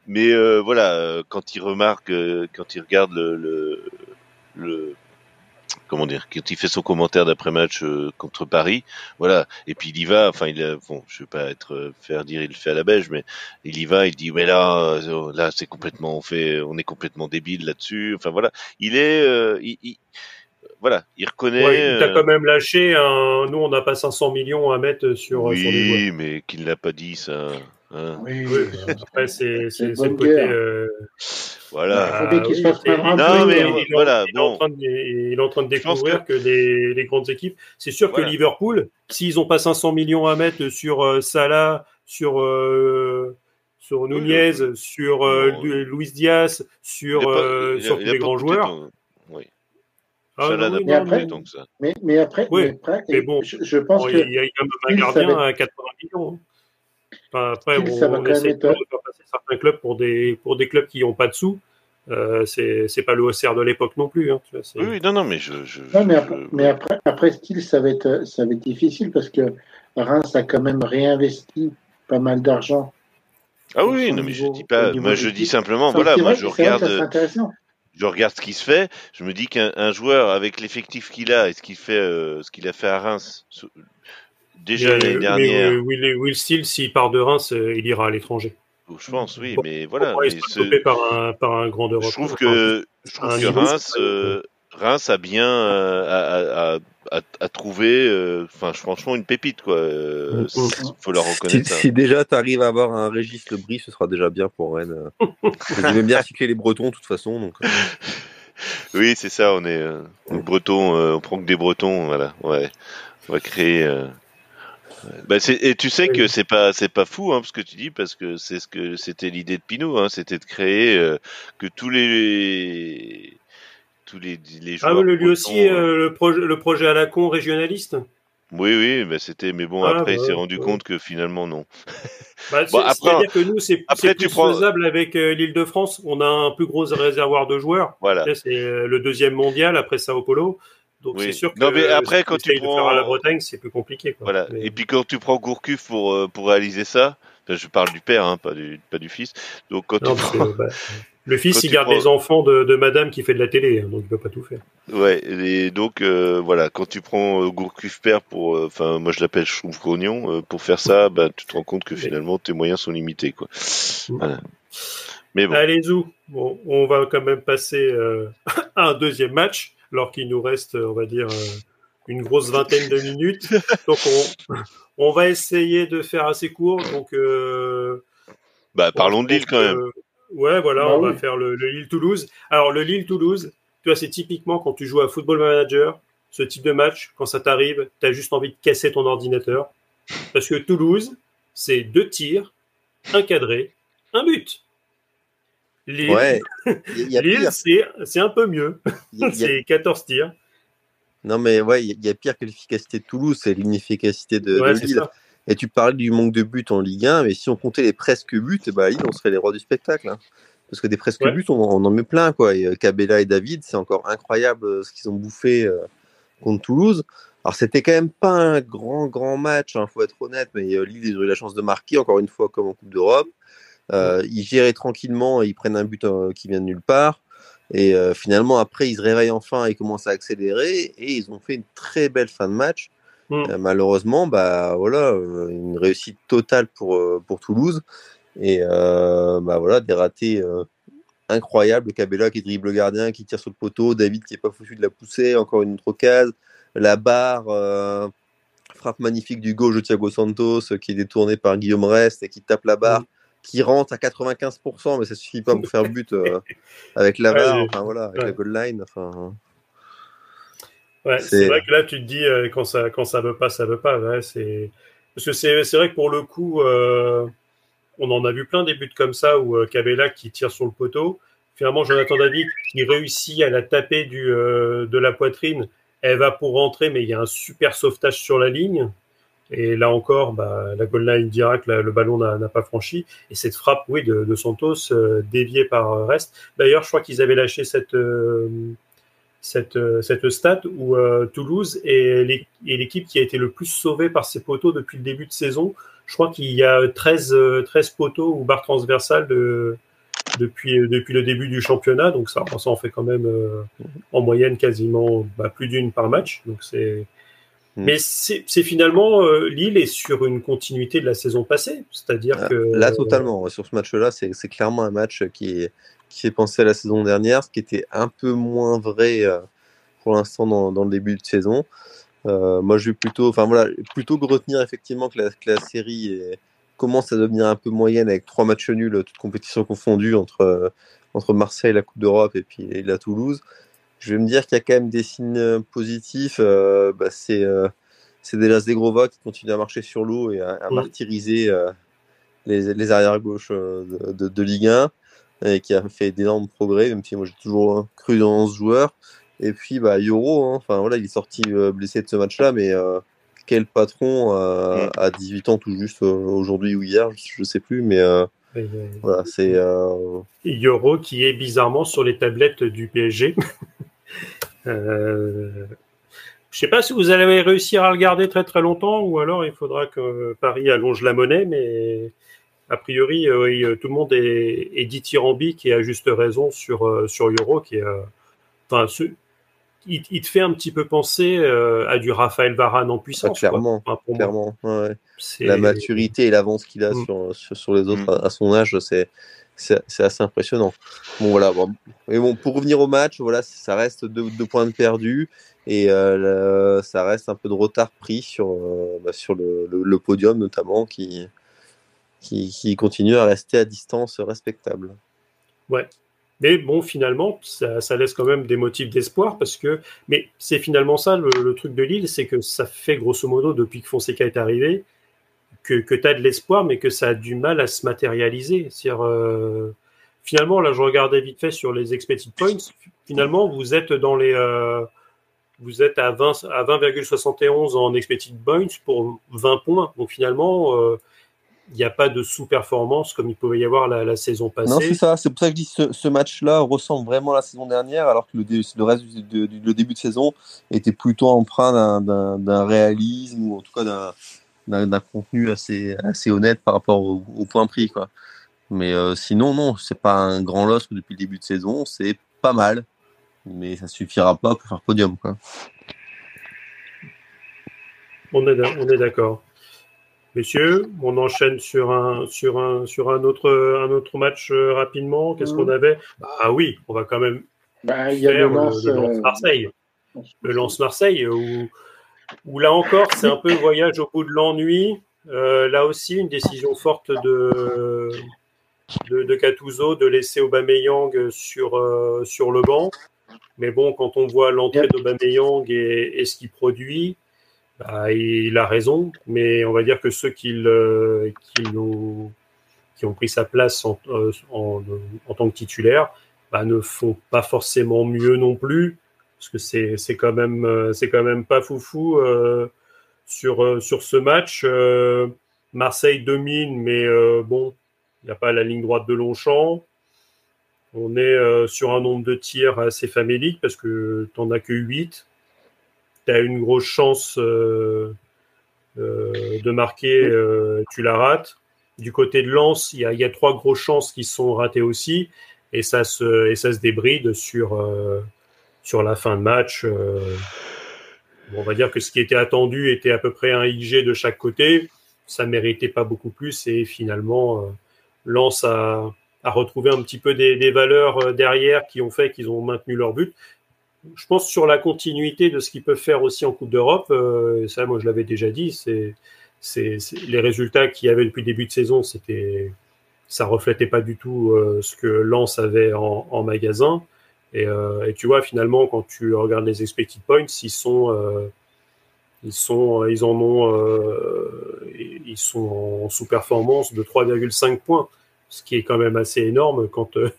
mais euh, voilà, euh, quand il remarque, euh, quand il regarde le, le, le comment dire, quand il fait son commentaire d'après match euh, contre Paris, voilà, et puis il y va, enfin il a, bon, je vais pas être euh, faire dire il le fait à la beige, mais il y va, il dit mais là, euh, là c'est complètement, on fait, on est complètement débile là-dessus, enfin voilà, il est, euh, il, il- voilà, il reconnaît. Ouais, il t'a quand même lâché un. Nous, on n'a pas 500 millions à mettre sur, sur les oui, mais qu'il l'a pas dit ça. Hein. Oui, Oui, après, c'est le côté. euh, Voilà. Faut qu'il se c'est- un Non, mais euh, il est- voilà, il est en train de- il est en train de Je pense découvrir que, les, les grandes équipes. C'est sûr Voilà. que Liverpool, s'ils n'ont pas 500 millions à mettre sur euh, Salah, sur euh, sur Nunez, sur euh, Luis Diaz, Il sur a pas- euh, il a- sur il tous les grands joueurs. Oui. Ah, Salah non, n'a oui, Mais après- mais- tant que ça. Mais, mais après, Oui. mais après- Mais bon. je, je pense Bon, que il y a il y a quand même un gardien à 80 millions. Enfin, après, on, ça va on quand même essaie être- toujours de faire passer certains clubs pour des, pour des clubs qui n'ont pas de sous. Euh, c'est c'est pas le OCR de l'époque non plus. Hein, tu vois, c'est- Oui, non, non, mais je. je, Non, mais je- après, mais après, après style, ça va être, ça va être difficile parce que Reims a quand même réinvesti pas mal d'argent. Ah oui, niveau- non, mais je dis pas. niveau Moi, je dis simplement, Enfin, voilà, moi, vrai- je vrai regarde, intéressant. je regarde ce qui se fait. Je me dis qu'un un joueur avec l'effectif qu'il a et ce qu'il fait, euh, ce qu'il a fait à Reims, déjà Mais, l'année mais, dernière, euh, Will, Will Steele, s'il part de Reims, euh, il ira à l'étranger. je pense, oui, Bon, mais voilà. Pour Mais ce- par un, par un grand d'Europe. je trouve Enfin, que, je trouve Reims, euh, Reims a bien euh, a, a, a, a trouvé, euh, enfin, franchement, une pépite, quoi. Euh, Mm. c'est- faut leur Si, reconnaître ça. si déjà tu arrives à avoir un Régis Lebris, ce sera déjà bien pour Rennes. (laughs) Ils aiment bien recycler les Bretons de toute façon. Donc, euh, (laughs) Oui, c'est ça, on est euh, on est breton, euh, on prend que des bretons, voilà. Ouais. On va créer euh. Bah, et tu sais que c'est pas c'est pas fou hein, ce que tu dis parce que c'est ce que c'était l'idée de Pinot hein, c'était de créer euh, que tous les tous les les Ah, joueurs mais lui aussi, euh, le, projet, le projet à la con régionaliste? Oui oui, mais c'était mais bon Ah, après il bah, s'est rendu compte que finalement non. Bah, (laughs) Bon, après- C'est-à-dire que nous, c'est plus prends- faisable avec euh, l'Île-de-France. On a un plus gros réservoir de joueurs. Voilà. C'est le deuxième mondial après Sao Paulo. Donc Oui. c'est sûr que Non, mais après, quand tu essayes de prends- faire à la Bretagne, c'est plus compliqué. Quoi. Voilà. Mais- Et puis quand tu prends Gourcuff pour euh, pour réaliser ça, je parle du père hein, pas du pas du fils. Donc quand Non, tu prends bah, (laughs) le fils, Quand il garde prends- les enfants de, de madame qui fait de la télé, hein, donc il peut pas tout faire. Ouais, et donc euh, voilà, quand tu prends euh, Gourcuff père pour, euh, enfin moi je l'appelle Schtroumpf Grognon, pour faire ça, bah, tu te rends compte que finalement tes moyens sont limités quoi. Mm. Voilà. Mais bon, Allez, Zou, bon, on va quand même passer (laughs) à un deuxième match, alors qu'il nous reste, on va dire, euh, une grosse vingtaine de minutes. Donc on, on va essayer de faire assez court. Donc euh, bah parlons de Lille quand même. que- Ouais, voilà, Bah on va faire le, le Lille-Toulouse. Alors, le Lille-Toulouse, tu vois, c'est typiquement quand tu joues à Football Manager, ce type de match, quand ça t'arrive, tu as juste envie de casser ton ordinateur. Parce que Toulouse, c'est deux tirs, un cadré, un but. Lille, ouais, Lille, c'est c'est un peu mieux. (laughs) C'est 14 tirs. Non, mais ouais, il y a- il y a pire que l'efficacité de Toulouse, c'est l'inefficacité de, Ouais, de c'est Lille. ça. Et tu parlais du manque de buts en Ligue 1, mais si on comptait les presque buts, ben, Lille, on serait les rois du spectacle. hein. Parce que des presque Ouais. buts, on, on en met plein. Quoi. Et, euh, Cabella et David, c'est encore incroyable euh, ce qu'ils ont bouffé euh, contre Toulouse. Alors, c'était quand même pas un grand, grand match, il faut être honnête, mais euh, Lille, ils ont eu la chance de marquer, encore une fois, comme en Coupe d'Europe. Euh, ils géraient tranquillement, ils prennent un but euh, qui vient de nulle part. Et euh, finalement, après, ils se réveillent enfin et commencent à accélérer. Et ils ont fait une très belle fin de match. Mm. Malheureusement, bah voilà, une réussite totale pour, pour Toulouse. Et bah voilà, des ratés incroyables. Cabella qui dribble le gardien, qui tire sur le poteau. David qui est pas foutu de la pousser. Encore une autre case. La barre, frappe magnifique du gauche de Thiago Santos qui est détourné par Guillaume Rest et qui tape la barre. Qui rentre à 95%, mais ça suffit pas pour faire but euh, (laughs) avec la Ouais, barre, j'ai- enfin voilà, avec ouais. la goal line. Enfin, Ouais, C'est- vrai que là, tu te dis, euh, quand ça, quand ça veut pas, ça veut pas. Ouais, c'est... Parce que c'est, c'est vrai que pour le coup, euh, on en a vu plein des buts comme ça où Cabella qui tire sur le poteau. Finalement, Jonathan David qui réussit à la taper du, de la poitrine. Elle va pour rentrer, mais il y a un super sauvetage sur la ligne. Et là encore, bah, la goal line direct, le ballon n'a, pas franchi. Et cette frappe, oui, de, Santos, euh, déviée par euh, Rest. D'ailleurs, je crois qu'ils avaient lâché cette, euh, cette, cette stat où Toulouse est l'é- est l'équipe qui a été le plus sauvée par ses poteaux depuis le début de saison. Je crois qu'il y a 13, euh, 13 poteaux ou barres transversales de, depuis, depuis le début du championnat. Donc ça, ça en fait quand même en moyenne quasiment bah, plus d'une par match. Donc c'est. Mais c'est finalement euh, Lille est sur une continuité de la saison passée, c'est-à-dire Ah, que Là, totalement. ouais, Sur ce match-là, c'est clairement un match qui, est- qui fait penser à la saison dernière, ce qui était un peu moins vrai euh, pour l'instant dans, dans le début de saison. Euh, moi, je vais plutôt, enfin voilà, plutôt que retenir effectivement que la, que la série est- commence à devenir un peu moyenne avec trois matchs nuls, toutes compétitions confondues entre, euh, entre Marseille, la Coupe d'Europe et puis et la Toulouse. Je vais me dire qu'il y a quand même des signes euh, positifs. euh, bah, c'est euh, c'est déjà Zegrova qui continue à marcher sur l'eau et à, à Mm. martyriser euh, les, les arrières gauche de, de, de Ligue 1 et qui a fait d'énormes progrès, même si moi j'ai toujours hein, cru dans ce joueur. Et puis bah Yoro, hein, enfin voilà, il est sorti euh, blessé de ce match-là, mais euh, quel patron euh, Mm. à 18 ans tout juste euh, aujourd'hui ou hier, je, je sais plus, mais euh, euh, voilà, c'est euh, Yoro qui est bizarrement sur les tablettes du PSG. (laughs) euh, je sais pas si vous allez réussir à le garder très très longtemps ou alors il faudra que Paris allonge la monnaie, mais a priori euh, oui, tout le monde est, est dithyrambique et à juste raison sur euh, sur Yoro qui est, euh, enfin, ce- il, il te fait un petit peu penser euh, à du Raphaël Varane en puissance. quoi. clairement, Enfin, clairement, ouais, ouais. c'est- la maturité et l'avance qu'il a Mm. sur, sur, les autres Mm. à, à son âge, c'est c'est assez impressionnant. Bon voilà, bon. mais bon pour revenir au match, voilà, ça reste deux, points de perdus et euh, ça reste un peu de retard pris sur euh, bah, sur le, podium notamment qui, qui continue à rester à distance respectable. Mais bon, finalement, ça, ça laisse quand même des motifs d'espoir parce que, mais c'est finalement ça le, le truc de Lille, c'est que ça fait grosso modo depuis que Fonseca est arrivé que, tu as de l'espoir, mais que ça a du mal à se matérialiser. Euh, finalement, là, je regardais vite fait sur les expected points. Finalement, vous êtes dans les, euh, vous êtes à 20 à 20,71 en expected points pour 20 points. Donc finalement, euh, il n'y a pas de sous-performance comme il pouvait y avoir la, saison passée. Non, c'est ça. C'est pour ça que je dis ce, ce match-là ressemble vraiment à la saison dernière, alors que le, reste du, début de saison était plutôt empreint d'un réalisme ou en tout cas d'un- d'un contenu assez, assez honnête par rapport au, au point pris. Quoi. Mais euh, sinon, non, c'est pas un grand loss depuis le début de saison. C'est pas mal, mais ça suffira pas pour faire podium. Quoi. On est, d'a- on est d'accord. Messieurs, on enchaîne sur un, sur un, sur un, autre, un autre match euh, rapidement. Qu'est-ce Mhm. qu'on avait? Ah oui, on va quand même Bah, il y a faire le lance. le, le euh, Lens-Marseille. Le Lens-Marseille, où, où là encore, c'est un peu voyage au bout de l'ennui. Euh, là aussi, une décision forte de, de, de de laisser Aubameyang sur, euh, sur le banc. Mais bon, quand on voit l'entrée d'Aubameyang et, et ce qu'il produit, bah, il a raison. Mais on va dire que ceux qui, le- qui, l'ont- qui ont pris sa place en, euh, en, en tant que titulaire bah, ne font pas forcément mieux non plus. Parce que c'est c'est quand même euh, c'est quand même pas foufou euh, sur euh, sur ce match. Marseille domine, mais bon, il n'y a pas la ligne droite de Longchamp. On est sur un nombre de tirs assez famélique parce que tu n'en as que 8. Tu as une grosse chance de marquer, tu la rates. du côté de Lens, il y y a trois grosses chances qui sont ratées aussi, et ça se, et ça se débride sur, sur la fin de match. euh. On va dire que ce qui était attendu était à peu près un IG de chaque côté. Ça méritait pas beaucoup plus, et finalement, euh, Lens a, retrouvé un petit peu des, valeurs euh, derrière qui ont fait qu'ils ont maintenu leur but. Je pense sur la continuité de ce qu'ils peuvent faire aussi en Coupe d'Europe. ça, moi, je l'avais déjà dit. C'est les résultats qu'il y avait depuis le début de saison, c'était ça reflétait pas du tout ce que Lens avait en magasin. Et, euh, et tu vois, finalement, quand tu regardes les expected points, ils sont euh, ils sont ils en ont euh, ils sont en sous-performance de 3,5 points, ce qui est quand même assez énorme quand euh,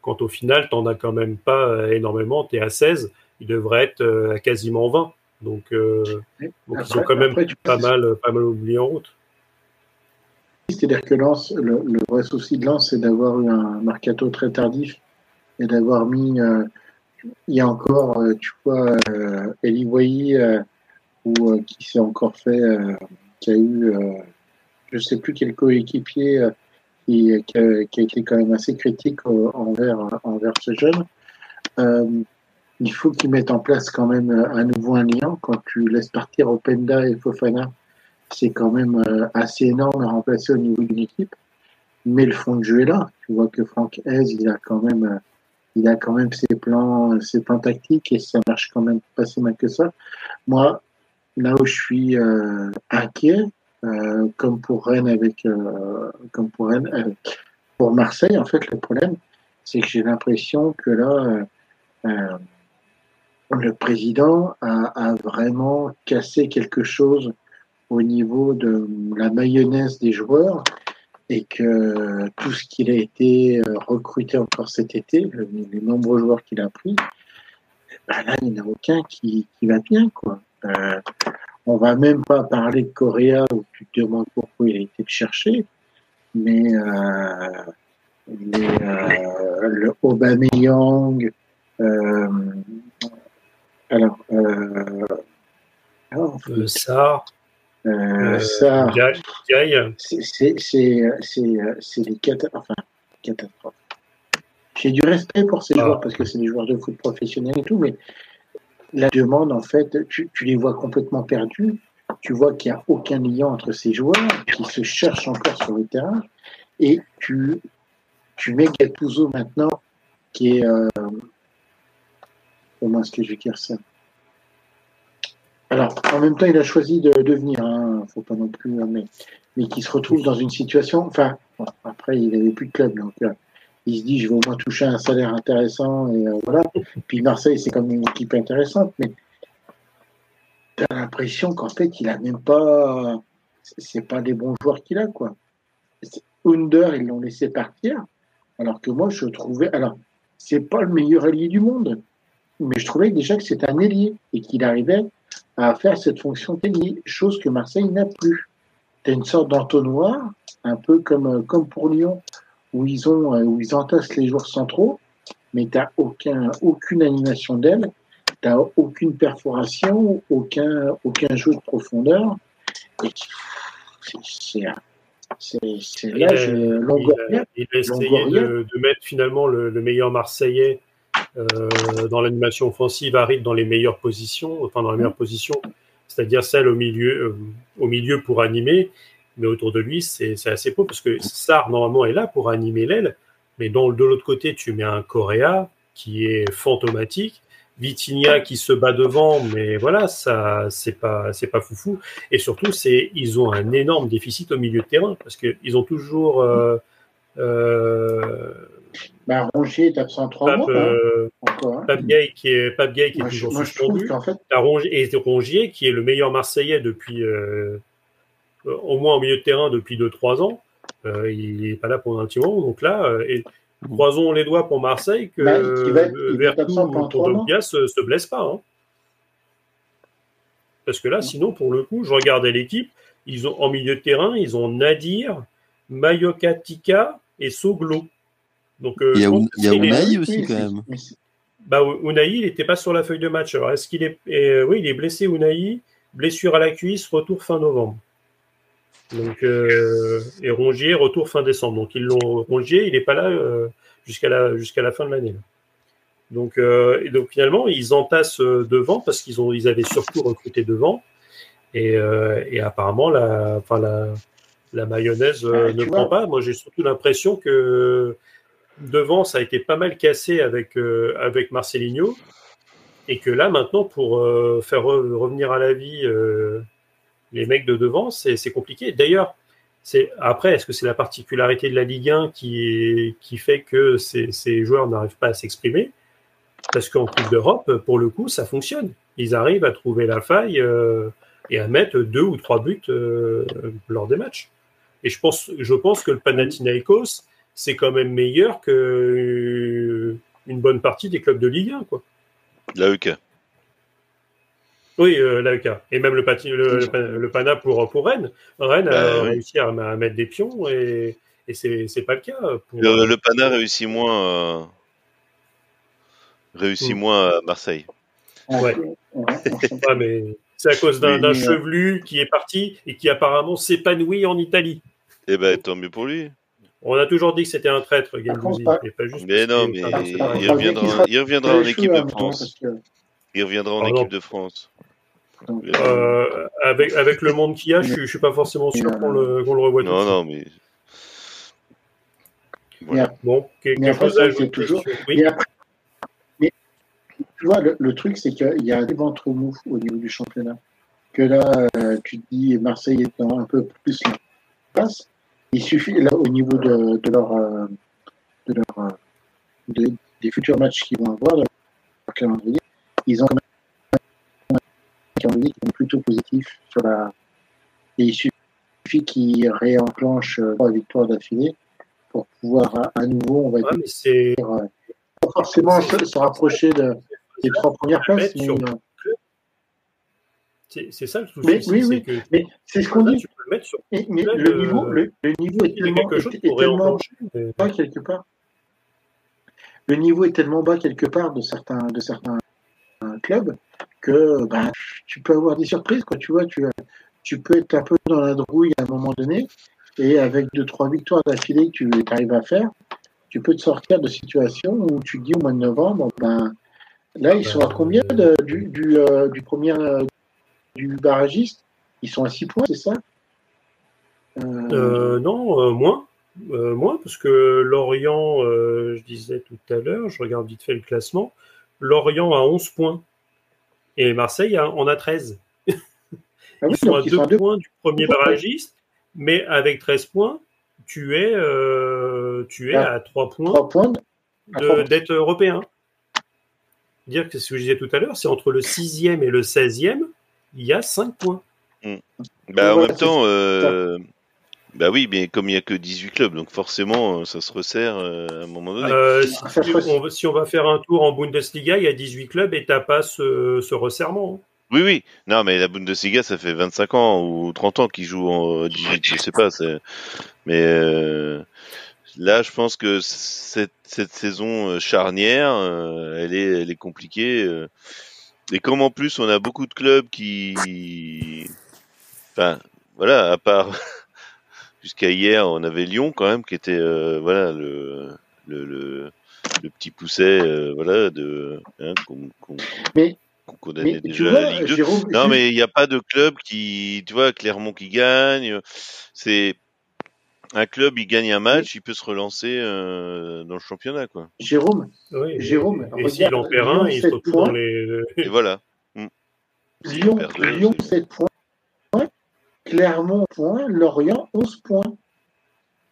quand au final, t'en as quand même pas euh, énormément, tu es à 16, il devrait être euh, à quasiment 20. Donc, euh, ils Après- ont quand même après, pas mal, pas mal oublié en route. C'est-à-dire que Lens, le, le vrai souci de Lens, c'est d'avoir eu un mercato très tardif d'avoir mis, euh, il y a encore, euh, tu vois, euh, Eli euh, ou qui s'est encore fait, qui a eu, je sais plus quel coéquipier qui, qui, a, été quand même assez critique envers, envers ce jeune. Il faut qu'ils mettent en place quand même à nouveau un lien. Quand tu laisses partir Openda et Fofana, c'est quand même assez énorme à remplacer au niveau d'une équipe. Mais le fond de jeu est là. Tu vois que Franck Hez, il a quand même, il a quand même ses plans, ses plans tactiques et ça marche quand même pas si mal que ça. Moi, là où je suis euh, inquiet, euh, comme pour Rennes avec, euh, comme pour Rennes, euh, pour Marseille, en fait, le problème, c'est que j'ai l'impression que là, euh, euh, le président a, a vraiment cassé quelque chose au niveau de la mayonnaise des joueurs et que tout ce qu'il a été euh, recruté encore cet été, le- les nombreux joueurs qu'il a pris, ben là, il n'y en a aucun qui, qui va bien. Quoi. Euh, on va même pas parler de Correa où tu te demandes pourquoi il a été le chercher, mais euh, euh, le Aubameyang, alors, alors, Euh, Sarr, euh, ça, c'est c'est- c'est c'est c'est des cata- enfin, catastrophes. J'ai du respect pour ces Ah. joueurs parce que c'est des joueurs de foot professionnels et tout, mais la demande, en fait, tu, tu les vois complètement perdus. Tu vois qu'il n'y a aucun lien entre ces joueurs qui se cherchent encore sur le terrain. Et tu, tu mets Gattuso maintenant, qui est. Euh, comment est-ce que je vais dire ça? Alors, en même temps, il a choisi de, de venir, hein, faut pas non plus, hein, mais, mais qui se retrouve dans une situation. Enfin, après, il n'avait plus de club, donc euh, il se dit, je vais au moins toucher un salaire intéressant, et euh, voilà. Puis Marseille, c'est comme une équipe intéressante, mais tu as l'impression qu'en fait, il a même pas. C'est pas des bons joueurs qu'il a, quoi. Under, ils l'ont laissé partir, alors que moi, je trouvais. Alors, c'est pas le meilleur allié du monde, mais je trouvais déjà que c'était un ailier et qu'il arrivait à faire cette fonction d'ailier, chose que Marseille n'a plus. Tu as une sorte d'entonnoir, un peu comme, euh, comme pour Lyon, où ils, ont, euh, où ils entassent les joueurs centraux, mais tu n'as aucun, aucune animation d'aile, tu n'as aucune perforation, aucun, aucun jeu de profondeur. C'est- là, Longoria, a- il a essayé de, de mettre finalement le, le meilleur Marseillais dans l'animation offensive, arrive dans les meilleures positions, enfin dans les meilleures positions, c'est-à-dire celle au milieu, euh, au milieu pour animer, mais autour de lui, c'est assez pauvre parce que Sarr, normalement, est là pour animer l'aile, mais dans, de l'autre côté, tu mets un Correa qui est fantomatique, Vitinha qui se bat devant, mais voilà, ça, c'est pas, c'est pas foufou. Et surtout, c'est, ils ont un énorme déficit au milieu de terrain parce que ils ont toujours euh, euh, bah, Rongier est absent trois mois, hein, euh, encore. hein. Pape Gay qui est Pape Gay qui Moi, toujours moi, suspendu. qu'en fait, Rongier, et Rongier qui est le meilleur Marseillais depuis euh, euh, au moins au milieu de terrain depuis 2-3 ans. Euh, il n'est pas là pendant un petit moment. Donc là, et croisons les doigts pour Marseille que Bah, il va être- ou mois. Kondogbia se, se blesse pas. hein. Parce que là, sinon, pour le coup, je regardais l'équipe, ils ont en milieu de terrain, ils ont Nadir, Mayoka Tika et Soglo. Donc, euh, Il y a, il y a Unai aussi oui, quand même. bah, Unai, il n'était pas sur la feuille de match. Alors, est-ce qu'il est. euh, oui, il est blessé, Unai. Blessure à la cuisse, retour fin novembre. Donc, euh, et Rongier, retour fin décembre. Donc, ils l'ont Rongier, il n'est pas là euh, jusqu'à la, jusqu'à la fin de l'année. Donc, euh, et donc, finalement, ils entassent devant parce qu'ils ont, ils avaient surtout recruté devant. Et, euh, et apparemment, la, enfin, la, la mayonnaise euh, Ah, ne prend vois. pas. Moi, j'ai surtout l'impression que devant, ça a été pas mal cassé avec, euh, avec Marcelinho. Et que là, maintenant, pour euh, faire re- revenir à la vie euh, les mecs de devant, c'est compliqué. D'ailleurs, c'est après, est-ce que c'est la particularité de la Ligue 1 qui, est- qui fait que ces, ces joueurs n'arrivent pas à s'exprimer? Parce qu'en Coupe d'Europe, pour le coup, ça fonctionne. Ils arrivent à trouver la faille euh, et à mettre deux ou trois buts lors des matchs. Et je pense, je pense que le Panathinaikos, c'est quand même meilleur que euh, une bonne partie des clubs de Ligue 1, quoi. L'AEK. Oui, euh, l'AEK. Et même le, pati- le, le, Pan- le Pana pour, pour Rennes. Rennes a Bah, oui. réussi à, à mettre des pions et, et c'est c'est pas le cas. Pour... Le, le Pana réussit moins, euh, réussit Mm. moins à Marseille. Ouais. Mais c'est à cause d'un euh, chevelu qui est parti et qui apparemment s'épanouit en Italie. Eh ben, tant mieux pour lui. On a toujours dit que c'était un traître, Gendouzi, pas- et pas juste Mais non, mais est il reviendra, il en équipe de France. Il reviendra en équipe de France. Euh, avec, avec le monde qu'il y a, je, suis- je suis pas forcément sûr qu'on le, qu'on le revoit Non, non, mais Bon, que- Mais quelque après, chose à c'est ajouter toujours- oui. Mais après, mais, tu vois, le, le truc, c'est qu'il y a des ventres mous au niveau du championnat. Que là, euh, tu te dis, Marseille étant un peu plus en place, il suffit, là, au niveau de, de leur, euh, de leur, euh, de- des futurs matchs qu'ils vont avoir, de leur calendrier, ils ont quand même un calendrier qui est plutôt positif sur la, et il suffit qu'ils réenclenchent euh, trois victoires d'affilée pour pouvoir à, à nouveau, on va Ouais, dire, mais c'est euh, pas forcément se, se rapprocher de, des trois premières places, Mettre mais, sur- euh, c'est- ça le souci. Mais oui, oui. que mais c'est ce qu'on dit. tu peux le mettre sur Mais, le, le- niveau, le, le niveau est tellement, est, est bas quelque part. Le niveau est tellement bas quelque part de certains, de certains euh, clubs que bah, tu peux avoir des surprises. Quoi. Tu vois, tu, tu peux être un peu dans la drouille à un moment donné et avec deux trois victoires d'affilée que tu arrives à faire, tu peux te sortir de situations où tu te dis au mois de novembre, ben, là ils sont à combien de- du, du, euh, du premier euh, du barragiste Ils sont à 6 points, c'est ça? Euh, Euh, non, euh, moins. Euh, moins, parce que Lorient, euh, je disais tout à l'heure, je regarde vite fait le classement, Lorient a 11 points et Marseille a- en a 13. ah oui, Ils sont à ils 2 sont à deux points du premier barragiste, mais avec 13 points, tu es, euh, tu es Ah. à 3 points trois points. à trois de- points. d'être européen. Dire que ce que je disais tout à l'heure, c'est entre le 6e et le 16e, il y a 5 points. Bah, en même temps, euh, bah oui, mais comme il y a que 18 clubs, donc forcément, euh, ça se resserre euh, à un moment donné. Euh, si, on, si on va faire un tour en Bundesliga, il y a 18 clubs et t'as pas ce, ce resserrement. Oui, oui. Non, mais la Bundesliga, ça fait 25 ans ou 30 ans qu'ils jouent en 18, je sais pas. Mais euh, là, je pense que cette, cette saison charnière, euh, elle est, elle est compliquée. Et comme en plus, on a beaucoup de clubs qui, enfin, voilà, à part (laughs) jusqu'à hier, on avait Lyon quand même qui était, euh, voilà, le, le, le, le petit pousset, euh, voilà, de hein, qu'on Mais- qu'on condamnait Mais déjà à la vois, Ligue 2. Jérôme, Non, mais il n'y a pas de club qui, tu vois, Clermont qui gagne. C'est un club, il gagne un match, il peut se relancer euh, dans le championnat, quoi. Jérôme, Oui, Jérôme, et s'il en perd un, il se retrouve points. dans les. Et voilà. S'il (laughs) Lyon, Lyon c'est- 7 points, Clermont point, Lorient 11 points.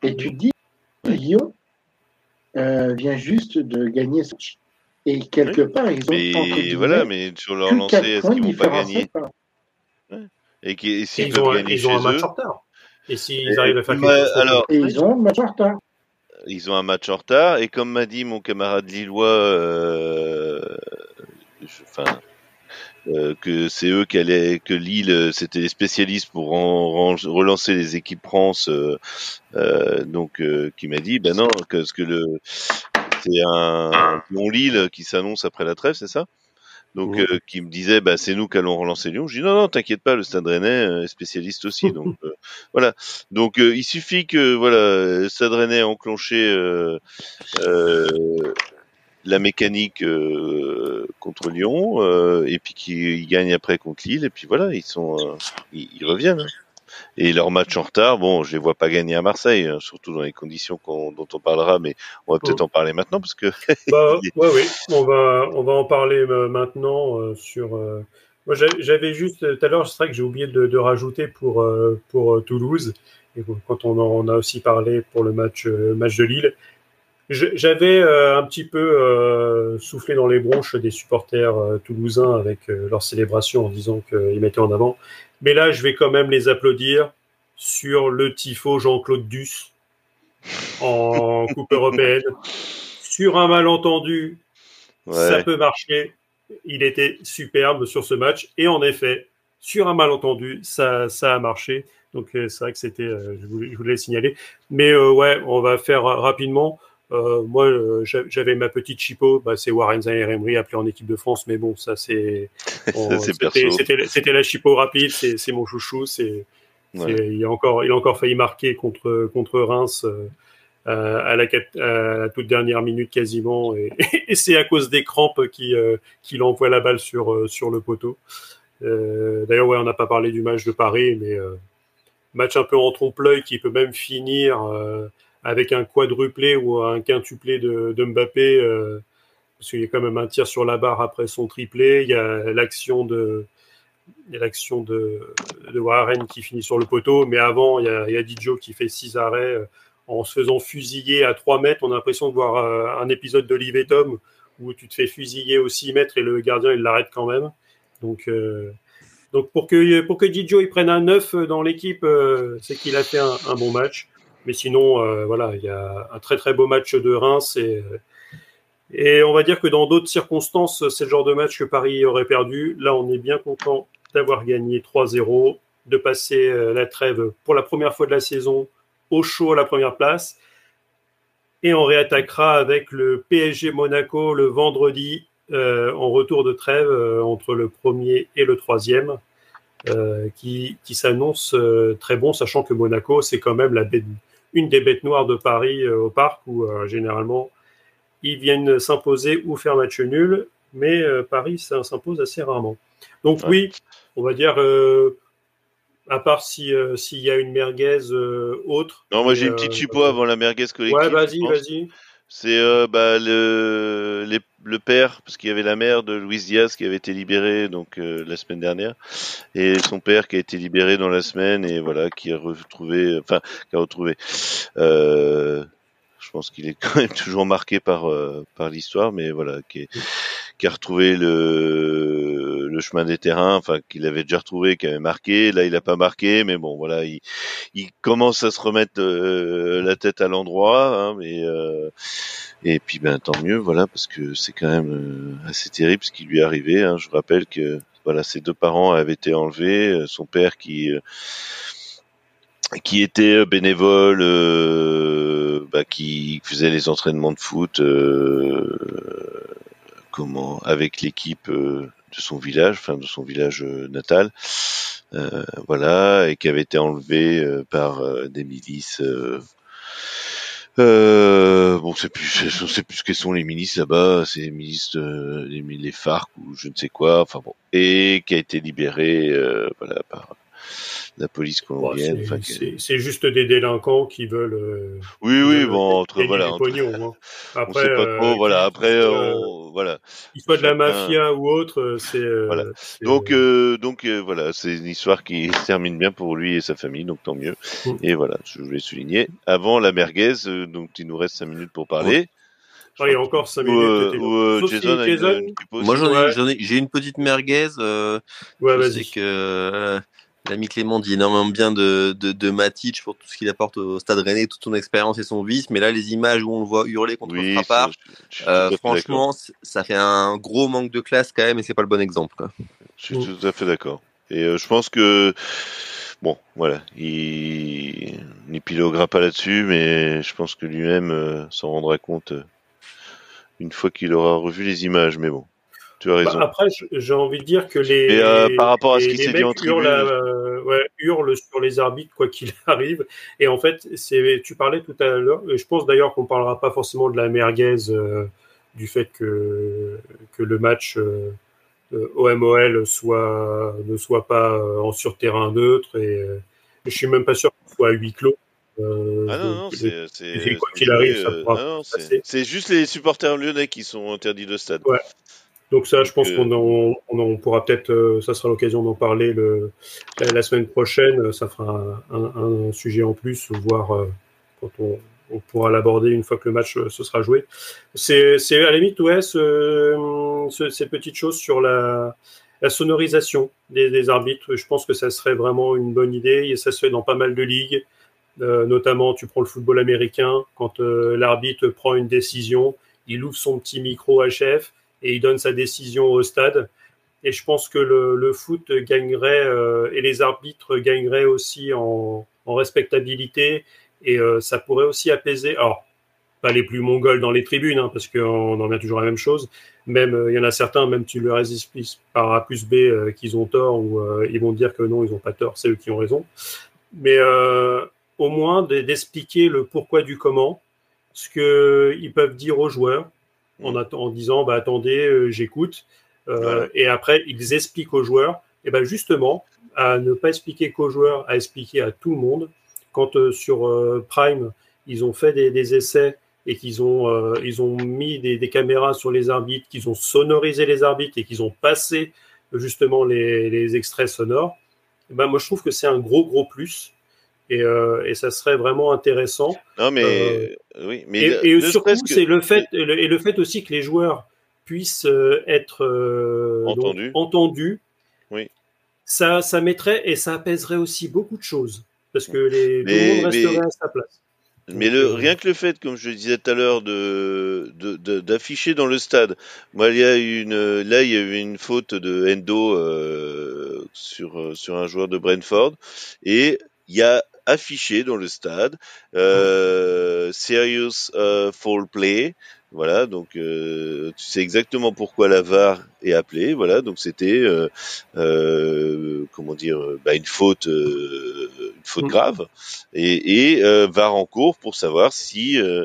Et tu te dis, Lyon euh, vient juste de gagner ce match. Et quelque part, ils ont entre Mais voilà, mais sur leur que lancée, est-ce points qu'ils vont pas gagner? Et qui- et s'ils Ils peuvent gagner ils ont un chez match eux, en retard. Et s'ils arrivent à faire quelque Ouais, chose. contre alors- Et Marseille, ils ont un match en retard. ils ont un match en retard. Et comme m'a dit mon camarade lillois, euh, je- enfin, euh, que c'est eux qui allaient, que Lille, euh, c'était les spécialistes pour relancer les équipes France. euh, euh, donc, euh, qui m'a dit, ben non, que ce que le, c'est un Lyon Lille qui s'annonce après la trêve, c'est ça? Donc euh, qui me disait bah c'est nous qui allons relancer Lyon. Je dis non non t'inquiète pas le Stade Rennais euh, est spécialiste aussi (laughs) donc euh, voilà donc euh, il suffit que voilà le Stade Rennais ait enclenché euh, euh, la mécanique euh, contre Lyon euh, et puis qu'ils gagnent après contre Lille et puis voilà ils sont euh, ils, ils reviennent. hein. Et leur match en retard, bon, je les vois pas gagner à Marseille, hein, surtout dans les conditions dont on parlera, mais on va peut-être en parler maintenant parce que Bah, (laughs) ouais, oui, on va, on va en parler euh, maintenant euh, sur. euh, Moi, j'a- j'avais juste tout à l'heure, c'est vrai que j'ai oublié de, de rajouter pour euh, pour Toulouse et quand on en a aussi parlé pour le match match de Lille. J'avais euh, un petit peu euh, soufflé dans les bronches des supporters euh, toulousains avec leur célébration en disant qu'ils mettaient en avant. Mais là, je vais quand même les applaudir sur le tifo Jean-Claude Duss en (laughs) Coupe européenne. Sur un malentendu, ça peut marcher. Il était superbe sur ce match. Et en effet, sur un malentendu, ça, ça a marché. Donc c'est vrai que c'était, je, voulais, je voulais le signaler. Mais euh, ouais, on va faire rapidement. Euh, moi, euh, j'a- j'avais ma petite chipo, bah, c'est Warren Zaire-Emery appelé en équipe de France, mais bon, ça c'est, (laughs) on- Ça, c'est c'était- la chipo rapide, c'est mon chouchou, c'est ouais. il, a encore, il a encore failli marquer contre, contre Reims euh, à, la, quat- à la toute dernière minute quasiment. Et, (laughs) et c'est à cause des crampes qu'il euh, qu'il envoie la balle sur, sur le poteau. D'ailleurs, ouais, on n'a pas parlé du match de Paris, mais match un peu en trompe-l'œil qui peut même finir avec un quadruplé ou un quintuplé de, Mbappé. euh, parce qu'il y a quand même un tir sur la barre après son triplé. Il y a l'action de, l'action de, Warren qui finit sur le poteau, mais avant, il y a, il qui fait six arrêts euh, en se faisant fusiller à 3 mètres. On a l'impression de voir euh, un épisode d'Olive et Tom où tu te fais fusiller aux 6 mètres et le gardien, il l'arrête quand même. Donc, donc pour que, pour que Didio il prenne un 9 dans l'équipe, c'est qu'il a fait un bon match. Mais sinon, euh, voilà, il y a un très très beau match de Reims et, et on va dire que dans d'autres circonstances, c'est le genre de match que Paris aurait perdu. Là, on est bien content d'avoir gagné 3-0, de passer euh, la trêve pour la première fois de la saison au chaud à la première place. Et on réattaquera avec le PSG Monaco le vendredi euh, en retour de trêve euh, entre le premier et le troisième, euh, qui, qui s'annonce euh, très bon, sachant que Monaco, c'est quand même la bête, une des bêtes noires de Paris euh, au parc, où euh, généralement ils viennent s'imposer ou faire match nul, mais euh, Paris ça s'impose assez rarement. Donc Ouais. oui, on va dire, euh, à part si euh, s'il y a une merguez euh, autre. Non, moi j'ai une petite chipo avant la merguez collective. Ouais, vas-y, vas-y. C'est euh, bah, le, les- le père, parce qu'il y avait la mère de Luis Diaz qui avait été libérée donc euh, la semaine dernière, et son père qui a été libéré dans la semaine et voilà qui a retrouvé, enfin qui a retrouvé. Euh, je pense qu'il est quand même toujours marqué par euh, par l'histoire, mais voilà qui, est- qui a retrouvé le le chemin des terrains, enfin qu'il avait déjà retrouvé, qui avait marqué. Là, il a pas marqué, mais bon, voilà, il commence à se remettre euh, la tête à l'endroit, hein, euh, et puis ben tant mieux, voilà, parce que c'est quand même euh, assez terrible ce qui lui est arrivé. Hein. Je rappelle que voilà, ses deux parents avaient été enlevés, son père qui qui était bénévole, bah, qui faisait les entraînements de foot, comment avec l'équipe de son village, enfin de son village euh, natal, euh, voilà, et qui avait été enlevé euh, par euh, des milices. Bon, c'est plus, je sais plus ce que sont les milices là-bas, c'est les milices, les, les FARC ou je ne sais quoi, enfin bon, et qui a été libéré, voilà, par la police Bon, colombienne. c'est- enfin, juste des délinquants qui veulent. euh, Oui, qui oui, veulent bon, entre voilà, entre- pognon, hein. (laughs) on Après, sait pas euh, trop, voilà. Après, on, voilà. qu'il soit de la mafia ou autre, euh, c'est. euh, Voilà. Donc, euh, donc euh, voilà, c'est une histoire qui (laughs) se termine bien pour lui et sa famille, donc tant mieux. Mm. Et voilà, je voulais souligner. Avant la merguez, euh, donc il nous reste cinq minutes pour parler. Ah, il y a encore 5 Ou, minutes. euh, euh, Sauf si Jason une- Jason- une Moi, aussi. j'en ai, Ouais. j'ai une petite merguez. euh, Ouais, je sais vas-y. que euh, l'ami Clément dit énormément bien de, de, de Matic pour tout ce qu'il apporte au Stade Rennais, toute son expérience et son vice. Mais là, les images où on le voit hurler contre Oui, Frappard, euh, franchement, ça fait un gros manque de classe quand même et c'est pas le bon exemple. Quoi. Je suis tout à fait d'accord. Et euh, je pense que bon, voilà, il n'épiloguera pas là-dessus, mais je pense que lui-même euh, s'en rendra compte une fois qu'il aura revu les images. Mais bon, Tu as raison. Bah, après, j'ai envie de dire que les. Mais, euh, par rapport à ce qui s'est dit en mecs hurlent, tribune. euh, ouais, hurlent sur les arbitres, quoi qu'il (laughs) arrive. Et en fait, c'est, tu parlais tout à l'heure, et je pense d'ailleurs qu'on parlera pas forcément de la merguez, euh, du fait que, que le match euh, OMOL soit, ne soit pas en surterrain neutre. Et je suis même pas sûr qu'il soit à huis clos. Euh, Ah non, non. C'est juste les supporters lyonnais qui sont interdits de stade. Ouais. Donc ça, je pense euh, qu'on en, on pourra peut-être, euh, ça sera l'occasion d'en parler le, la, semaine prochaine. Ça fera un, un- un sujet en plus, voire euh, quand on, on pourra l'aborder une fois que le match euh, se sera joué. C'est, c'est à la limite, ouais, ce, ce- ces petites choses sur la, la sonorisation des, des arbitres. Je pense que ça serait vraiment une bonne idée et ça se fait dans pas mal de ligues. Euh, notamment, tu prends le football américain, quand euh, l'arbitre prend une décision, il ouvre son petit micro HF et il donne sa décision au stade. Et je pense que le, foot gagnerait euh, et les arbitres gagneraient aussi en, respectabilité et euh, ça pourrait aussi apaiser. Alors, pas les plus mongols dans les tribunes, hein, parce qu'on en a toujours la même chose. Même euh, il y en a certains, même tu leur expliques par A plus B qu'ils ont tort ou ils vont dire que non, ils n'ont pas tort, c'est eux qui ont raison. Mais au moins d'expliquer le pourquoi du comment, ce qu'ils peuvent dire aux joueurs en, atte- en disant bah, attendez, euh, j'écoute. Euh, Voilà. Et après, ils expliquent aux joueurs, et ben justement, à ne pas expliquer qu'aux joueurs, à expliquer à tout le monde. Quand euh, sur Prime, ils ont fait des, des essais et qu'ils ont, euh, ils ont mis des, des caméras sur les arbitres, qu'ils ont sonorisé les arbitres et qu'ils ont passé justement les, les extraits sonores, ben moi je trouve que c'est un gros gros plus et, euh, et ça serait vraiment intéressant. Non, mais. Euh, oui, mais. Et, surtout, que- c'est le fait et le, et le fait aussi que les joueurs puissent euh, être euh, donc, Entendus. Oui. Ça, ça mettrait et ça apaiserait aussi beaucoup de choses parce que les, tout Mais- le monde resterait mais- à sa place. Mais le, rien que le fait, comme je le disais tout à l'heure, de, d'afficher dans le stade. Moi, il y a une, là, il y a eu une faute de Endo euh, sur sur un joueur de Brentford, et il y a affiché dans le stade euh, serious euh, foul play. Voilà, donc euh, tu sais exactement pourquoi la VAR est appelée. Voilà, donc c'était euh, euh, comment dire, bah, une faute, euh, une faute Mm. grave, et, et euh, VAR en cours pour savoir si euh,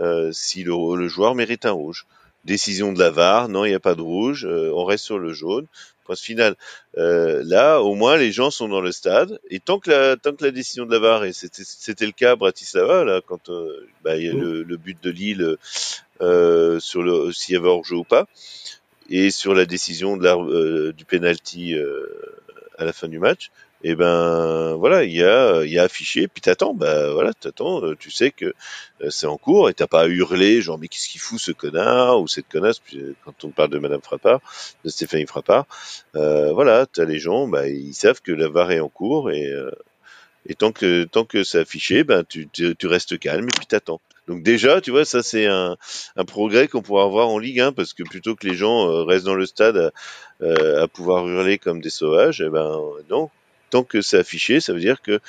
euh, si le, le joueur mérite un rouge. Décision de la VAR, non, il n'y a pas de rouge, euh, on reste sur le jaune. Point final. Euh, là, au moins, les gens sont dans le stade, et tant que la tant que la décision de la VAR et c'était le cas à Bratislava là, quand euh, bah, il y a le, le but de Lille euh, sur le s'il y avait hors-jeu ou pas, et sur la décision de la, euh, du penalty euh, à la fin du match, et ben voilà, il y a y a affiché, puis t'attends, bah voilà, t'attends, euh, tu sais que euh, c'est en cours et t'as pas à hurler genre mais qu'est-ce qu'il fout ce connard ou cette connasse euh, quand on parle de Madame Frappard, de Stéphanie Frappard, euh, voilà, t'as les gens, bah ils savent que la VAR est en cours et euh, et tant que tant que c'est affiché, ben tu, tu, tu restes calme et puis t'attends. Donc déjà, tu vois, ça c'est un, un progrès qu'on pourra avoir en Ligue 1 parce que plutôt que les gens restent dans le stade à, à pouvoir hurler comme des sauvages, eh ben non. Tant que c'est affiché, ça veut dire que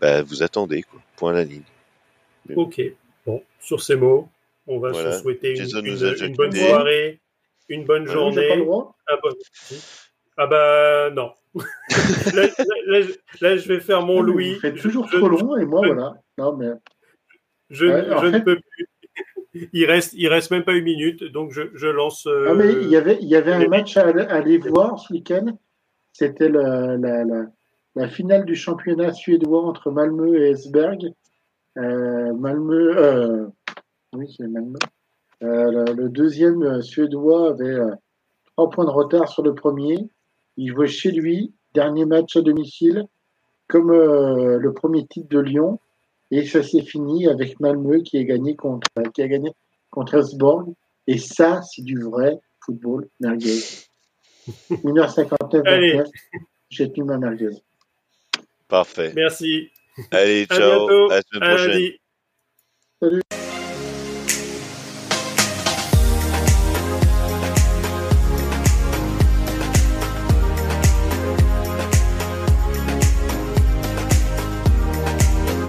bah, vous attendez, quoi. Point à la ligne. Ok. Bon, sur ces mots, on va Voilà. se souhaiter une, bonne soirée, une bonne Ah, j'ai pas le journée. droit Ah, bon. Ah bah non. (laughs) là, là- là, je- là, je vais faire mon Vous Louis. faites Je- toujours je- trop long et moi je- voilà. Non mais Je, Ouais, ne fait- peux plus. Il reste, il reste même pas une minute, donc je, je lance. euh, Ah, mais il y avait, il y avait un match à, aller- à aller voir ce week-end. C'était la, la, la, la finale du championnat suédois entre Malmö et Esberg. Euh, Malmö, euh, oui, c'est Malmö. Euh, le, le deuxième euh, suédois avait euh, trois points de retard sur le premier. Il jouait chez lui, dernier match à domicile, comme euh, le premier titre de Lyon. Et ça s'est fini avec Malmö qui a gagné contre, qui a gagné contre Esborg. Et ça, c'est du vrai football merguez. (laughs) 1h59, Allez. 29, j'ai tenu ma merguez. Parfait. Merci. Allez, À ciao. bientôt. À la semaine À prochaine. lundi. Salut.